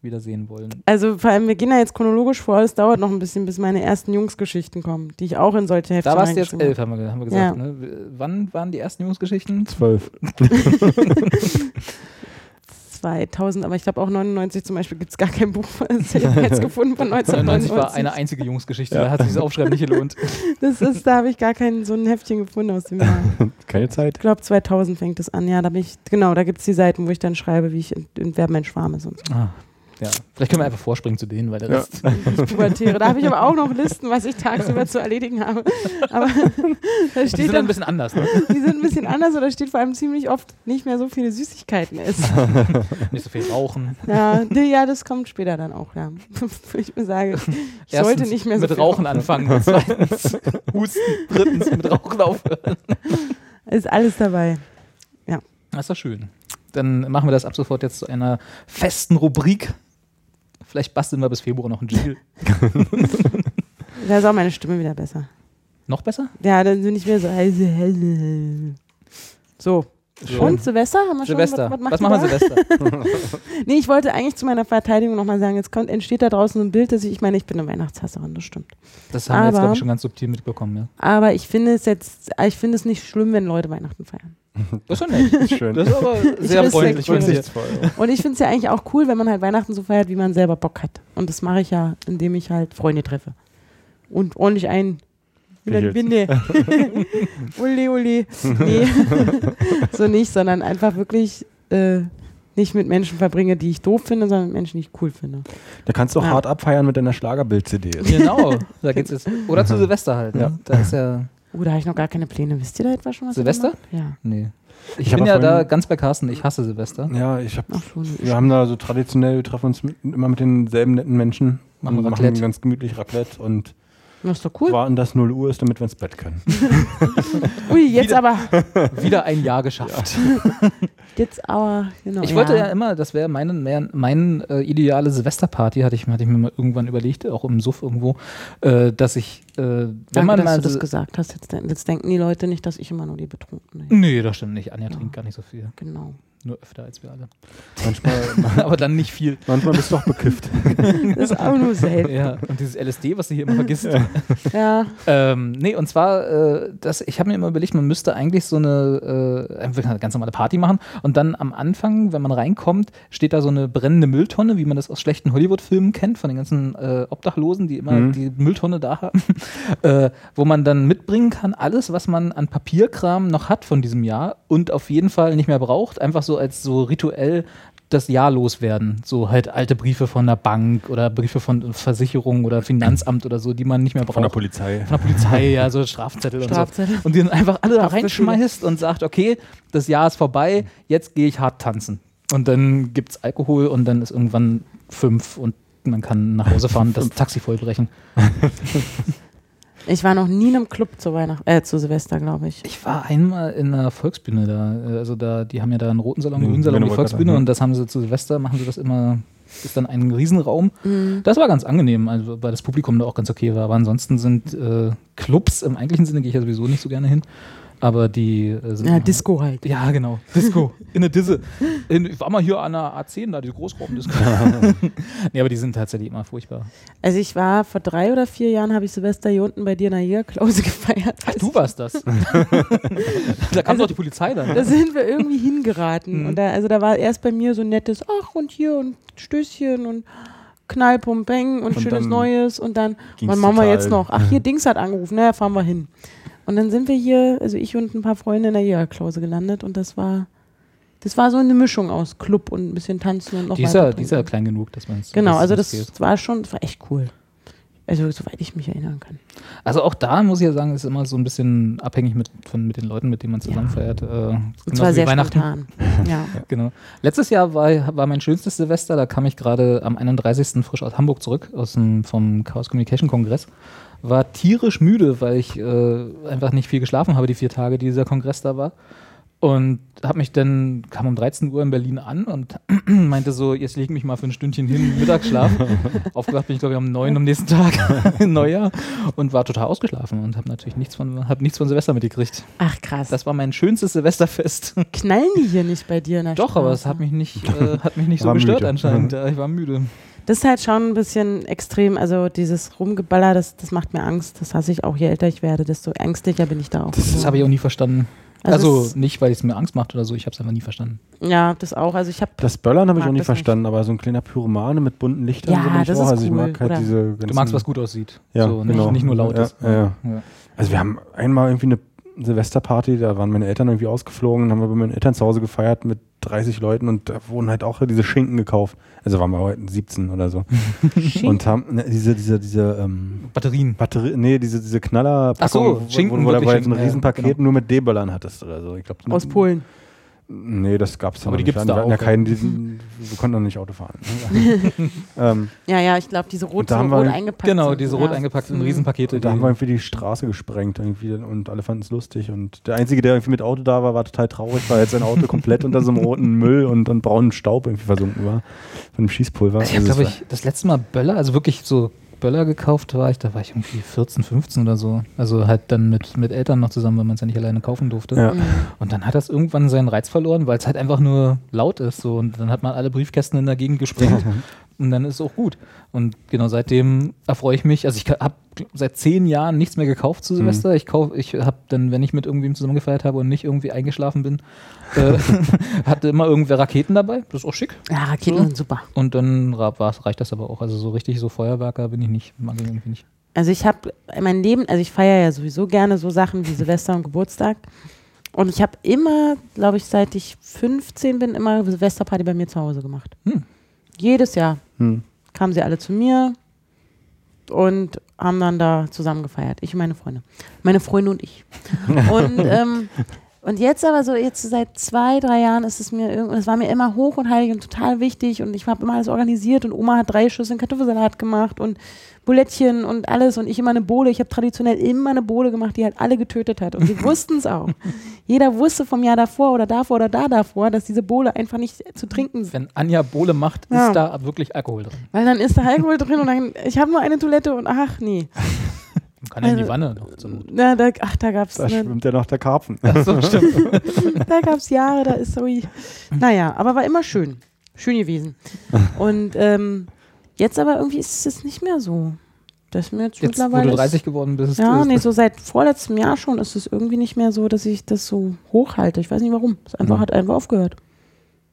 wieder sehen wollen. Also vor allem, wir gehen da jetzt chronologisch vor. Es dauert noch ein bisschen, bis meine ersten Jungsgeschichten kommen, die ich auch in solche Hefte Da warst du jetzt elf, haben wir, haben wir gesagt. Ja. Ne? Wann waren die ersten Jungsgeschichten? Zwölf. 2000, aber ich glaube auch 99 zum Beispiel gibt es gar kein Buch, das ich jetzt gefunden von 99 1999. war eine einzige Jungsgeschichte, da hat sich das Aufschreiben nicht gelohnt. Das ist, da habe ich gar kein so ein Heftchen gefunden aus dem Jahr. Keine Zeit. Ich glaube 2000 fängt es an. Ja, da bin ich, genau, da gibt es die Seiten, wo ich dann schreibe, wie ich in, in Wer mein Schwarm ist und so. Ah, ja. Vielleicht können wir einfach vorspringen zu denen, weil der Ja. Rest. Das Pubertäre. Da habe ich aber auch noch Listen, was ich tagsüber zu erledigen habe. Aber da Die steht sind dann ein bisschen anders. Ne? die sind ein bisschen anders oder steht vor allem ziemlich oft nicht mehr so viele Süßigkeiten essen. Nicht so viel rauchen. Ja, die, ja, das kommt später dann auch, ja. Ich sage, ich sollte Erstens nicht mehr so mit Rauchen anfangen und zweitens Husten, drittens mit Rauchen aufhören. Ist alles dabei. Das ist doch schön. Dann machen wir das ab sofort jetzt zu einer festen Rubrik. Vielleicht basteln wir bis Februar noch einen Jingle. Da ist auch meine Stimme wieder besser. Noch besser? Ja, dann bin ich wieder so. So. So. Und Silvester? Haben wir Silvester. schon? Was, macht machen ihr wir? Silvester? Nee, ich wollte eigentlich zu meiner Verteidigung nochmal sagen, jetzt kommt, entsteht da draußen so ein Bild, dass ich, ich meine, ich bin eine Weihnachtshasserin, das stimmt. Das haben wir jetzt, Aber- glaube ich, schon ganz subtil mitbekommen. Ja. Aber ich finde es jetzt, ich finde es nicht schlimm, wenn Leute Weihnachten feiern. Das ist schon nett. Schön. Das ist aber sehr freundlich dir. Vorsichtsvoll. Und ich finde es ja eigentlich auch cool, wenn man halt Weihnachten so feiert, wie man selber Bock hat. Und das mache ich ja, indem ich halt Freunde treffe. Und ordentlich ein Lächelst. Binde. uli, uli. Nee, so nicht, sondern einfach wirklich äh, nicht mit Menschen verbringe, die ich doof finde, sondern mit Menschen, die ich cool finde. Da kannst du auch Ja. hart abfeiern mit deiner Schlagerbild-CD. Genau, da geht's jetzt. Oder zu Silvester halt. Ne? Ja. Da ist ja. Oh, da habe ich noch gar keine Pläne. Wisst ihr da etwa schon was? Silvester? Ja. Nee. Ich, Ich bin ja da ganz bei Carsten. Ich hasse Silvester. Ja, ich hab, Ach schon. wir haben da so traditionell, wir treffen uns mit, immer mit denselben netten Menschen. Machen machen ganz gemütlich Raclette und Das ist doch cool. warten, dass 0 Uhr ist, damit wir ins Bett können. Ui, jetzt Wieder- aber. Wieder ein Jahr geschafft. Jetzt aber, genau. Ich wollte ja immer, das wäre meine, mehr, meine äh, ideale Silvesterparty, hatte ich, hatte ich mir mal irgendwann überlegt, auch im Suff irgendwo, äh, dass ich, äh, wenn Danke, man dass mal. du das gesagt hast. Jetzt, jetzt denken die Leute nicht, dass ich immer nur die Betrunkene. nee, das stimmt nicht. Anja Ja. trinkt gar nicht so viel. Genau. Nur öfter als wir alle. Manchmal, Aber dann nicht viel. manchmal bist du doch bekifft. Das ist auch nur selten. Ja. Und dieses LSD, was sie hier immer vergisst. Ja. Ähm, nee, und zwar, äh, das, ich habe mir immer überlegt, man müsste eigentlich so eine, äh, eine ganz normale Party machen und dann am Anfang, wenn man reinkommt, steht da so eine brennende Mülltonne, wie man das aus schlechten Hollywood-Filmen kennt, von den ganzen äh, Obdachlosen, die immer Mhm. die Mülltonne da haben, äh, wo man dann mitbringen kann, alles, was man an Papierkram noch hat von diesem Jahr und auf jeden Fall nicht mehr braucht, einfach so als so rituell das Jahr loswerden. So halt alte Briefe von der Bank oder Briefe von Versicherung oder Finanzamt oder so, die man nicht mehr braucht. Von der Polizei. Von der Polizei, ja, so Strafzettel, Strafzettel. und so. Und die dann einfach alle da reinschmeißt und sagt, okay, das Jahr ist vorbei, jetzt gehe ich hart tanzen. Und dann gibt es Alkohol und dann ist irgendwann fünf und man kann nach Hause fahren, das Taxi vollbrechen. Ich war noch nie in einem Club zu Weihnachten, äh, zu Silvester, glaube ich. Ich war einmal in einer Volksbühne da. äh, Also da, die haben ja da einen roten Salon, einen Mhm, grünen Salon, die Volksbühne und das haben sie zu Silvester, machen sie das immer, ist dann ein Riesenraum. Mhm. Das war ganz angenehm, also weil das Publikum da auch ganz okay war. Aber ansonsten sind äh, Clubs im eigentlichen Sinne gehe ich ja sowieso nicht so gerne hin. Aber die äh, sind Ja, immer- Disco halt. Ja, genau. Disco. In der Disse. In, ich war mal hier an der A10, da die Großraumdisco. nee, aber die sind tatsächlich immer furchtbar. Also ich war vor drei oder vier Jahren, habe ich Silvester hier unten bei dir in der Jägerklause gefeiert. Ach, du warst das. da kam Also- doch die Polizei dann. Da sind wir irgendwie hingeraten. Mhm. Und da, also da war erst bei mir so ein nettes, ach und hier und Stößchen und Knallpum, Bang und, Und schönes Neues. Und dann, wann machen wir jetzt noch? Ach, hier Dings hat angerufen, naja, fahren wir hin. Und dann sind wir hier, also ich und ein paar Freunde in der Jägerklause gelandet und das war, das war so eine Mischung aus Club und ein bisschen tanzen und noch Die ist, weiter ja, die ist ja trinken. klein genug, dass man es. Genau, also das geht. war schon, das war echt cool. Also soweit ich mich erinnern kann. Also auch da muss ich ja sagen, ist immer so ein bisschen abhängig mit, von, mit den Leuten, mit denen man zusammen Ja. feiert. Äh, Und zwar sehr Weihnachten. spontan. Ja. Genau. Letztes Jahr war, war mein schönstes Silvester, da kam ich gerade am 31. frisch aus Hamburg zurück, aus dem, vom Chaos Communication Kongress. War tierisch müde, weil ich äh, einfach nicht viel geschlafen habe, die vier Tage, die dieser Kongress da war. Und habe mich dann, kam um 13 Uhr in Berlin an und meinte so, jetzt leg mich mal für ein Stündchen hin, Mittagsschlaf. Aufgewacht bin ich, glaube ich, um neun am nächsten Tag, Neujahr, und war total ausgeschlafen und habe natürlich nichts von, hab nichts von Silvester mitgekriegt. Ach krass. Das war mein schönstes Silvesterfest. Knallen die hier nicht bei dir in der Doch, aber es Straße? hat mich nicht, äh, hat mich nicht so gestört müde. anscheinend. Ja, ich war müde. Das ist halt schon ein bisschen extrem. Also dieses Rumgeballer, das, das macht mir Angst. Das hasse ich auch. Je älter ich werde, desto ängstlicher bin ich da auch. Das, habe ich auch nie verstanden. Also Also, nicht, weil es mir Angst macht oder so, ich habe es einfach nie verstanden. Ja, das auch. Also ich habe Das Böllern habe ich auch nie das nicht. verstanden, aber so ein kleiner Pyromane mit bunten Lichtern. Ja, so bin ich das auch. ist also ich cool, mag halt oder? diese Du magst, was gut aussieht. Ja, so, nicht, genau. nicht nur laut Ja, ist. ja, ja. Ja. Also wir haben einmal irgendwie eine Silvesterparty, da waren meine Eltern irgendwie ausgeflogen, haben wir bei meinen Eltern zu Hause gefeiert mit 30 Leuten und da wurden halt auch diese Schinken gekauft. Also waren wir heute 17 oder so. und haben ne, diese, diese, diese ähm, Batterien. Batterie, nee, diese, diese Knaller so, wo, Schinken, wo, wo du wirklich dabei so ein Schinken, ja, Riesenpaket genau. nur mit D-Böllern hattest oder so. Ich glaub, aus Polen. Nee, das gab's da Aber noch die nicht. gibt's wir da hatten ja auch, ja. keinen, diesen, wir konnten noch nicht Auto fahren. ähm, Ja, ja, ich glaube, diese rot, Und da so haben wir- rot eingepackt. Genau, sind. diese ja. rot eingepackten Mhm. Riesenpakete. Da haben die- wir irgendwie die Straße gesprengt irgendwie und alle fanden es lustig. Und der Einzige, der irgendwie mit Auto da war, war total traurig, weil jetzt sein Auto komplett unter so einem roten Müll und, und braunen Staub irgendwie versunken war. Von dem Schießpulver. Also ich habe, Also glaube es ich, das letzte Mal Böller, also wirklich so Böller gekauft war ich, da war ich irgendwie 14, 15 oder so. Also halt dann mit, mit Eltern noch zusammen, weil man es ja nicht alleine kaufen durfte. Ja. Und dann hat das irgendwann seinen Reiz verloren, weil es halt einfach nur laut ist. So. Und dann hat man alle Briefkästen in der Gegend gesprengt. und dann ist es auch gut. Und genau seitdem erfreue ich mich. Also ich habe seit zehn Jahren nichts mehr gekauft zu Silvester. Ich kaufe, ich habe dann, wenn ich mit irgendwem zusammen gefeiert habe und nicht irgendwie eingeschlafen bin, äh, hatte immer irgendwer Raketen dabei. Das ist auch schick. Ja, Raketen So. sind super. Und dann reicht das aber auch. Also so richtig so Feuerwerker bin ich nicht, mag ich irgendwie nicht. Also ich habe mein Leben, also ich feiere ja sowieso gerne so Sachen wie Silvester und Geburtstag. Und ich habe immer, glaube ich, seit ich 15 bin, immer Silvesterparty bei mir zu Hause gemacht. Hm. Jedes Jahr Hm. kamen sie alle zu mir und haben dann da zusammen gefeiert. Ich und meine Freunde. Meine Freunde und ich. und, ähm, und jetzt aber so, jetzt seit zwei, drei Jahren ist es mir irgendwie, es war mir immer hoch und heilig und total wichtig und ich habe immer alles organisiert und Oma hat drei Schüsseln Kartoffelsalat gemacht und Bulettchen und alles und ich immer eine Bohle. Ich habe traditionell immer eine Bohle gemacht, die halt alle getötet hat. Und sie wussten es auch. Jeder wusste vom Jahr davor oder davor oder da davor, dass diese Bohle einfach nicht zu trinken Wenn Anja Bohle macht, Ja. ist da wirklich Alkohol drin. weil dann ist da Alkohol drin und dann, ich habe nur eine Toilette und ach nee. Man kann ja in die Also- Wanne noch zur Not. Na, da, ach, da gab's Da ne, schwimmt ja noch der Karpfen. So, stimmt. da gab's Jahre, da ist so, naja, aber war immer schön, schön gewesen. Und ähm, jetzt aber irgendwie ist es nicht mehr so. Das ist mir jetzt, Jetzt, wo mittlerweile du 30 geworden bist, Ja, nee, so seit vorletztem Jahr schon ist es irgendwie nicht mehr so, dass ich das so hochhalte. Ich weiß nicht warum. Es einfach, Mhm. hat einfach aufgehört.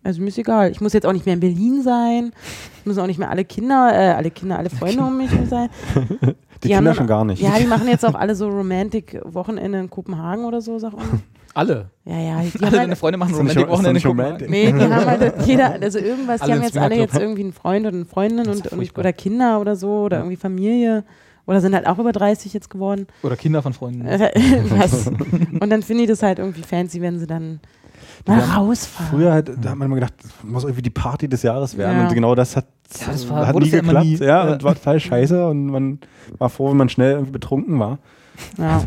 Also mir ist egal. Ich muss jetzt auch nicht mehr in Berlin sein. Es müssen auch nicht mehr alle Kinder, äh, alle Kinder, alle Freunde um mich sein. Die, haben Kinder schon gar nicht. Ja, die machen jetzt auch alle so Romantic-Wochenende in Kopenhagen oder so, sag ich. alle. Ja, ja. Die Alle haben deine halt, Freunde machen Romantic-Wochenende. guck mal. romantic. nee, die haben halt jeder, also irgendwas, die Alle haben im jetzt alle jetzt irgendwie einen Freund oder eine Freundin und, ja und oder Kinder oder so oder irgendwie Familie. Oder sind halt auch über 30 jetzt geworden. Oder Kinder von Freunden. Was? Und dann finde ich das halt irgendwie fancy, wenn sie dann mal rausfahren. Früher halt, da hat man immer gedacht, das muss irgendwie die Party des Jahres werden. Ja. Und genau das hat, Ja, das war- hat nie geklappt. nie. Ja, und war total scheiße. Und man war froh, wenn man schnell irgendwie betrunken war. Ja.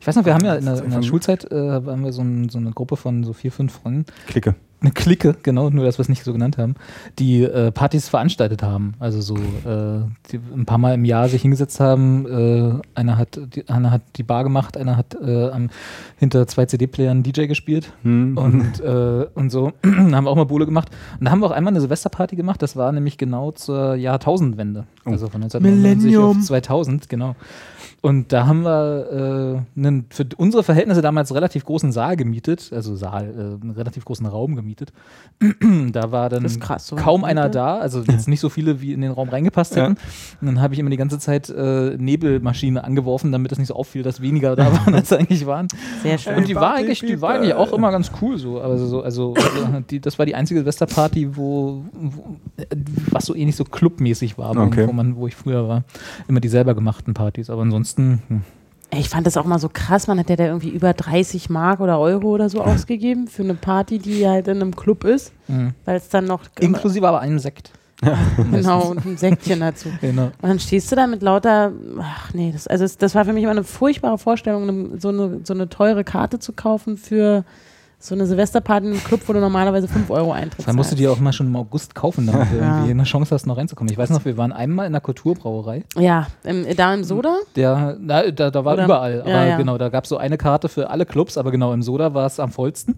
Ich weiß noch, wir haben ja in der, in der Schulzeit äh, haben wir so, ein, so eine Gruppe von so vier, fünf Freunden, Klicke. Eine Clique, genau, nur dass wir es nicht so genannt haben, die äh, Partys veranstaltet haben. Also so äh, die ein paar Mal im Jahr sich hingesetzt haben. Äh, einer, hat die, einer hat die Bar gemacht, einer hat äh, am, hinter zwei CD-Playern DJ gespielt Hm. und, äh, und so. haben wir auch mal Bowle gemacht. Und da haben wir auch einmal eine Silvesterparty gemacht. Das war nämlich genau zur Jahrtausendwende. Also von 1999 Millennium. auf 2000, genau. Und da haben wir äh, einen für unsere Verhältnisse damals relativ großen Saal gemietet, also Saal, äh, einen relativ großen Raum gemietet. da war dann krass, so kaum eine einer da, also jetzt nicht so viele, wie in den Raum reingepasst hätten. Und dann habe ich immer die ganze Zeit äh, Nebelmaschine angeworfen, damit das nicht so auffiel, dass weniger da waren, als eigentlich waren. Sehr schön. Und die war eigentlich, die war eigentlich auch immer ganz cool so. Also, so, also äh, die, das war die einzige Silvesterparty, wo, wo äh, was so ähnlich so clubmäßig war, wo, Okay. wo man, wo ich früher war. Immer die selber gemachten Partys. Aber ansonsten, hm. Ey, Ich fand das auch mal so krass, man hat ja da irgendwie über 30 Mark oder Euro oder so ausgegeben für eine Party, die halt in einem Club ist, Mhm. weil es dann noch inklusive aber einen Sekt. genau und ein Säckchen dazu. Genau. Und dann stehst du da mit lauter, ach nee, das, also das war für mich immer eine furchtbare Vorstellung, so, eine, so eine teure Karte zu kaufen für so eine Silvesterparty in einem Club, wo du normalerweise 5 Euro Eintritt Dann musst du die auch mal schon im August kaufen, damit du Ja. irgendwie eine Chance hast, noch reinzukommen. Ich weiß noch, wir waren einmal in der Kulturbrauerei. Ja, im, da im Soda? Der, na, da, da war Oder- überall. Aber Ja, ja. genau, da gab es so eine Karte für alle Clubs, aber genau, im Soda war es am vollsten.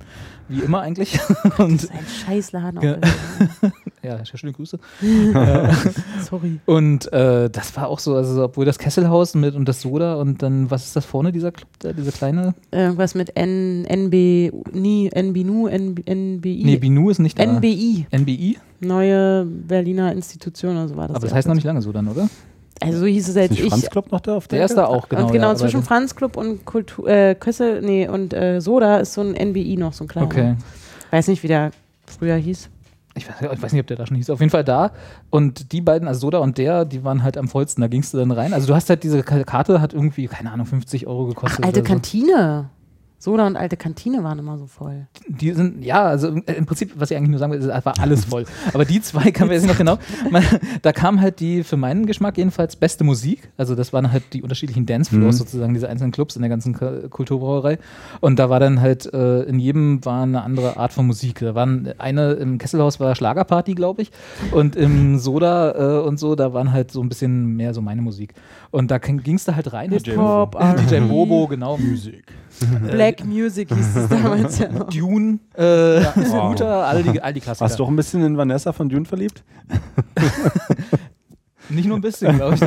Wie immer eigentlich. Und Das ist ein Scheißladen. Ja. Auch ja, schöne Grüße. Sorry. Und äh, das war auch so, also obwohl das Kesselhaus mit und das Soda und dann, was ist das vorne, dieser Club da, diese kleine? Irgendwas mit N, NB, nie, NBNU, NB, NBI. Nee, Binu ist nicht da. NBI, NBI? neue Berliner Institution oder so war das. Aber das heißt noch nicht lange so dann, oder? Also so hieß es als Ist ich. Franz Club noch da auf der Der ist da auch, genau. und genau, ja, zwischen Franz Club und Kultur, äh, Kössel, nee, und äh, Soda ist so ein NBI noch, so ein kleiner. Okay. Weiß nicht, wie der früher hieß. Ich weiß, ich weiß nicht, ob der da schon hieß. Auf jeden Fall da. Und die beiden, also Soda und der, die waren halt am vollsten. Da gingst du dann rein. Also du hast halt diese Ka- Karte, hat irgendwie, keine Ahnung, 50 Euro gekostet. Alte oder so. Kantine. Soda und alte Kantine waren immer so voll. Die sind, ja, also im- Prinzip, was ich eigentlich nur sagen will, ist, es war alles voll. Aber die zwei kann man jetzt noch genau. Man, da kam halt die, für meinen Geschmack jedenfalls, beste Musik. Also das waren halt die unterschiedlichen Dancefloors sozusagen, diese einzelnen Clubs in der ganzen Kulturbrauerei. Und da war dann halt, äh, in jedem war eine andere Art von Musik. Da waren eine, im Kesselhaus war Schlagerparty, glaube ich. Und im Soda äh, und so, da waren halt so ein bisschen mehr so meine Musik. Und da ging es da halt rein. Hip-Hop, DJ. Bobo, genau. Musik. Black Music hieß es damals ja noch. Dune, äh, Scooter, all die, all die Klassiker. Warst du auch ein bisschen in Vanessa von Dune verliebt? Nicht nur ein bisschen, glaube ich.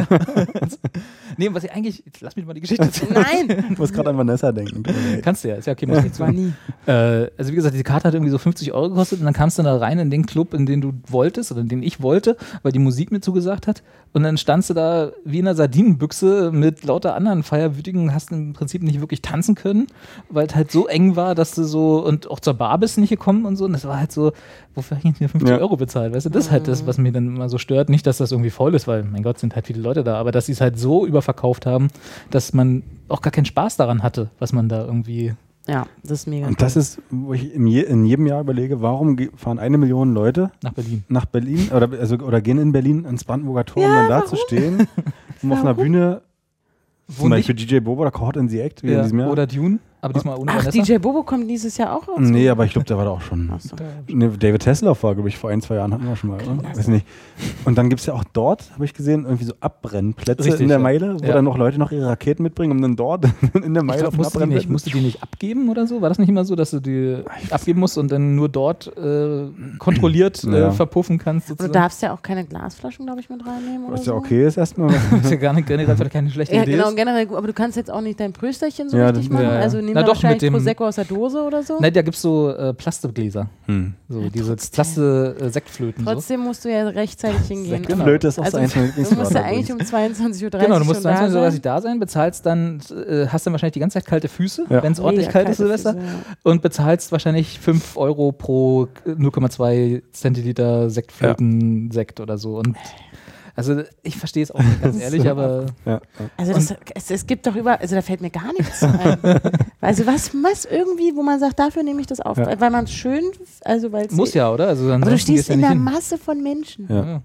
nee, was ich eigentlich. Jetzt lass mich mal die Geschichte erzählen. Nein, Ich muss gerade an Vanessa denken. Kannst du ja, ist ja okay, muss nicht das war zu. nie. Äh, also wie gesagt, diese Karte hat irgendwie so 50 Euro gekostet und dann kamst du da rein in den Club, in den du wolltest oder in den ich wollte, weil die Musik mir zugesagt hat. Und dann standst du da wie in einer Sardinenbüchse mit lauter anderen Feierwütigen und hast im Prinzip nicht wirklich tanzen können, weil es halt so eng war, dass du so und auch zur Bar bist nicht gekommen und so. Und das war halt so, wofür habe ich jetzt hier 50 Ja. Euro bezahlt? Weißt du, das ist halt das, was mir dann immer so stört. Nicht, dass das irgendwie voll ist, weil, mein Gott, sind halt viele Leute da, aber dass sie es halt so überverkauft haben, dass man auch gar keinen Spaß daran hatte, was man da irgendwie Ja, das ist mega. Und das ist, wo ich in, je, in jedem Jahr überlege, warum fahren eine Million Leute nach Berlin. nach Berlin oder, also, oder gehen in Berlin ans Brandenburger Tor, um dann da zu stehen, um auf einer Bühne, Wo zum Beispiel DJ Bobo oder Caught in the Act, wie in Ja, diesem Jahr. oder Dune, aber diesmal ohne Ach, Vanessa. DJ Bobo kommt dieses Jahr auch raus. nee, aber ich glaube, der war da auch schon. So. David Hasselhoff war, glaube ich, vor ein, zwei Jahren hatten wir schon mal. Oder? Weiß nicht. Und dann gibt es ja auch dort, habe ich gesehen, irgendwie so Abbrennplätze Richtig, in der ja. Meile, wo Ja. dann noch Leute noch ihre Raketen mitbringen, um dann dort in der Meile glaub, auf den musst, du die nicht, musst du die nicht abgeben oder so? War das nicht immer so, dass du die abgeben musst und dann nur dort äh, kontrolliert äh, Ja. verpuffen kannst? Und du Sozusagen? darfst ja auch keine Glasflaschen, glaube ich, mit reinnehmen. Oder Was ja so. okay ist erstmal. Das ist ja gar nicht generell keine schlechte Ja, Idee. genau, generell gut. Aber du kannst jetzt auch nicht dein Prösterchen so Ja, richtig das- machen. ja, ja. Also nehmen Na wir doch, mit wahrscheinlich dem- Prosecco aus der Dose oder so. Nein, da gibt es so äh, Plastikgläser. Hm. So, diese Plaste-Sektflöten. so. Trotzdem musst du ja rechtzeitig hingehen. Genau. Flöte ist auch Also, so meiner Du musst ja eigentlich um 22.30 Uhr Genau, du musst schon da 22.30 sein. da sein, bezahlst dann, äh, hast dann wahrscheinlich die ganze Zeit kalte Füße, Ja. wenn es ordentlich Mega kalt ist, Silvester. Füße, ja. Und bezahlst wahrscheinlich 5 Euro pro 0,2 Zentiliter Sektflöten-Sekt oder so. Und also ich verstehe es auch nicht ganz ehrlich, aber Ja, ja. Also das, es, es gibt doch über, also da fällt mir gar nichts ein. also was, was irgendwie, wo man sagt, dafür nehme ich das auf, Ja. weil man es schön, also weil es muss ja, Aber oder? Also du ansonsten stehst in der hin. Masse von Menschen. Ja.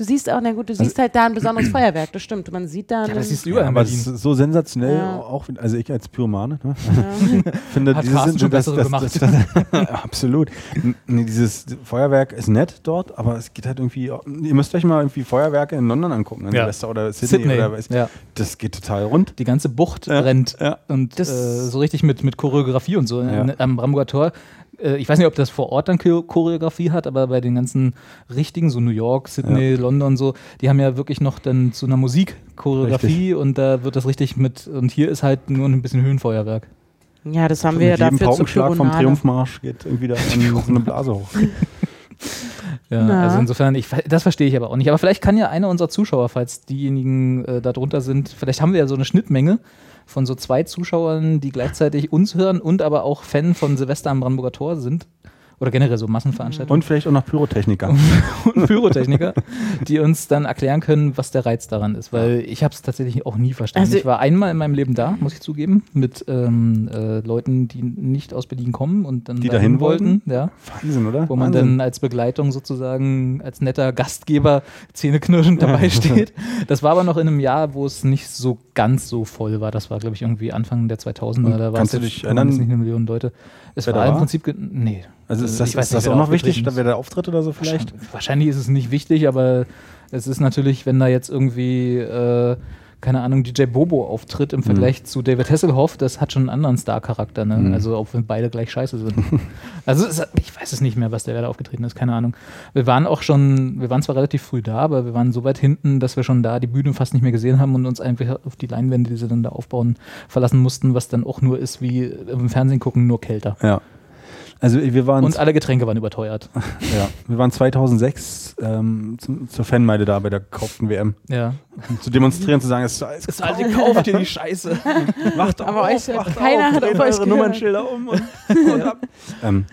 Ja. Du siehst auch, na gut, du siehst halt da ein besonderes Feuerwerk, das stimmt. Man sieht da. Ja, das siehst du Ja, überall in aber das ist so sensationell, Ja. auch, also ich als Pyromane, ne? finde Hat dieses Carsten schon das, bessere das, das, das, absolut. Nee, dieses Feuerwerk ist nett dort, aber es geht halt irgendwie, ihr müsst euch mal irgendwie Feuerwerke in London angucken, in Ja. Silvester oder Sydney, Sydney, oder was. ja. Das geht total rund. Die ganze Bucht Ja, brennt. ja. Und Das- äh, so richtig mit, mit Choreografie und so. Ja. Äh, Am Brandenburger Tor. Äh, ich weiß nicht, ob das vor Ort dann Chor- Choreografie hat, aber bei den ganzen richtigen, so New York, Sydney, London, so, die haben ja wirklich noch dann zu einer Musik Choreografie und da wird das richtig mit. Und hier ist halt nur ein bisschen Höhenfeuerwerk. Ja, das haben Und wir ja dafür Paukenschlag vom. Triumphmarsch geht irgendwie da in so eine Blase hoch. Ja, Na. also insofern, ich, das verstehe ich aber auch nicht. Aber vielleicht kann ja einer unserer Zuschauer, falls diejenigen äh, da drunter sind, vielleicht haben wir ja so eine Schnittmenge von so zwei Zuschauern, die gleichzeitig uns hören und aber auch Fan von Silvester am Brandenburger Tor sind. Oder generell so Massenveranstaltungen. Und vielleicht auch noch Pyrotechniker. und Pyrotechniker, die uns dann erklären können, was der Reiz daran ist. Weil ich habe es tatsächlich auch nie verstanden. Also- ich war einmal in meinem Leben da, muss ich zugeben, mit ähm, äh, Leuten, die nicht aus Berlin kommen und dann Die dahin wollten? Ja, Wahnsinn, oder? wo man Wahnsinn. dann als Begleitung sozusagen als netter Gastgeber zähneknirschend dabei steht. Das war aber noch in einem Jahr, wo es nicht so ganz so voll war. Das war, glaube ich, irgendwie Anfang der 2000er. Und Da war kannst es du jetzt- dich da waren erinnern, jetzt nicht eine Million Leute. Es war da im war? Prinzip, nee. Also ist das, ich weiß ist nicht, das auch da noch wichtig, aufgetreten ist. wer da auftritt oder so vielleicht? Wahrscheinlich ist es nicht wichtig, aber es ist natürlich, wenn da jetzt irgendwie, äh, keine Ahnung, DJ Bobo auftritt im Vergleich zu David Hasselhoff, das hat schon einen anderen Star-Charakter, ne? Mhm. Also auch wenn beide gleich scheiße sind. also es ich weiß es nicht mehr, was der wer da aufgetreten ist, keine Ahnung. Wir waren auch schon, wir waren zwar relativ früh da, aber wir waren so weit hinten, dass wir schon da die Bühne fast nicht mehr gesehen haben und uns einfach auf die Leinwände, die sie dann da aufbauen, verlassen mussten, was dann auch nur ist wie im Fernsehen gucken, nur kälter. Ja. Also wir waren, Und alle Getränke waren überteuert. ja, wir waren 2006 ähm, zum, zur Fanmeile da bei der gekauften WM. Ja. Um zu demonstrieren, zu sagen, es ist alles Ist halt gekauft hier die Scheiße. Macht doch Aber auf, euch- macht keiner auf, hat auf euch eure. Nummernschilder um und, und ab. ähm,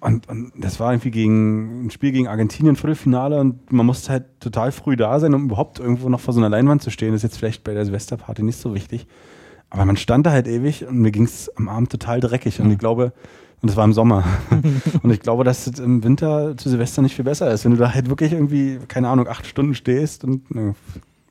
und, und das war irgendwie gegen ein Spiel gegen Argentinien, Viertelfinale und man musste halt total früh da sein, um überhaupt irgendwo noch vor so einer Leinwand zu stehen. Das ist jetzt vielleicht bei der Silvesterparty nicht so wichtig. Aber man stand da halt ewig und mir ging es am Abend total dreckig. Und ich glaube, und es war im Sommer. und ich glaube, dass es im Winter zu Silvester nicht viel besser ist. Wenn du da halt wirklich irgendwie, keine Ahnung, acht Stunden stehst und ne,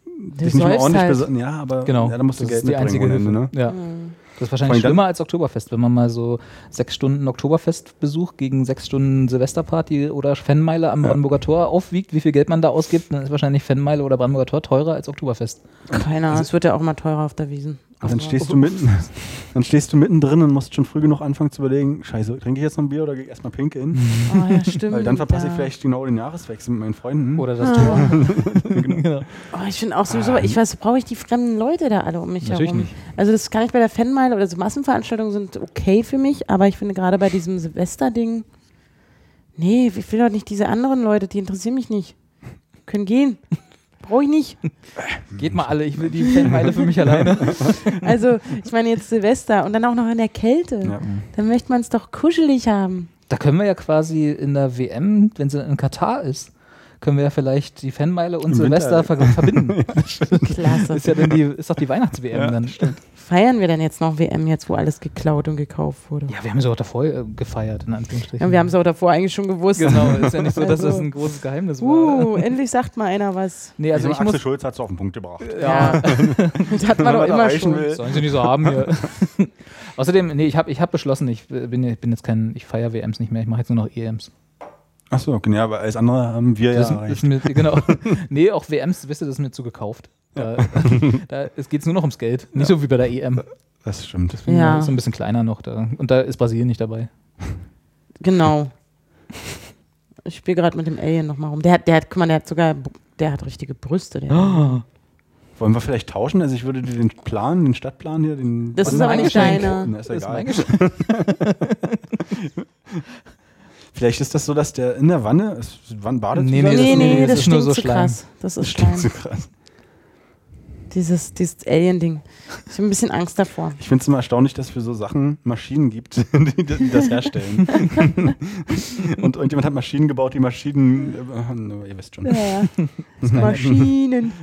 Du dich nicht mal ordentlich halt. Ja, aber Genau. ja, da musst du das Geld ist die einzige mitbringen ohne Hilfe. Ende, ne? Ja. Das ist wahrscheinlich schlimmer als Oktoberfest, wenn man mal so sechs Stunden Oktoberfestbesuch gegen sechs Stunden Silvesterparty oder Fanmeile am Ja. Brandenburger Tor aufwiegt, wie viel Geld man da ausgibt, dann ist wahrscheinlich Fanmeile oder Brandenburger Tor teurer als Oktoberfest. Keine Ahnung, es wird ja auch mal teurer auf der Wiesen. Und dann stehst du mitten, dann stehst du mittendrin und musst schon früh genug anfangen zu überlegen, scheiße, trinke ich jetzt noch ein Bier oder gehe ich erstmal pinkeln? Oh, ja, stimmt. Weil dann verpasse ich vielleicht genau den Jahreswechsel mit meinen Freunden. Oder das Ah. Tor. genau. Oh, ich finde auch sowieso, ich weiß, brauche ich die fremden Leute da alle um mich Natürlich herum? nicht. Also das kann ich bei der Fanmeile oder so Massenveranstaltungen sind okay für mich, aber ich finde gerade bei diesem Silvester-Ding, nee, ich will doch nicht diese anderen Leute, die interessieren mich nicht. Können gehen. Brauche ich nicht. Geht mal alle, ich will die Fanmeile für mich alleine. Also, ich meine jetzt Silvester und dann auch noch in der Kälte. Ja. Dann möchte man es doch kuschelig haben. Da können wir ja quasi in der WM, wenn sie in Katar ist, können wir ja vielleicht die Fanmeile und Im Silvester ver verbinden. Klasse. ist ja dann die, ist doch die Weihnachts-WM dann. Feiern wir denn jetzt noch WM jetzt, wo alles geklaut und gekauft wurde? Ja, wir haben sie auch davor äh, gefeiert, in Anführungsstrichen. Ja, wir haben es auch davor eigentlich schon gewusst. Genau, ist ja nicht so, dass Also- das ein großes Geheimnis war. Uh, endlich sagt mal einer was. Nee, also ich Axel muss. Schulz hat es auf den Punkt gebracht. Ja, Das hat man Wenn doch man immer schon. will. sollen sie nicht so haben hier. Außerdem, nee, ich habe ich hab beschlossen, ich bin, ich bin jetzt kein, ich feiere WMs nicht mehr, ich mache jetzt nur noch EMs. Achso, okay, ja, aber alles andere haben wir Das ja ist, erreicht. ist mir, genau. nee, auch WMs, wisst ihr, das ist mir zu gekauft. Da, da es geht nur noch ums Geld, nicht so wie bei der EM. Das stimmt. Deswegen Ja. ist so ein bisschen kleiner noch da. Und da ist Brasilien nicht dabei. Genau. Ich spiele gerade mit dem Alien nochmal rum. Der hat, der hat, guck mal, der hat sogar, der hat richtige Brüste. Der Wollen wir vielleicht tauschen? Also ich würde dir den Plan, den Stadtplan hier, den. Das ist aber nicht deiner. Das ist egal. mein Geschenk. Vielleicht ist das so, dass der in der Wanne, ist, wann badet Nee, nee, Nee, das- nee, nee, das, das ist nur so Schleim. krass. Das ist Das so Schleim. krass. Dieses, dieses Alien-Ding. Ich habe ein bisschen Angst davor. Ich finde es immer erstaunlich, dass es für so Sachen Maschinen gibt, die, die das herstellen. Und irgendjemand hat Maschinen gebaut, die Maschinen. Äh, ihr wisst schon. Ja, Maschinen.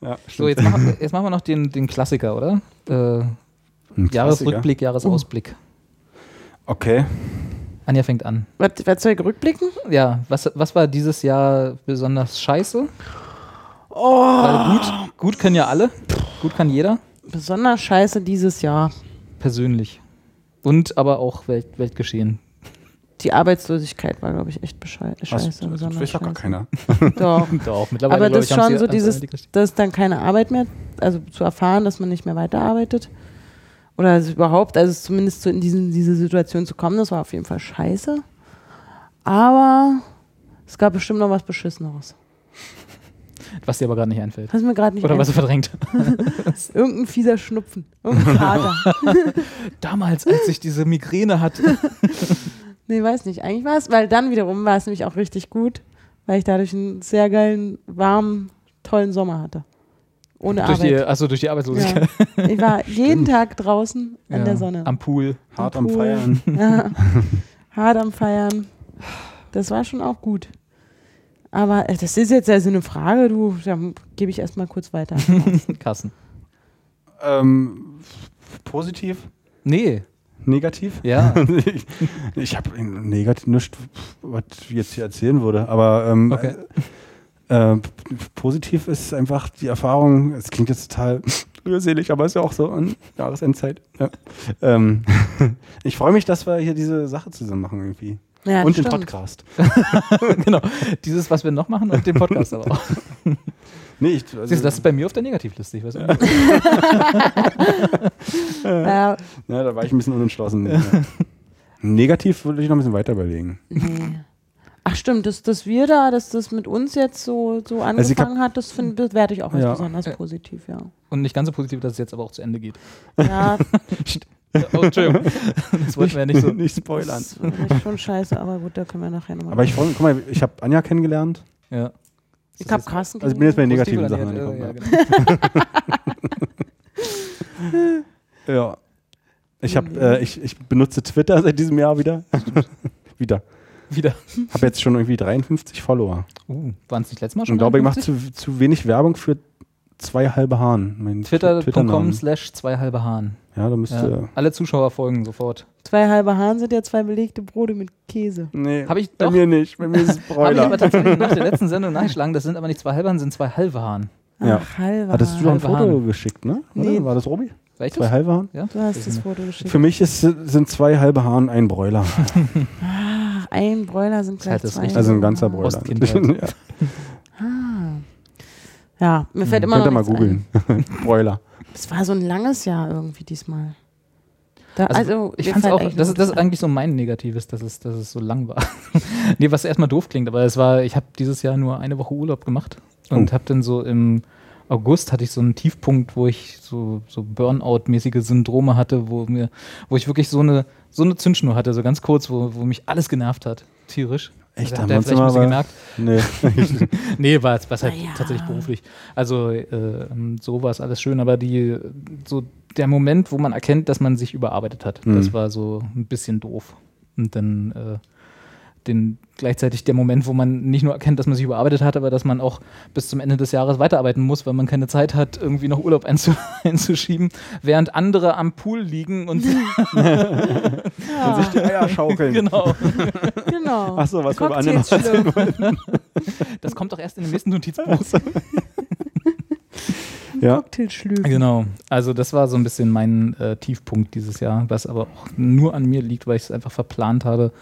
Ja, So, jetzt machen, jetzt machen wir noch den, den Klassiker, oder? Äh, Ein Jahresrückblick, Jahresausblick. Okay. Anja fängt an. Was, was soll ich rückblicken? Ja, was, was war dieses Jahr besonders scheiße? Oh, Weil gut, gut können ja alle. Gut kann jeder. besonders scheiße dieses Jahr. Persönlich. Und aber auch Welt, Weltgeschehen. Die Arbeitslosigkeit war, glaube ich, echt beschei- Was? scheiße. Das besonders weiß doch gar scheiße. keiner. Doch. Doch, mittlerweile. Aber das ist schon so dieses, dass dann keine Arbeit mehr, also zu erfahren, dass man nicht mehr weiterarbeitet. Oder also überhaupt, also zumindest so in diesen, diese Situation zu kommen, das war auf jeden Fall scheiße. Aber es gab bestimmt noch was Beschisseneres. Was dir aber gerade nicht einfällt. Was mir gerade nicht Oder was du einfällt. verdrängt. Irgendein fieser Schnupfen. Irgendein Kater. Damals, als ich diese Migräne hatte. nee, weiß nicht. Eigentlich war es, weil dann wiederum war es nämlich auch richtig gut, weil ich dadurch einen sehr geilen, warmen, tollen Sommer hatte. Ohne durch die, Arbeit. achso, durch die Arbeitslosigkeit. Ja. Ich war jeden Tag draußen an Ja, der Sonne. Am Pool. Hart am Pool. Feiern. Ja. Hart am Feiern. Das war schon auch gut. Aber äh, das ist jetzt also eine Frage, du, dann gebe ich erstmal kurz weiter. Kassen. Ähm, positiv? Nee. Negativ? Ja. ich ich habe negativ nichts, was ich jetzt hier erzählen würde. Aber ähm, Okay. äh, p- positiv ist einfach die Erfahrung, es klingt jetzt total rührselig, aber ist ja auch so an Jahresendzeit. Ja. Ähm, ich freue mich, dass wir hier diese Sache zusammen machen irgendwie. Ja, und den stimmt. Podcast. genau. Dieses, was wir noch machen und den Podcast aber auch. Nee, ich, also, Siehst du, das ist bei mir auf der Negativliste. Ich weiß nicht. Ja, ja, da war ich ein bisschen unentschlossen. ja. Negativ würde ich noch ein bisschen weiter überlegen. nee. Ach stimmt, dass, dass wir da, dass das mit uns jetzt so, so Also angefangen hat, das bewerte ich auch als Ja. besonders Ja. positiv, ja. Und nicht ganz so positiv, dass es jetzt aber auch zu Ende geht. Ja, Oh, Entschuldigung. Das wollten wir ja nicht so. nicht spoilern. das ist schon scheiße, aber gut, da können wir nachher nochmal. Aber ich freue mich, guck mal, ich habe Anja kennengelernt. Ja. ich habe Carsten Also ich bin jetzt bei den negativen Sachen negativ? angekommen. Ja, Ja. Ich, hab, äh, ich, ich benutze Twitter seit diesem Jahr wieder. wieder. Wieder. Habe jetzt schon irgendwie 53 Follower. Uh, waren es nicht letztes Mal schon? Und glaube, ich mache 51? zu, zu wenig Werbung für zwei halbe Hahn. Mein Twitter.com slash zwei halbe Hahn. Ja, da Ja. müsste. Alle Zuschauer folgen sofort. Zwei halbe Hahn sind ja zwei belegte Brote mit Käse. Nee, Hab ich bei doch. mir nicht. Bei mir ist es Habe ich Bräuler. aber tatsächlich nach der letzten Sendung nachgeschlagen. Das sind aber nicht zwei halbe Hahn, sind zwei halbe Hahn. Ja. Ach, halbe Hattest du doch ein Halbe Foto Hahn. geschickt, ne? Nee. War das Robi? War ich Zwei das? halbe Hahn? Ja? Du hast das Foto geschickt. Für mich ist, sind zwei halbe Hahn ein Bräuler. Ein Bräuler sind gleich halt das zwei. Also ein ganzer Bräuler. Ja. Ah. Ja, mir fällt Hm, immer Könnt ihr noch mal googeln. Bräuler. Das war so ein langes Jahr irgendwie diesmal. Da, Also, also, Ich fand auch, das das ist eigentlich so mein Negatives, dass es, dass es so lang war. nee, was erstmal doof klingt, aber es war, ich habe dieses Jahr nur eine Woche Urlaub gemacht und Oh. habe dann so im August hatte ich so einen Tiefpunkt, wo ich so, so Burnout-mäßige Syndrome hatte, wo mir, wo ich wirklich so eine, so eine Zündschnur hatte, so ganz kurz, wo, wo mich alles genervt hat, tierisch. Echt? Also, Haben wir uns vielleicht ein immer bisschen bei- gemerkt? Nee. Nee, war, war halt ja. tatsächlich beruflich. Also äh, so war es alles schön, aber die so der Moment, wo man erkennt, dass man sich überarbeitet hat, Mhm. das war so ein bisschen doof. Und dann äh, den, gleichzeitig der Moment, wo man nicht nur erkennt, dass man sich überarbeitet hat, aber dass man auch bis zum Ende des Jahres weiterarbeiten muss, weil man keine Zeit hat, irgendwie noch Urlaub einzu einzuschieben, während andere am Pool liegen und Ja, sich die Eier schaukeln. genau. genau. Ach so, was wir bei anderen Cocktails erzählen schlürfen. Das kommt doch erst in dem nächsten Notizbuch. Ja. Genau, also das war so ein bisschen mein äh, Tiefpunkt dieses Jahr, was aber auch nur an mir liegt, weil ich es einfach verplant habe,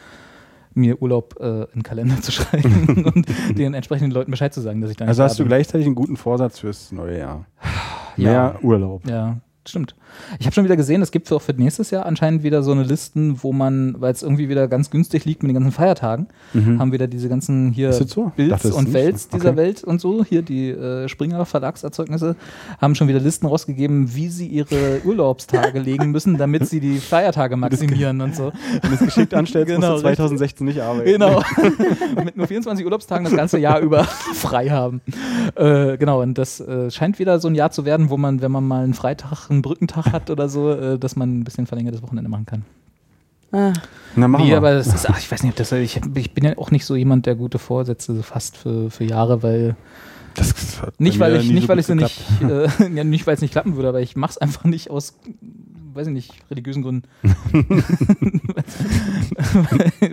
mir Urlaub äh, in den Kalender zu schreiben und den entsprechenden Leuten Bescheid zu sagen, dass ich dann Also hast du da gleichzeitig einen guten Vorsatz fürs neue Jahr. Ja. Mehr Urlaub. Ja, stimmt. Ich habe schon wieder gesehen, es gibt für, auch für nächstes Jahr anscheinend wieder so eine Listen, wo man, weil es irgendwie wieder ganz günstig liegt mit den ganzen Feiertagen, Mhm. haben wieder diese ganzen hier so? Bilds und Welts so. dieser Okay. Welt und so, hier die äh, Springer Verlagserzeugnisse, haben schon wieder Listen rausgegeben, wie sie ihre Urlaubstage legen müssen, damit sie die Feiertage maximieren und so. Wenn du es geschickt anstellst, Genau, musst du 2016 nicht arbeiten. Genau. Mit nur 24 Urlaubstagen das ganze Jahr über frei haben. Äh, genau, und das äh, scheint wieder so ein Jahr zu werden, wo man, wenn man mal einen Freitag, einen Brückentag hat oder so, äh, dass man ein bisschen verlängertes Wochenende machen kann. Ah, Na, machen Nee, wir. aber das ist, ach, ich weiß nicht, ob das, ich, ich bin ja auch nicht so jemand, der gute Vorsätze so fasst für, für Jahre, weil das nicht weil ich nicht so weil ich so nicht äh, ja, nicht weil es nicht klappen würde, aber ich mache es einfach nicht aus weiß ich nicht, religiösen Gründen.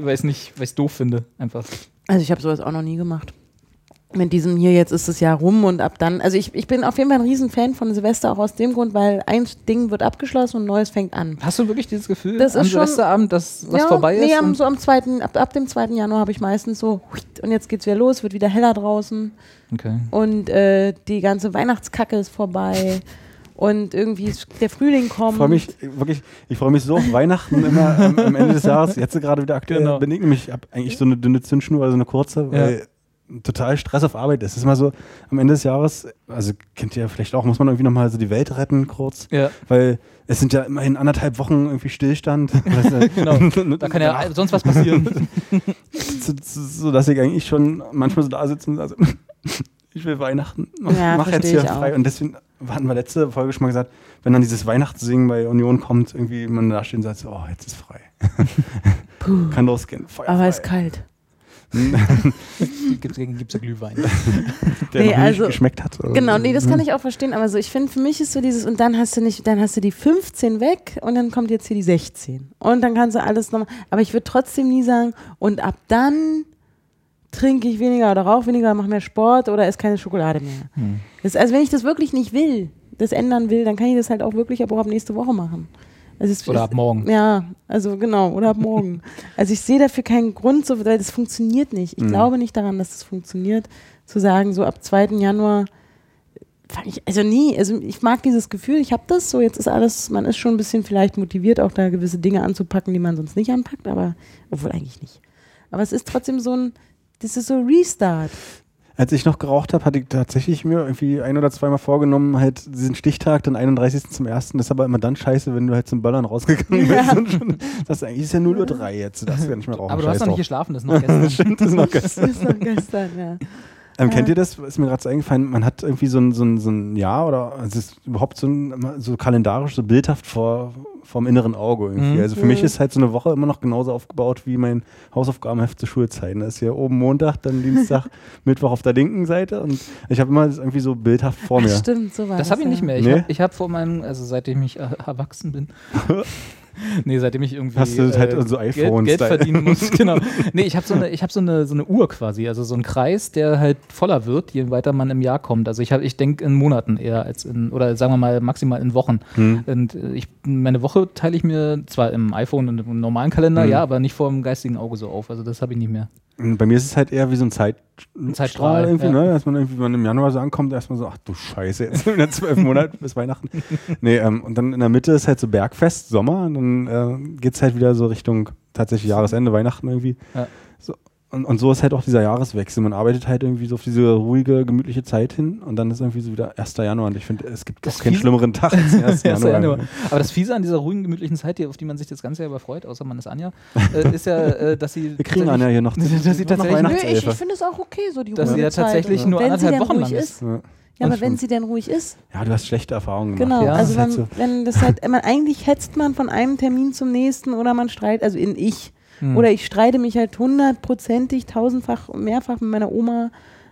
weil ich nicht, weil ich es doof finde, einfach. Also ich habe sowas auch noch nie gemacht. Mit diesem hier, jetzt ist das Jahr rum und ab dann. Also ich, ich bin auf jeden Fall ein Riesenfan von Silvester, auch aus dem Grund, weil ein Ding wird abgeschlossen und ein neues fängt an. Hast du wirklich dieses Gefühl Das am ist Silvesterabend, dass was ja, vorbei ist? Nee, am, so am zweiten, ab, ab dem 2. Januar habe ich meistens so, und jetzt geht's wieder los, wird wieder heller draußen okay. und äh, die ganze Weihnachtskacke ist vorbei und irgendwie ist der Frühling kommt. Ich freue mich wirklich, ich freue mich so auf Weihnachten immer am, am Ende des Jahres. Jetzt gerade wieder aktuell Genau. bin ich nämlich, ich habe eigentlich so eine dünne Zündschnur, also eine kurze, weil total Stress auf Arbeit ist. Es ist immer so, am Ende des Jahres, also kennt ihr ja vielleicht auch, muss man irgendwie nochmal so die Welt retten kurz, Ja, weil es sind ja immerhin anderthalb Wochen irgendwie Stillstand. genau. Da kann ja sonst was passieren. so, so, dass ich eigentlich schon manchmal so da sitze und also, ich will Weihnachten, mach, Ja, mach jetzt hier ich frei. auch. Und deswegen hatten wir letzte Folge schon mal gesagt, wenn dann dieses Weihnachtssingen bei Union kommt, irgendwie man da stehen und sagt, so, oh, jetzt ist frei. Kann losgehen. Feuer aber frei. ist kalt. Gibt es ja Glühwein. Der Nee, noch also- nicht geschmeckt hat. oder Genau, so. nee, das kann ich auch verstehen, aber so, ich finde, für mich ist so dieses, und dann hast du nicht, dann hast du die 15 weg und dann kommt jetzt hier die 16. Und dann kannst du alles nochmal, aber ich würde trotzdem nie sagen, und ab dann trinke ich weniger oder rauche weniger, mache mehr Sport oder esse keine Schokolade mehr. Hm. Das, also wenn ich das wirklich nicht will, das ändern will, dann kann ich das halt auch wirklich ab, auch ab nächste Woche machen. Also es Oder ab morgen. Ja, also genau, oder ab morgen. also ich sehe dafür keinen Grund, so, weil das funktioniert nicht. Ich Mhm. glaube nicht daran, dass das funktioniert, zu sagen, so ab 2. Januar fang ich, also nie, also ich mag dieses Gefühl, ich habe das, so jetzt ist alles, man ist schon ein bisschen vielleicht motiviert, auch da gewisse Dinge anzupacken, die man sonst nicht anpackt, aber, obwohl eigentlich nicht. Aber es ist trotzdem so ein, das ist so Restart. Als ich noch geraucht habe, hatte ich tatsächlich mir irgendwie ein oder zweimal vorgenommen, halt diesen Stichtag, den 31. zum 1. Das ist aber immer dann scheiße, wenn du halt zum Böllern rausgegangen bist. Ja. Und schon, das ist eigentlich ist ja 0.03 Uhr jetzt, du darfst ja nicht mehr rauchen. Aber du hast noch nicht geschlafen, das ist noch gestern. Stimmt, das ist noch gestern. Das ist noch gestern, ja. Ähm, kennt ihr das? Ist mir gerade so eingefallen, man hat irgendwie so ein, so ein, so ein Jahr oder es ist überhaupt so, ein, so kalendarisch, so bildhaft vor vom inneren Auge irgendwie. Mhm. Also für mich Mhm. ist halt so eine Woche immer noch genauso aufgebaut wie mein Hausaufgabenheft zu Schulzeiten. Da ist hier oben Montag, dann Dienstag, Mittwoch auf der linken Seite und ich habe immer das irgendwie so bildhaft vor mir. Ach, stimmt, so war Das das. habe ich ja. nicht mehr. Ich Nee? habe hab vor meinem, also seitdem ich äh, erwachsen bin. nee, seitdem ich irgendwie Hast du halt äh, so Geld, iPhones Geld da- verdienen muss. genau. Nee, ich habe so eine, ich habe so eine, so eine Uhr quasi, also so ein Kreis, der halt voller wird, je weiter man im Jahr kommt. Also ich habe, ich denke in Monaten eher als in, oder sagen wir mal maximal in Wochen. Hm. Und äh, ich, meine Woche teile ich mir zwar im iPhone und im normalen Kalender, Hm. ja, aber nicht vor dem geistigen Auge so auf. Also das habe ich nicht mehr. Bei mir ist es halt eher wie so ein Zeit Zeitstrahl, irgendwie, ja. ne? Dass man irgendwie, wenn man im Januar so ankommt, erstmal so, ach du Scheiße, jetzt sind wieder zwölf Monate bis Weihnachten. Nee, ähm, und dann in der Mitte ist halt so Bergfest, Sommer, und dann äh, geht es halt wieder so Richtung tatsächlich Jahresende, Weihnachten irgendwie. Ja. So, und, und so ist halt auch dieser Jahreswechsel. Man arbeitet halt irgendwie so auf diese ruhige, gemütliche Zeit hin und dann ist irgendwie so wieder 1. Januar. Und ich finde, es gibt Das auch keinen schlimmeren Tag als den 1. 1. Januar. Januar. Aber das Fiese an dieser ruhigen, gemütlichen Zeit, die, auf die man sich das ganze Jahr überfreut, außer man ist Anja, äh, ist ja, äh, dass sie. Wir kriegen Anja hier noch, dass sie noch tatsächlich- Nö, ich, ich finde es auch okay, so die Dass sie ja Zeit. tatsächlich Und nur wenn anderthalb Wochen lang ist. ist. Ja. Ja, Das aber wenn sie denn ruhig ist. ja, du hast schlechte Erfahrungen gemacht. Genau, Ja, also halt wenn, so. wenn das halt, man, eigentlich hetzt man von einem Termin zum nächsten oder man streitet, also in ich. Hm. Oder ich streite mich halt hundertprozentig, tausendfach, mehrfach mit meiner Oma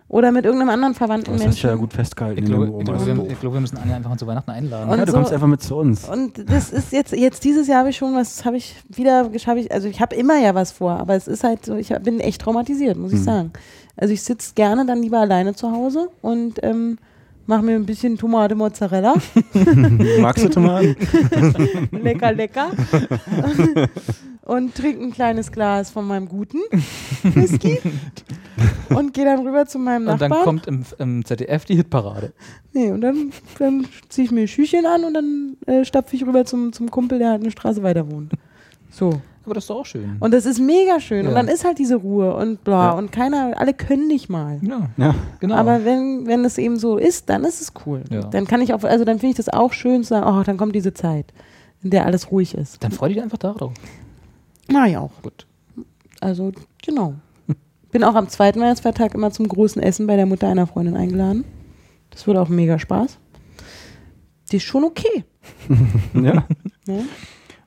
oder mit irgendeinem anderen verwandten Das hast du Menschen. ja gut festgehalten. Ich in glaube, ich, Oma. glaube, wir, ich glaube, wir müssen Anja einfach zu Weihnachten einladen. Und ja, du so- kommst einfach mit zu uns. Und das ist jetzt, jetzt dieses Jahr habe ich schon was, habe ich wieder, hab ich, also ich habe immer ja was vor, aber es ist halt so, ich bin echt traumatisiert, muss ich Mhm. sagen. Also ich sitze gerne dann lieber alleine zu Hause und ähm, mache mir ein bisschen Tomate Mozzarella. Magst du Tomaten? lecker, lecker. und trinke ein kleines Glas von meinem guten Whisky und gehe dann rüber zu meinem Und dann Nachbarn. kommt im, im ZDF die Hitparade. nee, und dann, dann ziehe ich mir ein Schüchchen an und dann äh, stapfe ich rüber zum, zum Kumpel, der halt eine Straße weiter wohnt. So. Aber das ist doch auch schön. Und das ist mega schön. Und Ja. dann ist halt diese Ruhe und bla. Ja. Und keiner, alle können nicht mal. ja, Ja. genau. Aber wenn, wenn es eben so ist, dann ist es cool. Ja. Dann kann ich auch, also dann finde ich das auch schön zu sagen, oh, dann kommt diese Zeit, in der alles ruhig ist. dann freu dich einfach darauf. Na ja auch. Gut. Also, genau. Bin auch am zweiten Weihnachtsfeiertag immer zum großen Essen bei der Mutter einer Freundin eingeladen. Das wird auch mega Spaß. Die ist schon okay. ja. Ne?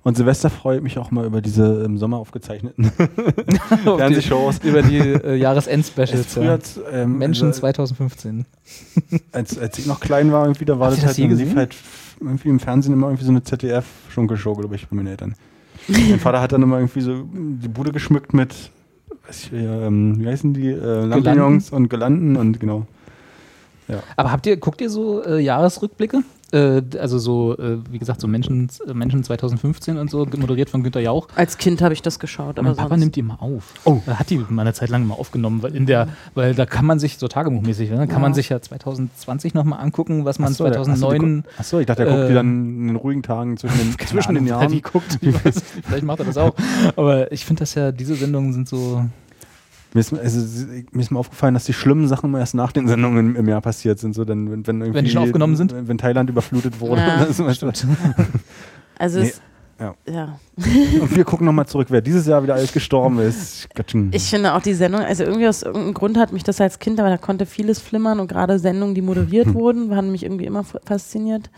Und Silvester freue ich mich auch mal über diese im Sommer aufgezeichneten Fernsehshows. Über die äh, Jahresend-Specials. Früher, Ja. ähm, Menschen also, 2015. als, als ich noch klein war, irgendwie, da war das halt, das gesehen? halt irgendwie im Fernsehen immer irgendwie so eine ZDF-Schunkelshow, glaube ich, bei meinen Eltern. Mein Vater hat dann immer irgendwie so die Bude geschmückt mit, weiß ich, ähm, wie heißen die, äh, Lampignons und Gelanden und genau. Aber habt ihr, guckt ihr so äh, Jahresrückblicke? Äh, also so, äh, wie gesagt, so Menschen, äh, Menschen 2015 und so, moderiert von Günter Jauch. Als Kind habe ich das geschaut, aber mein Papa sonst. nimmt die immer auf. Oh. Er hat die mal eine Zeit lang mal aufgenommen, weil in der, weil da kann man sich so tagebuchmäßig, ne, kann Ja. man sich ja 2020 nochmal angucken, was man Achso, der- achso, die 2009 guck- Achso, ich dachte, er guckt äh, die dann in den ruhigen Tagen zwischen den, zwischen den Jahren. Wie guckt, ich weiß, vielleicht macht er das auch. Aber ich finde das ja, diese Sendungen sind so. Mir ist, also, mir ist mal aufgefallen, dass die schlimmen Sachen immer erst nach den Sendungen im, im Jahr passiert sind. So, dann, wenn, wenn, irgendwie, die schon aufgenommen sind? Wenn Thailand überflutet wurde. Ja. Also Nee, es, ja. ja. Und wir gucken nochmal zurück, wer dieses Jahr wieder alles gestorben ist. Ich finde auch die Sendung, also irgendwie aus irgendeinem Grund hat mich das als Kind, aber da konnte vieles flimmern und gerade Sendungen, die moderiert wurden, haben mich irgendwie immer fasziniert.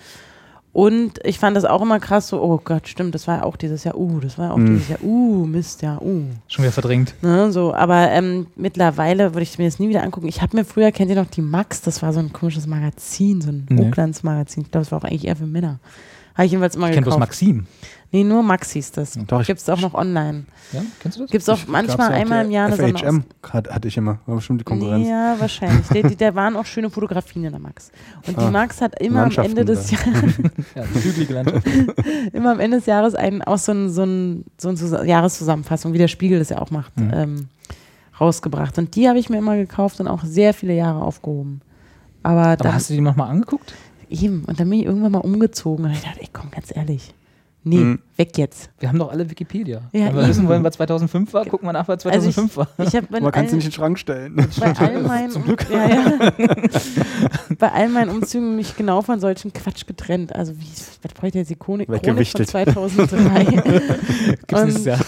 Und ich fand das auch immer krass, so, oh Gott, stimmt, das war ja auch dieses Jahr, uh, das war ja auch Mhm. dieses Jahr, uh, Mist, ja, uh. Schon wieder verdrängt. Ne, so, aber ähm, mittlerweile würde ich mir das nie wieder angucken. Ich habe mir früher, kennt ihr noch die Max, das war so ein komisches Magazin, so ein Nee. Hochglanzmagazin. Ich glaube, das war auch eigentlich eher für Männer. Habe ich jedenfalls immer Ich kenne bloß gekauft. Maxim. Nee, nur Max hieß das. Doch, ich- Gibt es auch noch online. Ja, kennst du das? Gibt es auch manchmal einmal im Jahr eine FHM Sonderausgabe. hat, hatte ich immer. War bestimmt die Konkurrenz. Nee, ja, wahrscheinlich. Da, da waren auch schöne Fotografien in der Max. Und die Ah, Max hat immer am Ende des. Jahres, Ja, immer am Ende des Jahres einen, auch so ein, so ein, so ein Zus- Jahreszusammenfassung, wie der Spiegel das ja auch macht, Mhm. ähm, rausgebracht. Und die habe ich mir immer gekauft und auch sehr viele Jahre aufgehoben. Aber, Aber dann hast du die nochmal angeguckt? eben, und dann bin ich irgendwann mal umgezogen und ich dachte, ey, komm, ganz ehrlich. Nee, Mhm. weg jetzt. Wir haben doch alle Wikipedia. Ja, Wenn wir eben. wissen wollen, was 2005 war, gucken wir nach, was 2005 war. Ich habe Man kann sie nicht in den Schrank stellen. bei all meinen, Ja, ja. bei all meinen Umzügen mich genau von solchen Quatsch getrennt. Also wie, was brauche ich jetzt die Chronik, von Weggewichtet. 2003? Gibt's Und- ja,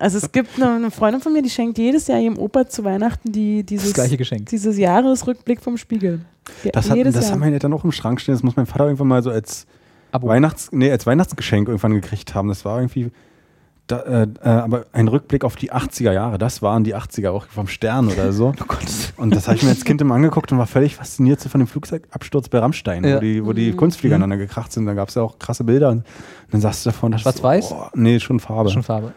also es gibt eine, eine Freundin von mir, die schenkt jedes Jahr ihrem Opa zu Weihnachten die, dieses, Das gleiche Geschenk. dieses Jahresrückblick vom Spiegel. Ja, Das, hat, das Jahr. haben meine Eltern auch im Schrank stehen. Das muss mein Vater irgendwann mal so als, Abo. Weihnachts, nee, als Weihnachtsgeschenk irgendwann gekriegt haben. Das war irgendwie. Da, äh, äh, aber ein Rückblick auf die 80er Jahre, das waren die 80er auch vom Stern oder so. Oh Gott. Und das habe ich mir als Kind immer angeguckt und war völlig fasziniert von dem Flugzeugabsturz bei Rammstein, Ja. wo die, wo die Mhm. Kunstflieger aneinander gekracht sind. Da gab es ja auch krasse Bilder. Und dann saß du davon, das Schwarz-Weiß? So, oh, nee, schon Farbe. Schon Farbe.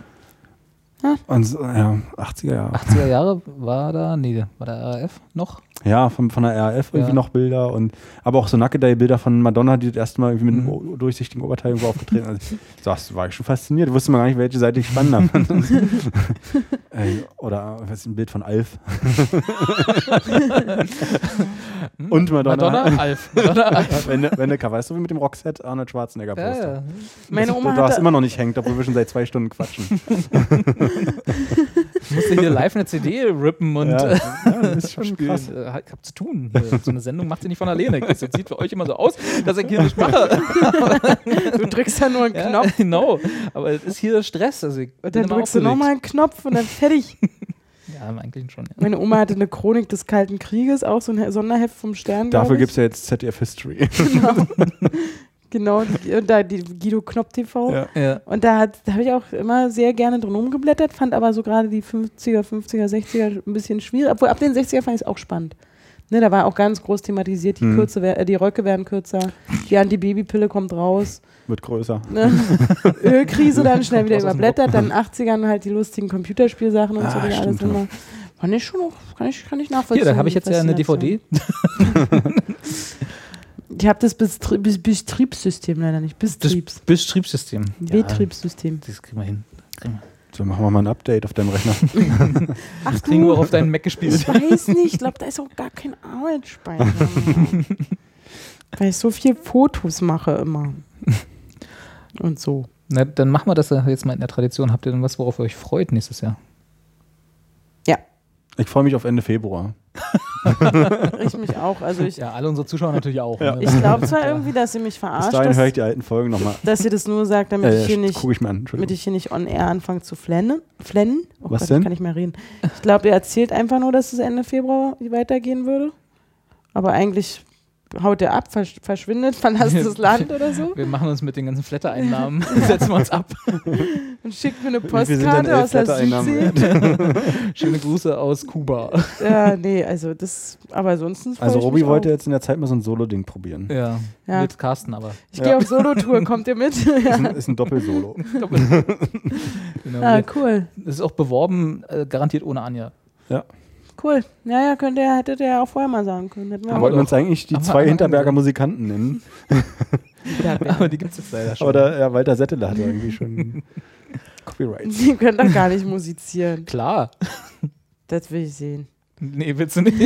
Und so, ja, 80er Jahre. 80er Jahre war da, nee, war der RAF noch? Ja, von, von der RAF irgendwie Ja. noch Bilder und aber auch so Nackedei-Bilder von Madonna, die das erste Mal irgendwie mit einem Mhm. o- durchsichtigen Oberteil irgendwo aufgetreten Also, das war ich schon fasziniert. Wusste mal gar nicht, welche Seite ich spannender fand. Ey, Oder was ist ein Bild von Alf? und Madonna. Madonna, Alf. Madonna, Alf. wenn, weißt du, wie mit dem Rockset Arnold Schwarzenegger Ja, Poster. ja. Meine Oma da es hatte, immer noch nicht hängt, obwohl wir schon seit zwei Stunden quatschen. Ich musste hier live eine CD rippen und ja, äh, ja, das ist schon krass. Äh, Ich hab zu tun. Hier. So eine Sendung macht sie nicht von alleine. Das sieht für euch immer so aus, dass ich hier nicht mache. du drückst ja nur einen Ja, Knopf genau. Aber es ist hier Stress. Also ich und dann drückst du nochmal einen Knopf und dann fertig. Ja, eigentlich schon. Ja. Meine Oma hatte eine Chronik des Kalten Krieges, auch so ein Sonderheft vom Stern. Dafür gibt es ja jetzt ZDF History. Genau. genau, die, und da die Guido Knopp TV. Ja. Ja. Und da, hat- da habe ich auch immer sehr gerne drin rumgeblättert, fand aber so gerade die 50er, 50er, 60er ein bisschen schwierig. Obwohl ab den 60er fand ich es auch spannend. Ne, da war auch ganz groß thematisiert, die, Mhm. Kürze, äh, die Röcke werden kürzer, die Antibabypille kommt raus. Wird größer. Ne? Ölkrise dann schnell wieder überblättert, dann 80ern halt die lustigen Computerspielsachen und so, Ah, die alles immer. Fand ich schon noch, kann ich, kann ich nachvollziehen. Hier, da habe ich jetzt ja eine. DVD. Ich habe das Bestri- Bis- Betriebssystem leider nicht. Betriebs. Betriebssystem. Betriebssystem. Das kriegen wir hin. So, machen wir mal ein Update auf deinem Rechner. Ach Das kriegen wir auch auf deinen Mac gespielt. Ich weiß nicht, ich glaube, da ist auch gar kein Arbeitsspeicher. Weil ich so viel Fotos mache immer. Und so. Na, dann machen wir das ja jetzt mal in der Tradition. Habt ihr denn was, worauf ihr euch freut nächstes Jahr? Ich freue mich auf Ende Februar. Ich mich auch. Also ich, Ja, alle unsere Zuschauer natürlich auch. Ja. ne? ich glaube zwar irgendwie, dass ihr mich Bis verarscht, dahin höre ich dass, die alten Folgen nochmal. dass ihr das nur sagt, damit ich hier Äh, nicht, ich an. damit ich hier nicht on air anfange zu flennen. Flennen? Oh Was Gott, denn? Ich kann nicht mehr reden. Ich glaube, ihr erzählt einfach nur, dass es Ende Februar weitergehen würde. Aber eigentlich haut er ab, versch verschwindet, verlässt das Land oder so Wir machen uns mit den ganzen Flatter-Einnahmen, setzen wir uns ab. und schickt mir eine Postkarte aus der Südsee. Schöne Grüße aus Kuba. Ja, nee, also das, aber ansonsten freu Also Robi wollte auch. jetzt in der Zeit mal so ein Solo-Ding probieren. Ja, Ja. mit Carsten aber. Ich gehe auf Solo-Tour, kommt ihr mit? Ist ja. ein, ist ein Doppelsolo. Genau. Ah, cool. Das ist auch beworben, äh, garantiert ohne Anja. Cool. Ja, ja, könnte er, hätte der ja auch vorher mal sagen können. Hätten wir Wir auch wollten uns eigentlich die zwei Hinterberger Musikanten nennen. Aber die gibt es jetzt leider schon. Oder ja, Walter Settele hat ja irgendwie schon Copyright. Die können doch gar nicht musizieren. Klar. Das will ich sehen. Nee, willst du nicht?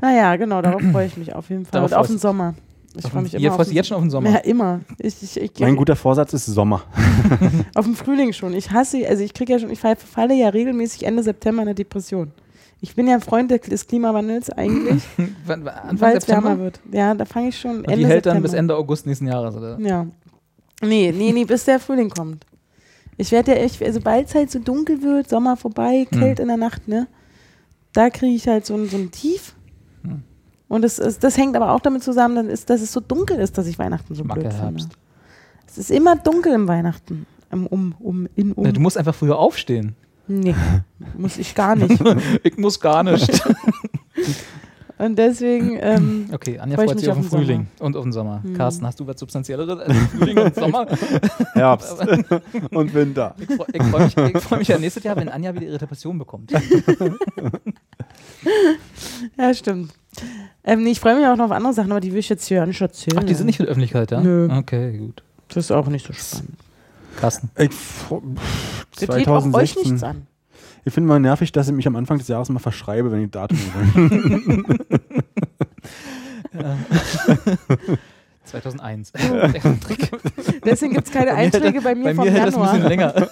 Naja, genau, darauf freue ich mich auf jeden Fall. Darauf Und auf freust den Sommer. Ich freue mich Ihr immer freust den dich jetzt schon auf den Sommer. Ja, immer. Ich, ich, ich, Mein guter Vorsatz ist Sommer. auf den Frühling schon. Ich hasse, also ich kriege ja schon, ich fall- falle ja regelmäßig Ende September in eine Depression. Ich bin ja ein Freund des- Klimawandels eigentlich, weil es September? wärmer wird. Ja, da fange ich schon Und Ende die hält September. dann bis Ende August nächsten Jahres, oder? Ja. Nee, nee, nee, bis der Frühling kommt. Ich werde ja echt, also sobald es halt so dunkel wird, Sommer vorbei, Hm. kalt in der Nacht, ne? Da kriege ich halt so ein, so ein Tief. Und das, ist, das hängt aber auch damit zusammen, dass es so dunkel ist, dass ich Weihnachten so Ich mag blöd finde. Herbst. Es ist immer dunkel im Weihnachten. Im, um, um, in, um. Na, du musst einfach früher aufstehen. nee, muss ich gar nicht. Ich muss gar nicht. Und deswegen, ähm, Okay, Anja freut sich auf den Frühling und auf den Sommer. Hm. Carsten, hast du was Substanzielleres als Frühling und Sommer? Herbst und Winter. Ich freue freu mich, ich freu mich ja nächstes Jahr, wenn Anja wieder ihre Depression bekommt. ja, stimmt. Ähm, nee, ich freue mich auch noch auf andere Sachen, aber die will ich jetzt hier nicht erzählen. Ach, die sind nicht für die Öffentlichkeit, ja? Nö. Okay, gut. Das ist auch nicht so spannend. Carsten. Ich, pff, Das geht auch euch 2016. nichts an. Ich finde mal nervig, dass ich mich am Anfang des Jahres mal verschreibe, wenn ich Datum will. 2001. Deswegen gibt es keine Bei mir hält- Einträge bei mir Bei vom mir hält das ein Januar. bisschen länger.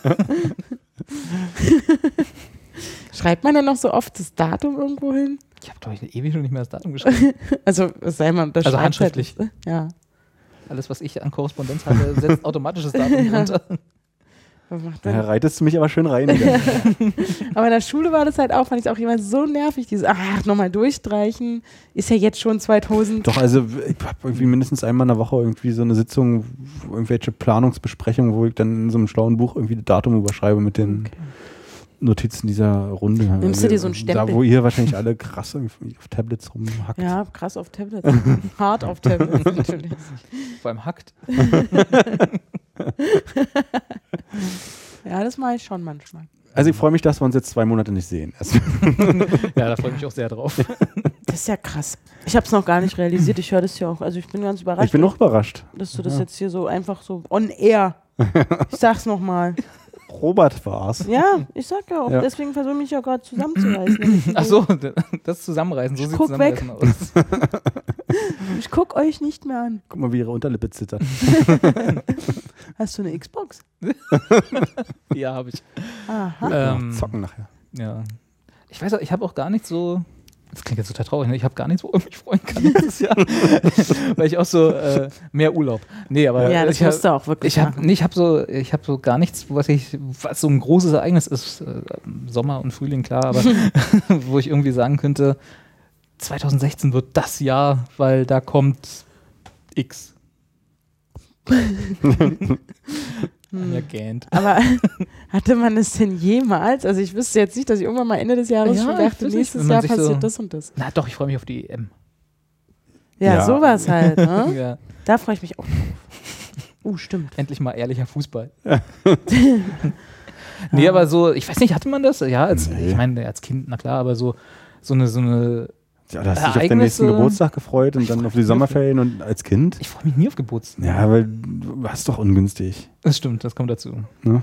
Schreibt man denn noch so oft das Datum irgendwo hin? Ich habe, glaube ich, ewig schon nicht mehr das Datum geschrieben. Also, es sei mal, das Also schreibt handschriftlich. Halt, ja. Alles, was ich an Korrespondenz hatte, setzt automatisch das Datum. Was macht Da denn? reitest du mich aber schön rein. Aber in der Schule war das halt auch, fand ich auch jemand so nervig, dieses, ach, nochmal durchstreichen, ist ja jetzt schon 2000. Doch, also ich habe irgendwie mindestens einmal in der Woche irgendwie so eine Sitzung, irgendwelche Planungsbesprechungen, wo ich dann in so einem schlauen Buch irgendwie das Datum überschreibe mit den Notizen dieser Runde. Nimmst du dir so einen Da, Stempel? wo ihr wahrscheinlich alle krass auf Tablets rumhackt. Ja, krass auf Tablets. Hart auf Tablets, natürlich. Vor allem hackt. Ja, das mache ich schon manchmal. Also ich freue mich, dass wir uns jetzt zwei Monate nicht sehen. Ja, da freue ich mich auch sehr drauf. Das ist ja krass. Ich habe es noch gar nicht realisiert. Ich höre das ja auch. Also ich bin ganz überrascht, ich bin noch überrascht. dass du das jetzt hier so einfach so on air. Ich sag's nochmal. Robert war's. Ja, ich sag ja auch. Ja. Deswegen versuche ich mich ja gerade zusammenzureißen. Ach so, das Zusammenreißen, so Ich sieht guck Zusammenreißen aus. Ich guck euch nicht mehr an. Guck mal, wie ihre Unterlippe zittert. Hast du eine Xbox? Ja, habe ich. Aha. Ähm, Zocken nachher. Ja. Ich weiß auch, ich habe auch gar nicht so. Das klingt jetzt total traurig, ne? ich habe gar nichts, worauf ich mich freuen kann dieses Jahr. Weil ich auch so äh, mehr Urlaub. Nee, aber Ja, das ich hab, musst du auch wirklich ich habe nee, ich habe so ich habe so gar nichts, was ich was so ein großes Ereignis ist, äh, Sommer und Frühling klar, aber wo ich irgendwie sagen könnte, 2016 wird das Jahr, weil da kommt X. Ja, gähnt. Aber hatte man es denn jemals? Also ich wüsste jetzt nicht, dass ich irgendwann mal Ende des Jahres Ja, schon dachte, nächstes Jahr passiert so- das und das. Na doch, ich freue mich auf die EM. Ja, Ja. sowas halt. Ne? Ja, Da freue ich mich auch drauf. Uh, stimmt. endlich mal ehrlicher Fußball. nee, aber so, ich weiß nicht, hatte man das? Ja, als, Nee. ich meine, als Kind, na klar, aber so, so eine, so eine, Ja, da hast du dich auf den nächsten Geburtstag gefreut und dann auf die Sommerferien und als Kind. ich freue mich nie auf Geburtstag. Ja, weil du warst doch ungünstig. Das stimmt, das kommt dazu. Ne?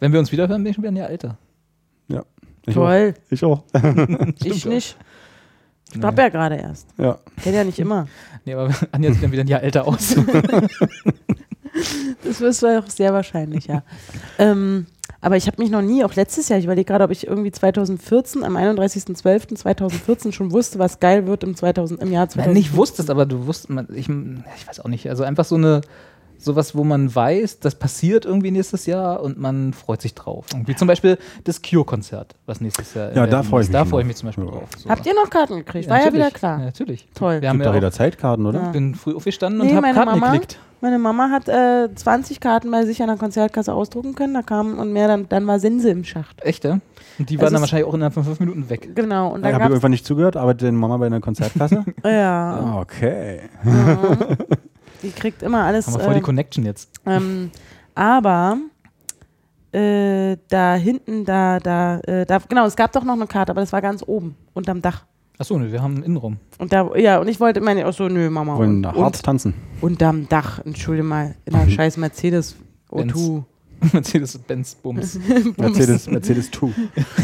Wenn wir uns wiederhören, bin ich schon wieder ein Jahr älter. Ich Toll. Auch. Ich auch. Ich nicht. Ich Nee. hab ja gerade erst. Ja. Kennt ja nicht immer. Nee, aber Anja sieht dann wieder ein Jahr älter aus. Das ist auch sehr wahrscheinlich, ja. ähm, aber ich habe mich noch nie, auch letztes Jahr, ich überlege gerade, ob ich irgendwie 2014, am 31.12.2014 schon wusste, was geil wird im, 2000, im Jahr Nein, 2014. nicht wusstest, aber du wusstest, ich, ich weiß auch nicht, also einfach so eine, Sowas, wo man weiß, das passiert irgendwie nächstes Jahr und man freut sich drauf. Wie zum Beispiel das Cure-Konzert, was nächstes Jahr. Ja, da Berlin freu ich ist. mich Da freue ich mich zum Beispiel Ja. drauf. So. Habt ihr noch Karten gekriegt? War ja wieder klar. Ja, natürlich. Toll. Wir haben ja wieder auch, Zeitkarten, oder? Ja. ich bin früh aufgestanden Nee, und habe meine Karten Mama- geklickt. Meine Mama hat äh, 20 Karten bei sich an der Konzertkasse ausdrucken können. Da kam und mehr, dann, dann war Sense im Schacht. Echt, ja? Und die waren dann wahrscheinlich auch innerhalb von fünf Minuten weg. Genau. Und Ich dann habe gab's, irgendwann nicht zugehört, arbeitet deine Mama bei einer Konzertkasse? ja, Ah, okay. Die kriegt immer alles. Haben wir voll die äh, Connection jetzt. Ähm, aber äh, da hinten, da, da, äh, da, genau, es gab doch noch eine Karte, aber das war ganz oben, unterm Dach. Achso, ne, wir haben einen Innenraum. Und da, ja, und ich wollte meine, auch so, nö, Mama. Wollen und Harz tanzen. unterm Dach, entschuldige mal, in einer scheiß Mercedes Benz. O2. Mercedes-Benz Bums. Mercedes, Mercedes 2.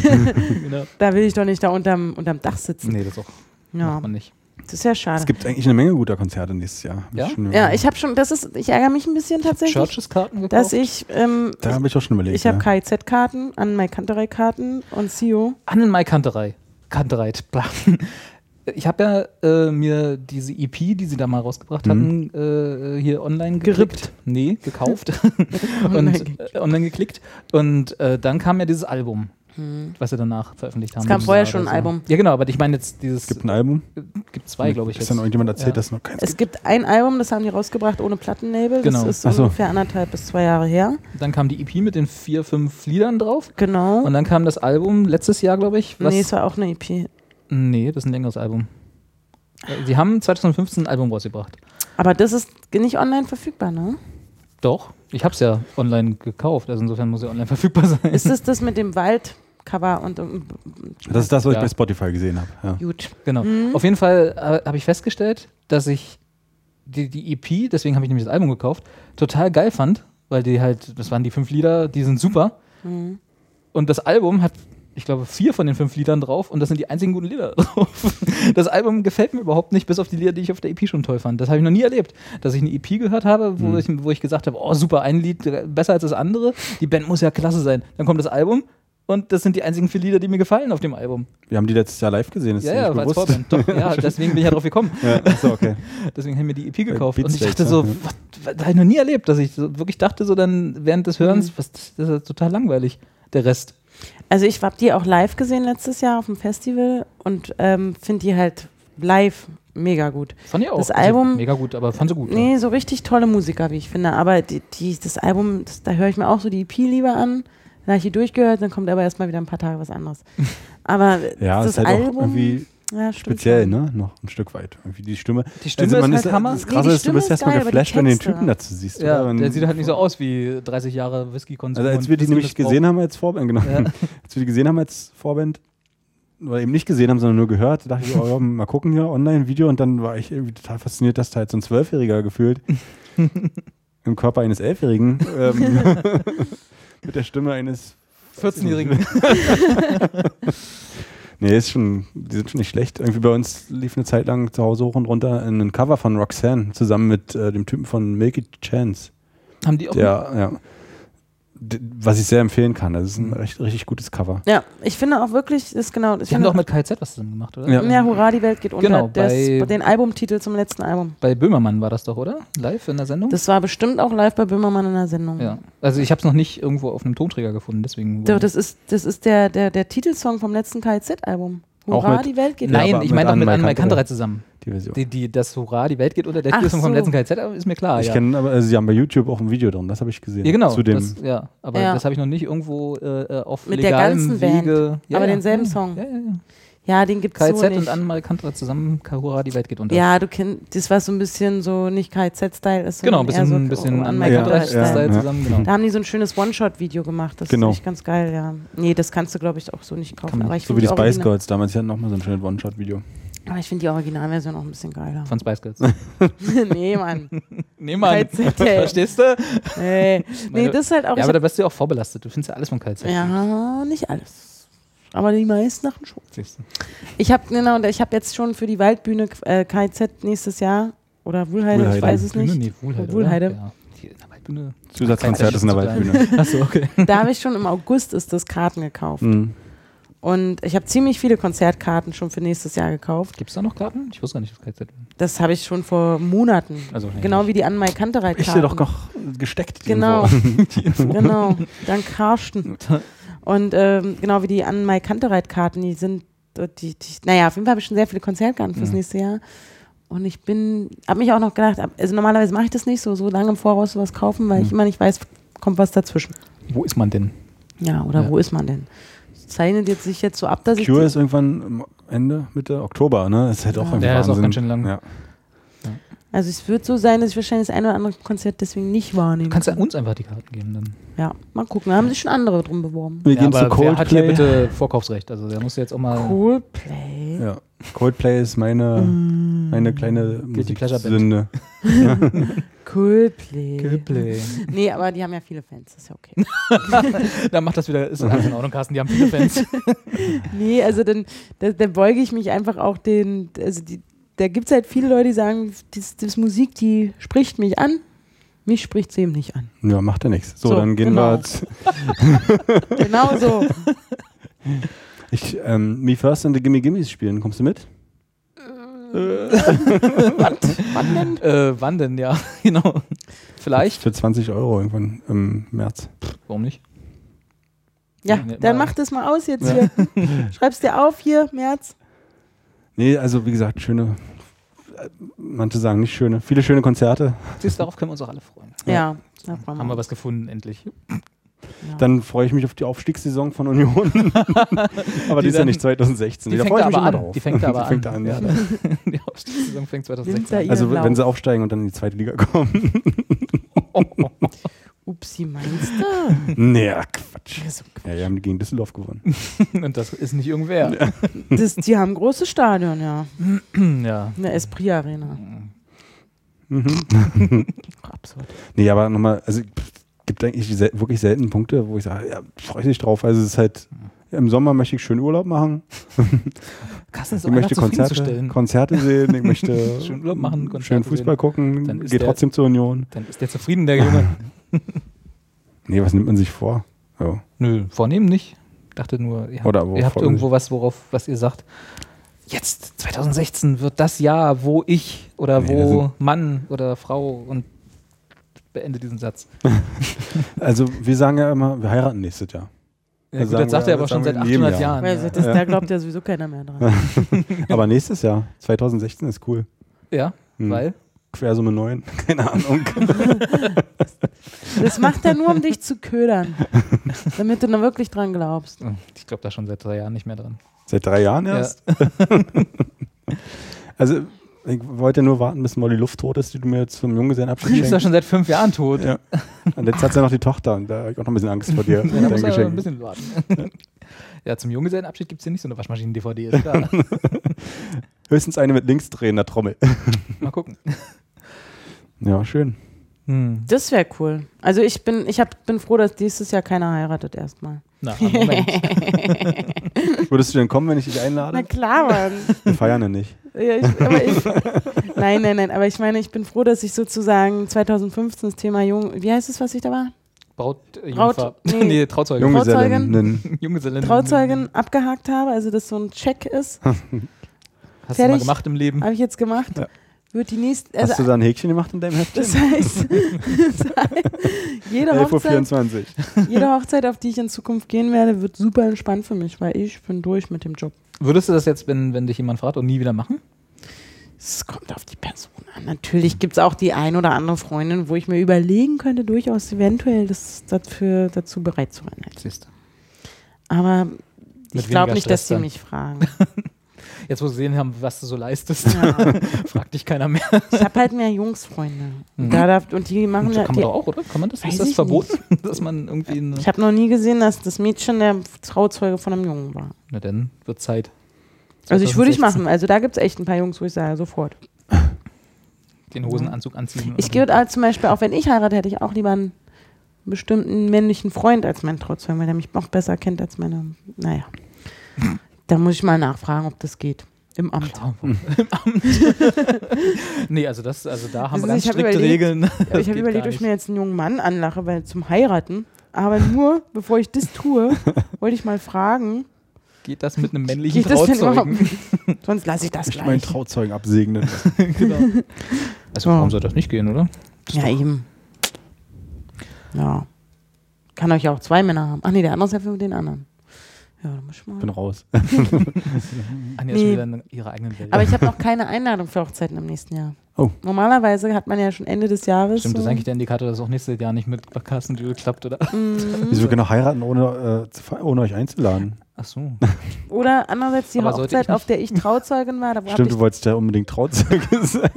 genau. Da will ich doch nicht da unterm, unterm Dach sitzen. Nee, das auch. Ja, Macht man nicht. Das ist ja schade. Es gibt eigentlich eine Menge guter Konzerte nächstes Jahr. Ja? schon- ja, ich habe schon, das ist, ich ärgere mich ein bisschen tatsächlich, Churches-Karten gekauft? dass ich, ähm, Da habe ich auch schon überlegt. ich habe ja. KIZ-Karten, an Kanterei-Karten und CEO. Annenmai Kanterei. Kanterei. bla. Ich habe ja äh, mir diese EP, die sie da mal rausgebracht hatten, äh, hier online geklickt. Gerippt. Nee, gekauft. Und äh, online geklickt. Und äh, dann kam ja dieses Album, was sie danach veröffentlicht haben. Es kam vorher Jahr schon ein Album. Ja, genau, aber ich meine jetzt dieses, Es gibt ein Album. gibt zwei, glaube ich. Ist dann irgendjemand erzählt, Ja. dass es noch keins Es gibt ein Album, das haben die rausgebracht ohne Plattenlabel. Genau. Das ist so. ungefähr anderthalb bis zwei Jahre her. Dann kam die EP mit den vier, fünf Liedern drauf. Genau. Und dann kam das Album letztes Jahr, glaube ich. Was nee, es war auch eine EP. nee, das ist ein längeres Album. Äh, Sie haben 2015 ein Album rausgebracht. Aber das ist nicht online verfügbar, ne? Doch, ich habe es ja online gekauft, also insofern muss ja online verfügbar sein. Ist es das mit dem Waldcover und ähm, Das ist das, was Ja. ich bei Spotify gesehen habe. Ja. gut. Genau. Mhm. Auf jeden Fall äh, habe ich festgestellt, dass ich die, die EP, deswegen habe ich nämlich das Album gekauft, total geil fand, weil die halt, das waren die fünf Lieder, die sind super. Mhm. Und das Album hat, ich glaube, vier von den fünf Liedern drauf und das sind die einzigen guten Lieder drauf. Das Album gefällt mir überhaupt nicht, bis auf die Lieder, die ich auf der EP schon toll fand. Das habe ich noch nie erlebt, dass ich eine EP gehört habe, wo, Mhm. ich, wo ich gesagt habe, oh super, ein Lied äh, besser als das andere, die Band muss ja klasse sein. Dann kommt das Album und das sind die einzigen vier Lieder, die mir gefallen auf dem Album. Wir haben die letztes Jahr live gesehen. Ist Ja, ja, bewusst? Vorband. Doch, ja, deswegen bin ich ja drauf gekommen. ja, achso, okay. Deswegen haben wir die EP gekauft. Und ich dachte so, ja. was, was, das habe ich noch nie erlebt, dass ich so, wirklich dachte, so dann während des Hörens, Mhm. was, das ist ja total langweilig, der Rest. Also ich habe die auch live gesehen letztes Jahr auf dem Festival und ähm, finde die halt live mega gut. Fand ich auch. Das Also Album- mega gut, aber fand sie gut. Nee, so richtig tolle Musiker, wie ich finde. Aber die, die, das Album, das, da höre ich mir auch so die EP lieber an. Dann habe ich die durchgehört, dann kommt aber erstmal wieder ein paar Tage was anderes. Aber Ja, das ist halt Album, auch irgendwie ja, speziell, schon. ne? Noch ein Stück weit. Irgendwie die Stimme. Die Stimme man ist halt Hammer. Das Nee, Krasse die ist, du bist ist erstmal geflasht, wenn du den. Typen dazu siehst. Ja, oder? Der sieht halt nicht so aus wie 30 Jahre Whisky-Konsum. Also als wir die nämlich gesehen haben als Vorband, genau. Ja. Als wir die gesehen haben als Vorband, oder eben nicht gesehen haben, sondern nur gehört, dachte ich, oh, ja, mal gucken hier, Online-Video und dann war ich irgendwie total fasziniert, dass da halt so ein Zwölfjähriger gefühlt im Körper eines Elfjährigen ähm, mit der Stimme eines 14-Jährigen. Nee, ist schon, die sind schon nicht schlecht. Irgendwie bei uns lief eine Zeit lang zu Hause hoch und runter ein Cover von Roxanne zusammen mit äh, dem Typen von Make It Chance. Haben die auch Der, ja. Was ich sehr empfehlen kann. Das ist ein recht, richtig gutes Cover. Ja, ich finde auch wirklich, das ist genau. Ich Die haben doch mit KZ was zusammen gemacht, oder? Ja. ja, Hurra, die Welt geht unter. Genau, das, bei- den Albumtitel zum letzten Album. Bei Böhmermann war das doch, oder? Live in der Sendung? Das war bestimmt auch live bei Böhmermann in der Sendung. ja. Also ich habe es noch nicht irgendwo auf einem Tonträger gefunden, deswegen. Doch, das ist, das ist der, der, der Titelsong vom letzten KZ-Album. Auch Hurra, mit- die Welt geht Ja, Nein, ich meine doch mit Kanterei. Kanterei zusammen. Die Version. Die, die, das Hurra, die Welt geht unter, der Ach Titelsong vom so. letzten KZ ist mir klar, ich ja. kenne aber, also sie haben bei YouTube auch ein Video drin, das habe ich gesehen. Ja, genau. Zu dem, das, ja, aber Ja. das habe ich noch nicht irgendwo äh, auf Mit der legalem ganzen Band. Wege. Ja, Aber ja, denselben Song. Ja, ja, ja. Ja, den gibt's KZ so nicht. und Annemarie Kanterei zusammen, Hurra, die Welt geht unter. Ja, du kennst, das war so ein bisschen so nicht KZ-Style ist, genau, ein bisschen, eher ein so bisschen an Annemarie Ja, Kanterei ja, Style ja. zusammen, genau. Da haben die so ein schönes One-Shot-Video gemacht. Das Genau. ist echt ganz geil, ja. Nee, das kannst du, glaube ich, auch so nicht kaufen. So wie die Spice Girls damals, die hatten nochmal so ein schönes One-Shot-Video. Aber ich finde die Originalversion auch ein bisschen geiler. Von Spice Girls. nee, Mann. nee, Mann. KZ. Verstehst du? Nee, nee das ist halt auch. Ja, aber da bist du ja auch vorbelastet. Du findest ja alles von KZ. ja, nicht alles. Aber die meisten Sachen schon. Siehst du. Ich habe genau, ich habe jetzt schon für die Waldbühne äh, KZ nächstes Jahr oder Wuhlheide, ich Wuhlheide. weiß es nicht. Nee, Wohlheide. Wohlheide. Ja. Der Waldbühne. Zusatzkonzert ist in der Waldbühne. Achso, okay. Da habe ich schon im August ist das Karten gekauft. Mhm. Und ich habe ziemlich viele Konzertkarten schon für nächstes Jahr gekauft. Gibt es da noch Karten? Ich wusste gar nicht, dass KZ. Das habe ich schon vor Monaten. Also, nee, genau nicht. wie die Anmai Kantereit Ich dir doch noch gesteckt. die Genau. Genau, dank Karsten. Und ähm, genau wie die Anmai Kantereit-Karten, die sind, die, die, naja, auf jeden Fall habe ich schon sehr viele Konzertkarten fürs Mhm. nächste Jahr. Und ich bin, habe mich auch noch gedacht, also normalerweise mache ich das nicht so, so lange im Voraus sowas kaufen, weil ich Mhm. immer nicht weiß, kommt was dazwischen. Wo ist man denn? Ja, oder Ja. wo ist man denn? Das zeichnet jetzt sich jetzt so ab, dass ich. Cure die- ist irgendwann Ende, Mitte Oktober, ne? Das ist halt auch Ja. irgendwie Ja, ist auch ganz schön lang. Ja. Also es wird so sein, dass ich wahrscheinlich das eine oder andere Konzert deswegen nicht wahrnehmen Kannst du kann. uns einfach die Karten geben dann? Ja, mal gucken. Da haben sich schon andere drum beworben. Wir gehen zu aber wer hat hier Coldplay. bitte Vorkaufsrecht? Also der muss jetzt auch mal. Coldplay. Ja. Coldplay ist meine, Mm. meine kleine. Musiksünde. Coldplay. Coldplay. Nee, aber die haben ja viele Fans, ist ja okay. Dann macht das wieder, ist alles in Ordnung, Carsten, die haben viele Fans. Nee, also dann, da, dann beuge ich mich einfach auch den, also die, da gibt es halt viele Leute, die sagen, das, das Musik, die spricht mich an. Mich spricht sie eben nicht an. Ja, macht ja nichts. So, So, dann gehen genau. wir jetzt. Genau so. Ich, ähm, Me First and the Gimme Gimmes spielen. Kommst du mit? Wann denn? äh, wann denn, ja, genau. Vielleicht. Für 20 Euro irgendwann im März. Warum nicht? Ja, dann mach das mal aus jetzt hier. Schreib's dir auf hier, März. Nee, also wie gesagt, schöne, manche sagen nicht schöne, viele schöne Konzerte. Siehst du, darauf können wir uns auch alle freuen. Ja, freuen Haben wir was gefunden, endlich. Ja. Dann freue ich mich auf die Aufstiegssaison von Union. aber die, Die ist ja nicht 2016. Die da fängt freue ich mich aber immer an. drauf. Die fängt aber die fängt an. an. Ja, Ja. die Aufstiegssaison fängt Winter 2016 an. Also wenn sie aufsteigen und dann in die zweite Liga kommen. Upsi, meinst du? nee, ach, Quatsch. Ja, so Ja, die haben gegen Düsseldorf gewonnen. Und das ist nicht irgendwer. Das, die haben ein großes Stadion, ja. Ja. Eine Esprit Arena. Mhm. Absurd. Nee, aber nochmal, also gibt eigentlich sel wirklich selten Punkte, wo ich sage, ja, freue ich mich drauf. Also es ist halt, im Sommer möchte ich schön Urlaub machen. Kassen ist Ich möchte Konzerte. Konzerte sehen, ich möchte Schön Urlaub machen, Konzerte schön Fußball sehen. gucken, Dann ist geht der- trotzdem zur Union. Dann ist der zufrieden, der Junge. Nee, was nimmt man sich vor? Oh. Nö, vornehmen nicht. Ich dachte nur, ihr habt, ihr habt irgendwo was, worauf, was ihr sagt. Jetzt, 2016 wird das Jahr, wo ich oder Nee, wo das Mann oder Frau und beende diesen Satz. Also wir sagen ja immer, wir heiraten nächstes Jahr. Ja, Das gut, das sagt wir- er aber schon seit wir in jedem 800 Jahr. Jahren. Ja. das, da glaubt ja sowieso keiner mehr dran. Aber nächstes Jahr, 2016 ist cool. ja, Hm. weil Quersumme 9, keine Ahnung. Das macht er nur, um dich zu ködern. Damit du dann wirklich dran glaubst. ich glaube da schon seit drei Jahren nicht mehr dran. Seit drei Jahren erst? also ich wollte nur warten, bis Molly Luft tot ist, die du mir jetzt zum Junggesellenabschied Die ist ja schenkst. schon seit fünf Jahren tot. Ja. Und jetzt hat sie noch die Tochter und da habe ich auch noch ein bisschen Angst vor dir. Ja, da muss ein bisschen warten. ja, zum Junggesellenabschied gibt es hier nicht so eine Waschmaschinen-DVD, ist klar. Höchstens eine mit linksdrehender Trommel. Mal gucken. Ja, schön. Hm. Das wäre cool. Also ich bin, ich hab, bin froh, dass dieses Jahr keiner heiratet erstmal. Na, Moment. Würdest du denn kommen, wenn ich dich Na einlade? klar, Mann. Wir feiern ja nicht. Ja, ich, aber ich, nein, nein, nein. Aber ich meine, ich bin froh, dass ich sozusagen 2015 das Thema Jung, wie heißt es, was ich da war? Braut, äh, Braut- nee. nee, Trauzeuge. Junggesellinnen. Junggesellen. Trauzeugen abgehakt habe, also dass so ein Check ist, Hast du mal Fertig. gemacht im Leben? habe ich jetzt gemacht. Ja. Wird die nächste, Hast also du da ein Häkchen gemacht in deinem Heftchen? das heißt, das heißt jede, 11.24 Hochzeit, jede Hochzeit, auf die ich in Zukunft gehen werde, wird super entspannt für mich, weil ich bin durch mit dem Job. Würdest du das jetzt, wenn, wenn dich jemand fragt und nie wieder machen? Es kommt auf die Person an. Natürlich gibt es auch die ein oder andere Freundin, wo ich mir überlegen könnte, durchaus eventuell das dafür, dazu bereit zu sein. Siehst du. Aber ich glaube nicht, dass Stress sie dann. mich fragen. Jetzt, wo sie gesehen haben, was du so leistest, Ja. fragt dich keiner mehr. Ich habe halt mehr Jungsfreunde. Mhm. Da darf, und die machen Kann ja. man Die, doch auch, oder? Kann man das? Ist das verboten, dass man irgendwie ich habe noch nie gesehen, dass das Mädchen der Trauzeuge von einem Jungen war. Na dann wird Zeit. Also ich würde ich 2016 machen. Also da gibt es echt ein paar Jungs, wo ich sage, sofort. Den Hosenanzug anziehen. Ich würde halt zum Beispiel, auch wenn ich heirate, hätte ich auch lieber einen bestimmten männlichen Freund als meinen Trauzeugen, weil der mich noch besser kennt als meine. Naja. Da muss ich mal nachfragen, ob das geht. Im Amt. Klar, Im Amt. nee, also das, also da haben wir ganz ich strikte überlegt- Regeln. Das ich habe überlegt, ob ich mir jetzt einen jungen Mann anlache, weil zum Heiraten. Aber nur, bevor ich das tue, wollte ich mal fragen, Geht das mit einem männlichen Geht das denn überhaupt Trauzeugen? Sonst lasse ich das Ich meinen gleich. Trauzeugen absegnen. genau. Also Ja. warum soll das nicht gehen, oder? Das Ja, eben. Ja. Kann euch ja auch zwei Männer haben. Ach nee, der andere ist ja für den anderen. Ja, da muss ich mal. bin raus. Anja ist Nee. wieder in ihrer eigenen Welt. Aber ich habe noch keine Einladung für Hochzeiten im nächsten Jahr. Oh. Normalerweise hat man ja schon Ende des Jahres. Stimmt, das ist eigentlich der Indikator, dass es auch nächstes Jahr nicht mit Carsten Dübel klappt, oder? Mhm. Wieso genau heiraten, ohne, äh, ohne euch einzuladen? Ach so. Oder andererseits die Aber Hochzeit, auf der ich Trauzeugin war, Stimmt, ich, du wolltest ja unbedingt Trauzeuge sein.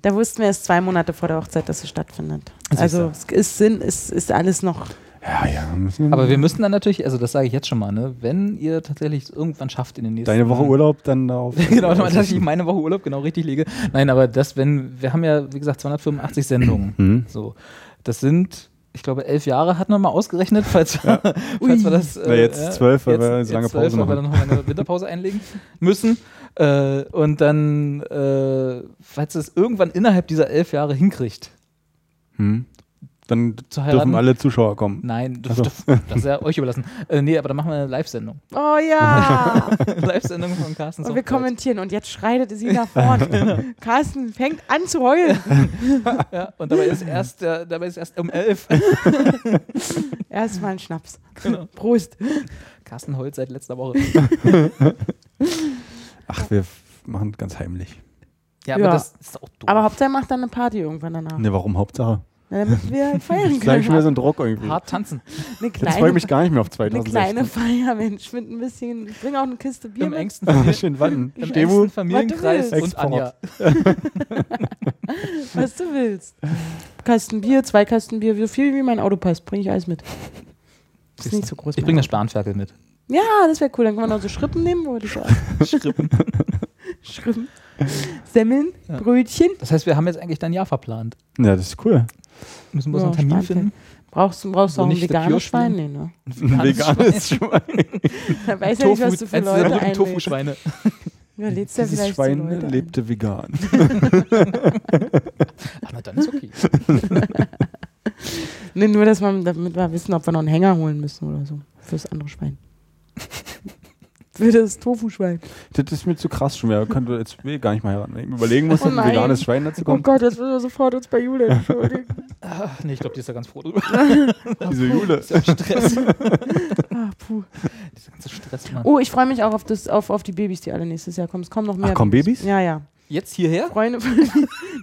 da wussten wir erst zwei Monate vor der Hochzeit, dass sie stattfindet. Siehst Also es ist Sinn, es ist alles noch. Ja, ja. müssen- Aber wir müssten dann natürlich, also das sage ich jetzt schon mal, ne, wenn ihr tatsächlich es irgendwann schafft in den nächsten Deine Woche Urlaub dann darauf. genau, dass ich meine Woche Urlaub genau richtig lege. Nein, aber das, wenn, wir haben ja, wie gesagt, 285 Sendungen. Mhm. So. Das sind, ich glaube, elf Jahre hatten wir mal ausgerechnet, falls, wir- falls wir das. Na, jetzt zwölf, weil jetzt- wir so lange jetzt zwölf, Pause weil wir machen. dann noch eine Winterpause einlegen müssen. Äh, und dann, äh, falls es irgendwann innerhalb dieser elf Jahre hinkriegt, Hm. Dann Zu heiraten? dürfen alle Zuschauer kommen. nein, das, Ach so. das, das ist ja euch überlassen. Äh, nee, aber dann machen wir eine Live-Sendung. Oh ja! Live-Sendung von Carstens Und wir kommentieren und jetzt schreitet sie nach vorne. Carsten fängt an zu heulen. Ja, und dabei ist erst, äh, dabei ist erst um elf. Erstmal ein Schnaps. Genau. Prost. Carsten heult seit letzter Woche. Ach, wir machen ganz heimlich. Ja, aber Ja. das ist auch doof. Aber Hauptsache macht dann eine Party irgendwann danach. Ne, warum Hauptsache? Na, damit wir feiern Das ist gleich schon wieder so können. ein Druck irgendwie. hart tanzen. Eine Jetzt freue ich kleine, mich gar nicht mehr auf eine 2016. kleine Feier, Mensch, mit ein bisschen. Ich bring auch eine Kiste Bier Im mit. engsten, Familien, Schön wann? im Stewu? engsten Familienkreis Was du und Anja. was du willst. Kasten Bier, zwei Kasten Bier, so viel wie mein Auto passt, bringe ich alles mit. Ist nicht so groß. Ich bringe das. Spanferkel mit. Ja, das wäre cool. Dann können wir noch so Schrippen nehmen, wollte ich sagen. Schrippen. Schrippen. Semmeln, Ja. Brötchen. Das heißt, wir haben jetzt eigentlich dein Jahr verplant. Ja, das ist cool. Müssen wir uns Ja, einen Termin finden? Brauchst du brauchst du auch ein veganes Schwein? Nee, ne? Ein veganes Schwein. Da weiß ja nicht, was du für Leute einlädst. Tofu-Schweine. Ja, lädst ja Dieses Schwein ein. lebte vegan. Ach, na dann ist okay. Nee, nur, dass man, damit wir wissen, ob wir noch einen Hänger holen müssen oder so. Fürs andere Schwein. Für das Tofu-Schwein. Das ist mir zu krass schon. Wir können jetzt will gar nicht mal heiraten. Ich überlegen muss, Oh ein veganes Schwein dazu Oh kommt. Gott, jetzt müssen wir sofort uns bei Jule entschuldigen. Ach, nee, ich glaube, die ist da ganz froh drüber. Diese Jule. Dieser Stress. Ah, puh. Dieser ganze Stress, Mann. Oh, ich freue mich auch auf, das, auf, auf die Babys, die alle nächstes Jahr kommen. Es kommen noch mehr. Ach, kommen Babys? Ja, ja. Jetzt hierher? Freunde von mir.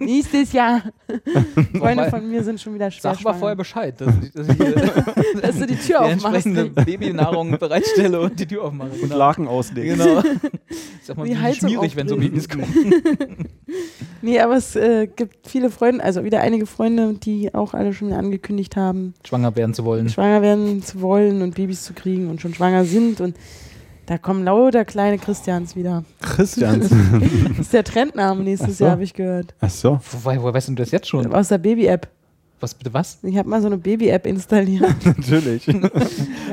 nächstes Jahr. Freunde von mir sind schon wieder schwer Sag mal vorher. Bescheid, dass ich, dass ich hier Dass du die Tür die aufmachst. Babynahrung bereitstelle und die Tür aufmache. Und Laken auslegen. Genau. Ich sag mal, Die wie Heizung schwierig, wenn so. Babys kommen. Nee, aber es äh, gibt viele Freunde, also wieder einige Freunde, die auch alle schon angekündigt haben, Schwanger werden zu wollen. schwanger werden zu wollen und Babys zu kriegen und schon schwanger sind. Und da kommen lauter kleine Christians wieder. Christians. Das ist der Trendname nächstes Ach so. Jahr, habe ich gehört. Ach so. Woher, woher weißt du das jetzt schon? Aus der Baby-App. Was bitte was? Ich habe mal so eine Baby-App installiert. Natürlich. Ja, Warte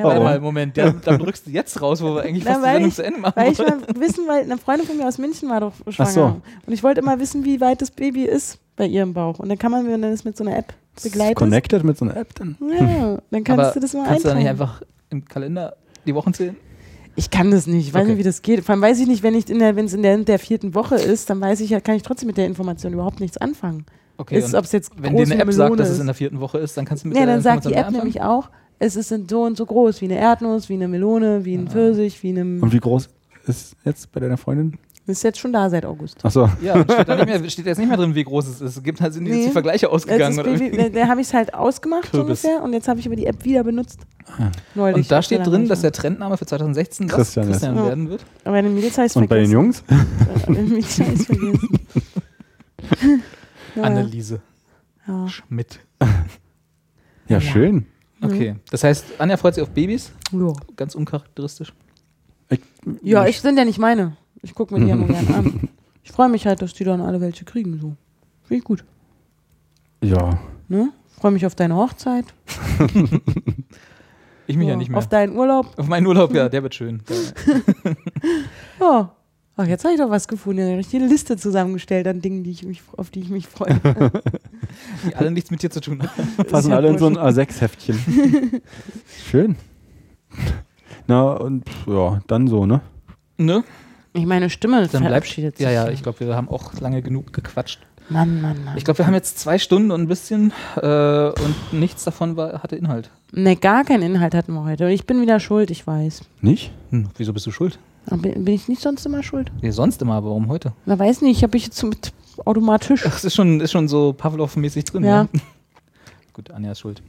weil, mal, Moment, der, dann drückst du jetzt raus, wo wir eigentlich Na, fast die Sendung ich- zu Ende machen weil ich mal wissen, weil eine Freundin von mir aus München war doch schwanger. so. Und ich wollte immer wissen, wie weit das Baby ist bei ihrem Bauch. Und dann kann man, wenn man das mit so einer App begleitet. Connected mit so einer App dann. Ja, dann kannst Aber du das mal kannst du da eintragen. nicht einfach im Kalender die Wochen zählen? Ich kann das nicht, ich weiß Okay. nicht, wie das geht. Vor allem weiß ich nicht, wenn ich in der, wenn es in der, der vierten Woche ist, dann weiß ich ja, kann ich trotzdem mit der Information überhaupt nichts anfangen. Okay, ist, und ob es jetzt wenn dir eine App sagt, Melone dass es in der vierten Woche ist, dann kannst du mit Nee, der dann sagt die Information App nämlich auch, es ist so und so groß, wie eine Erdnuss, wie eine Melone, wie ein Ah. Pfirsich, wie einem. Und wie groß ist jetzt bei deiner Freundin? Ist jetzt schon da seit August. Ach so. anfangen. Ja, steht, da nicht mehr, steht jetzt nicht mehr drin, wie groß es ist. Es gibt halt, sind jetzt Nee. die Vergleiche Jetzt ausgegangen. da da habe ich es halt ausgemacht so Kürbis. ungefähr und jetzt habe ich aber die App wieder benutzt. Neulich. Und da steht drin, dass der. Trendname für 2016 das Christian ist. Christian Ja. werden wird. Aber bei den Mädels es Und bei den vergessen. Jungs? Bei den Mädels es vergessen. ja. Anneliese Ja. Schmidt. Ja, schön. Okay, das heißt, Anja freut sich auf Babys, Ja. ganz uncharakteristisch. Ich, Ja, ich sind ja nicht meine. Ich gucke mir die ja nur gerne an. Ich freue mich halt, dass die dann alle welche kriegen. So. Finde ich gut. Ja. Ne? Freue mich auf deine Hochzeit. Ich mich ja, nicht mehr. Auf deinen Urlaub. Auf meinen Urlaub, ja, der wird schön. Ja. Ach, jetzt habe ich doch was gefunden. Eine richtige Liste zusammengestellt an Dingen, die ich mich, auf die ich mich freue. die alle nichts mit dir zu tun haben. Passen ja alle in so ein wurscht. A6-Heftchen. Schön. Na, und ja, dann so, ne? Ne? Ich meine Stimme Dann bleibt. verabschiedet sich. Ja, ja, ich glaube, wir haben auch lange genug gequatscht. Mann, Mann, Mann. Ich glaube, wir haben jetzt zwei Stunden und ein bisschen äh, und nichts davon war, hatte Inhalt. Ne, gar keinen Inhalt hatten wir heute. Und ich bin wieder schuld, ich weiß. Nicht? Hm, wieso bist du schuld? Bin bin ich nicht sonst immer schuld? Nee, sonst immer, aber warum heute? Na, weiß nicht, habe ich jetzt so mit automatisch. Ach, es ist schon, ist schon so Pavlov-mäßig drin. Ja. Gut, Anja ist schuld.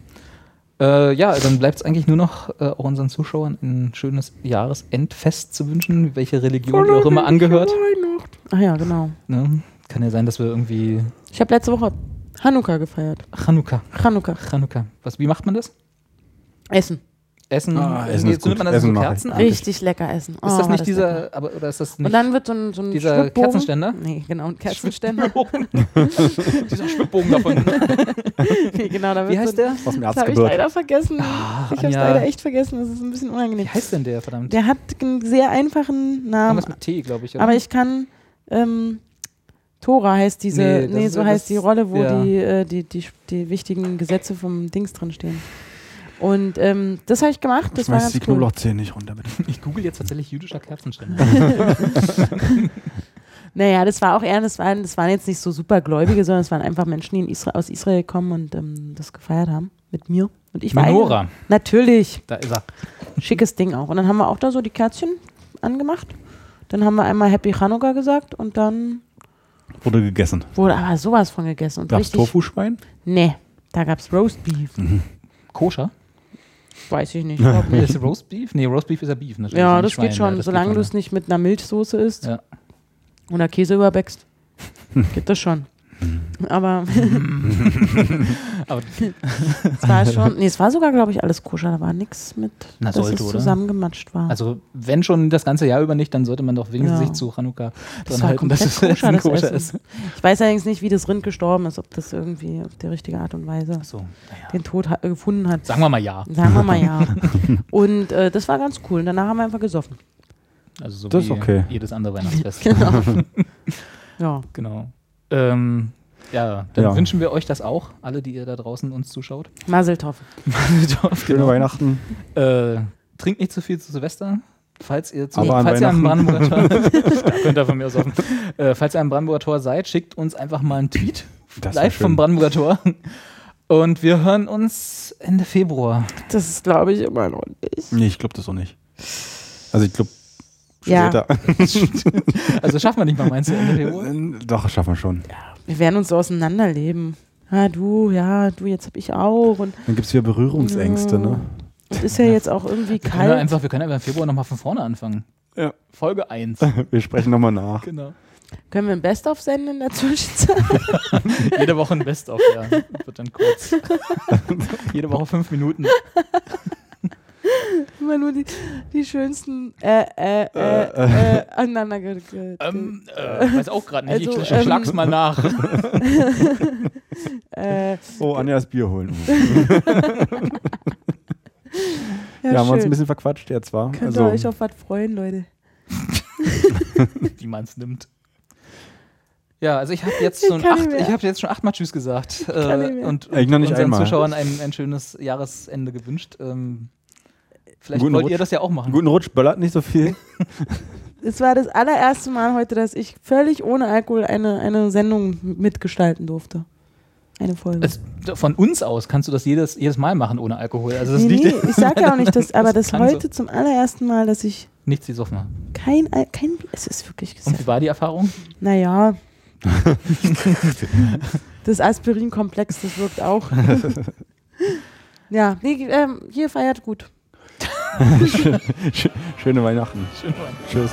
Äh, ja, dann bleibt es eigentlich nur noch äh, auch unseren Zuschauern ein schönes Jahresendfest zu wünschen, welche Religion ihr auch immer angehört. Ach ja, genau. Ne? Kann ja sein, dass wir irgendwie Ich habe letzte Woche Hanukkah gefeiert. Chanukka, Chanukka. Chanukka. Was, wie macht man das? Essen. Essen, Ah, Essen ist zündet gut. man da Essen so. Kerzen an? Richtig lecker essen. Oh, Ist das war nicht lecker. dieser, aber oder ist das nicht Und dann wird so ein, so ein dieser Schwibbogen- Kerzenständer? Nee, genau, ein Kerzenständer. Dieser Schwibbogen davon. nee, genau, da wird Wie heißt so der? Aus dem Das habe ich leider vergessen. Ah, ich habe es leider echt vergessen. Das ist ein bisschen unangenehm. Wie heißt denn der, verdammt? Der hat einen sehr einfachen Namen. Irgendwas mit T, glaube ich. oder? Aber ich kann. Ähm, Tora heißt diese. Nee, Nee, das- so das- heißt die Rolle, wo ja. die, äh, die, die, die wichtigen Gesetze vom Dings drin stehen. Und ähm, das habe ich gemacht. Das war Schmeiß ganz die cool. Knoblauchzehen nicht runter, bitte. Ich google jetzt tatsächlich jüdischer Kerzenständer. Naja, das war auch eher, das waren, das waren jetzt nicht so super Gläubige, sondern es waren einfach Menschen, die in Isra aus Israel kommen und ähm, das gefeiert haben mit mir. Und ich war Menorah. eine- Natürlich. Da ist er. Schickes Ding auch. Und dann haben wir auch da so die Kerzchen angemacht. Dann haben wir einmal Happy Chanukah gesagt und dann Wurde gegessen. wurde aber sowas von gegessen. Gab's richtig, Tofu-Schwein? Nee, da gab's Roast Beef. Koscher? Weiß ich nicht. Glaub nicht. Ist Roast Beef? Nee, Roast Beef ist ja Beef natürlich. ja, das Schwein. geht schon, Ja, das solange du es nicht mit einer Milchsoße isst Ja. oder Käse überbackst. geht das schon. Aber Aber es war schon, nee, es war sogar, glaube ich, alles koscher. Da war nichts mit, Na, dass sollte, es zusammengematscht war. Also, wenn schon das ganze Jahr über nicht, dann sollte man doch wenigstens Ja. sich zu Chanukka das dran halten, dass es koscher, das koscher ist. Ich weiß allerdings nicht, wie das Rind gestorben ist, ob das irgendwie auf die richtige Art und Weise So, naja. den Tod ha äh, gefunden hat. Sagen wir mal ja. Sagen wir mal ja. Und äh, das war ganz cool. Und danach haben wir einfach gesoffen. Also so Das wie ist okay. jedes andere Weihnachtsfest. Genau. ja. genau. Ähm, ja, dann Ja. wünschen wir euch das auch, alle, die ihr da draußen uns zuschaut. Maseltoff. Schöne genau. Weihnachten. Äh, trinkt nicht zu viel zu Silvester. Falls ihr, zu, Aber an falls ihr am Weihnachten. Brandenburger Tor, da könnt ihr von mir aus offen. Äh, falls ihr am Brandenburger Tor seid, schickt uns einfach mal einen Tweet Das live vom Brandenburger Tor. Und wir hören uns Ende Februar. Das ist, glaube ich, immer noch nicht. Nee, ich glaube das auch nicht. Also ich glaube Ja. später. Also schaffen wir nicht mal, meinst du, Ende Februar? Doch, schaffen wir schon. Wir werden uns so auseinanderleben. Ja, du, ja, du, jetzt hab ich auch. Und Dann gibt es wieder Berührungsängste, ne? es ist ja jetzt auch irgendwie Wir können, ja kalt. einfach, wir können einfach im Februar nochmal von vorne anfangen. Ja. Folge 1. Wir sprechen nochmal nach. genau. Können wir ein Best-of senden in der Zwischenzeit? Jede Woche ein Best-of, ja. Wird dann kurz. Jede Woche fünf Minuten. Immer nur die, die schönsten äh, äh, äh, äh, aneinander ge ge Ähm, äh, weiß auch gerade nicht. Also, ich ähm, schlag's mal nach. äh, Oh, Anja das Bier holen. ja, Ja, haben wir uns ein bisschen verquatscht jetzt, war. Könnt Also, ihr euch auf was freuen, Leute? Wie man's nimmt. Ja, also ich habe jetzt schon acht, ich habe jetzt schon achtmal Tschüss gesagt äh, mehr. und, Ich noch und nicht unseren einmal. Zuschauern ein, ein schönes Jahresende gewünscht. Ähm, vielleicht Guten wollt Rutsch. ihr das ja auch machen. guten Rutsch, böllert nicht so viel. Es war das allererste Mal heute, dass ich völlig ohne Alkohol eine, eine Sendung mitgestalten durfte. Eine Folge. Es, von uns aus kannst du das jedes, jedes Mal machen ohne Alkohol. Also das nee, nee, ich sage ja auch nicht, dass, aber das klang heute zum allerersten Mal, dass ich nichts gesoffen haben. kein, Al- kein es ist wirklich Und wie gesagt. war die Erfahrung? Naja. das Aspirin-Komplex, das wirkt auch. ja, nee, ähm, hier feiert gut. Schöne Weihnachten. Schön. Tschüss.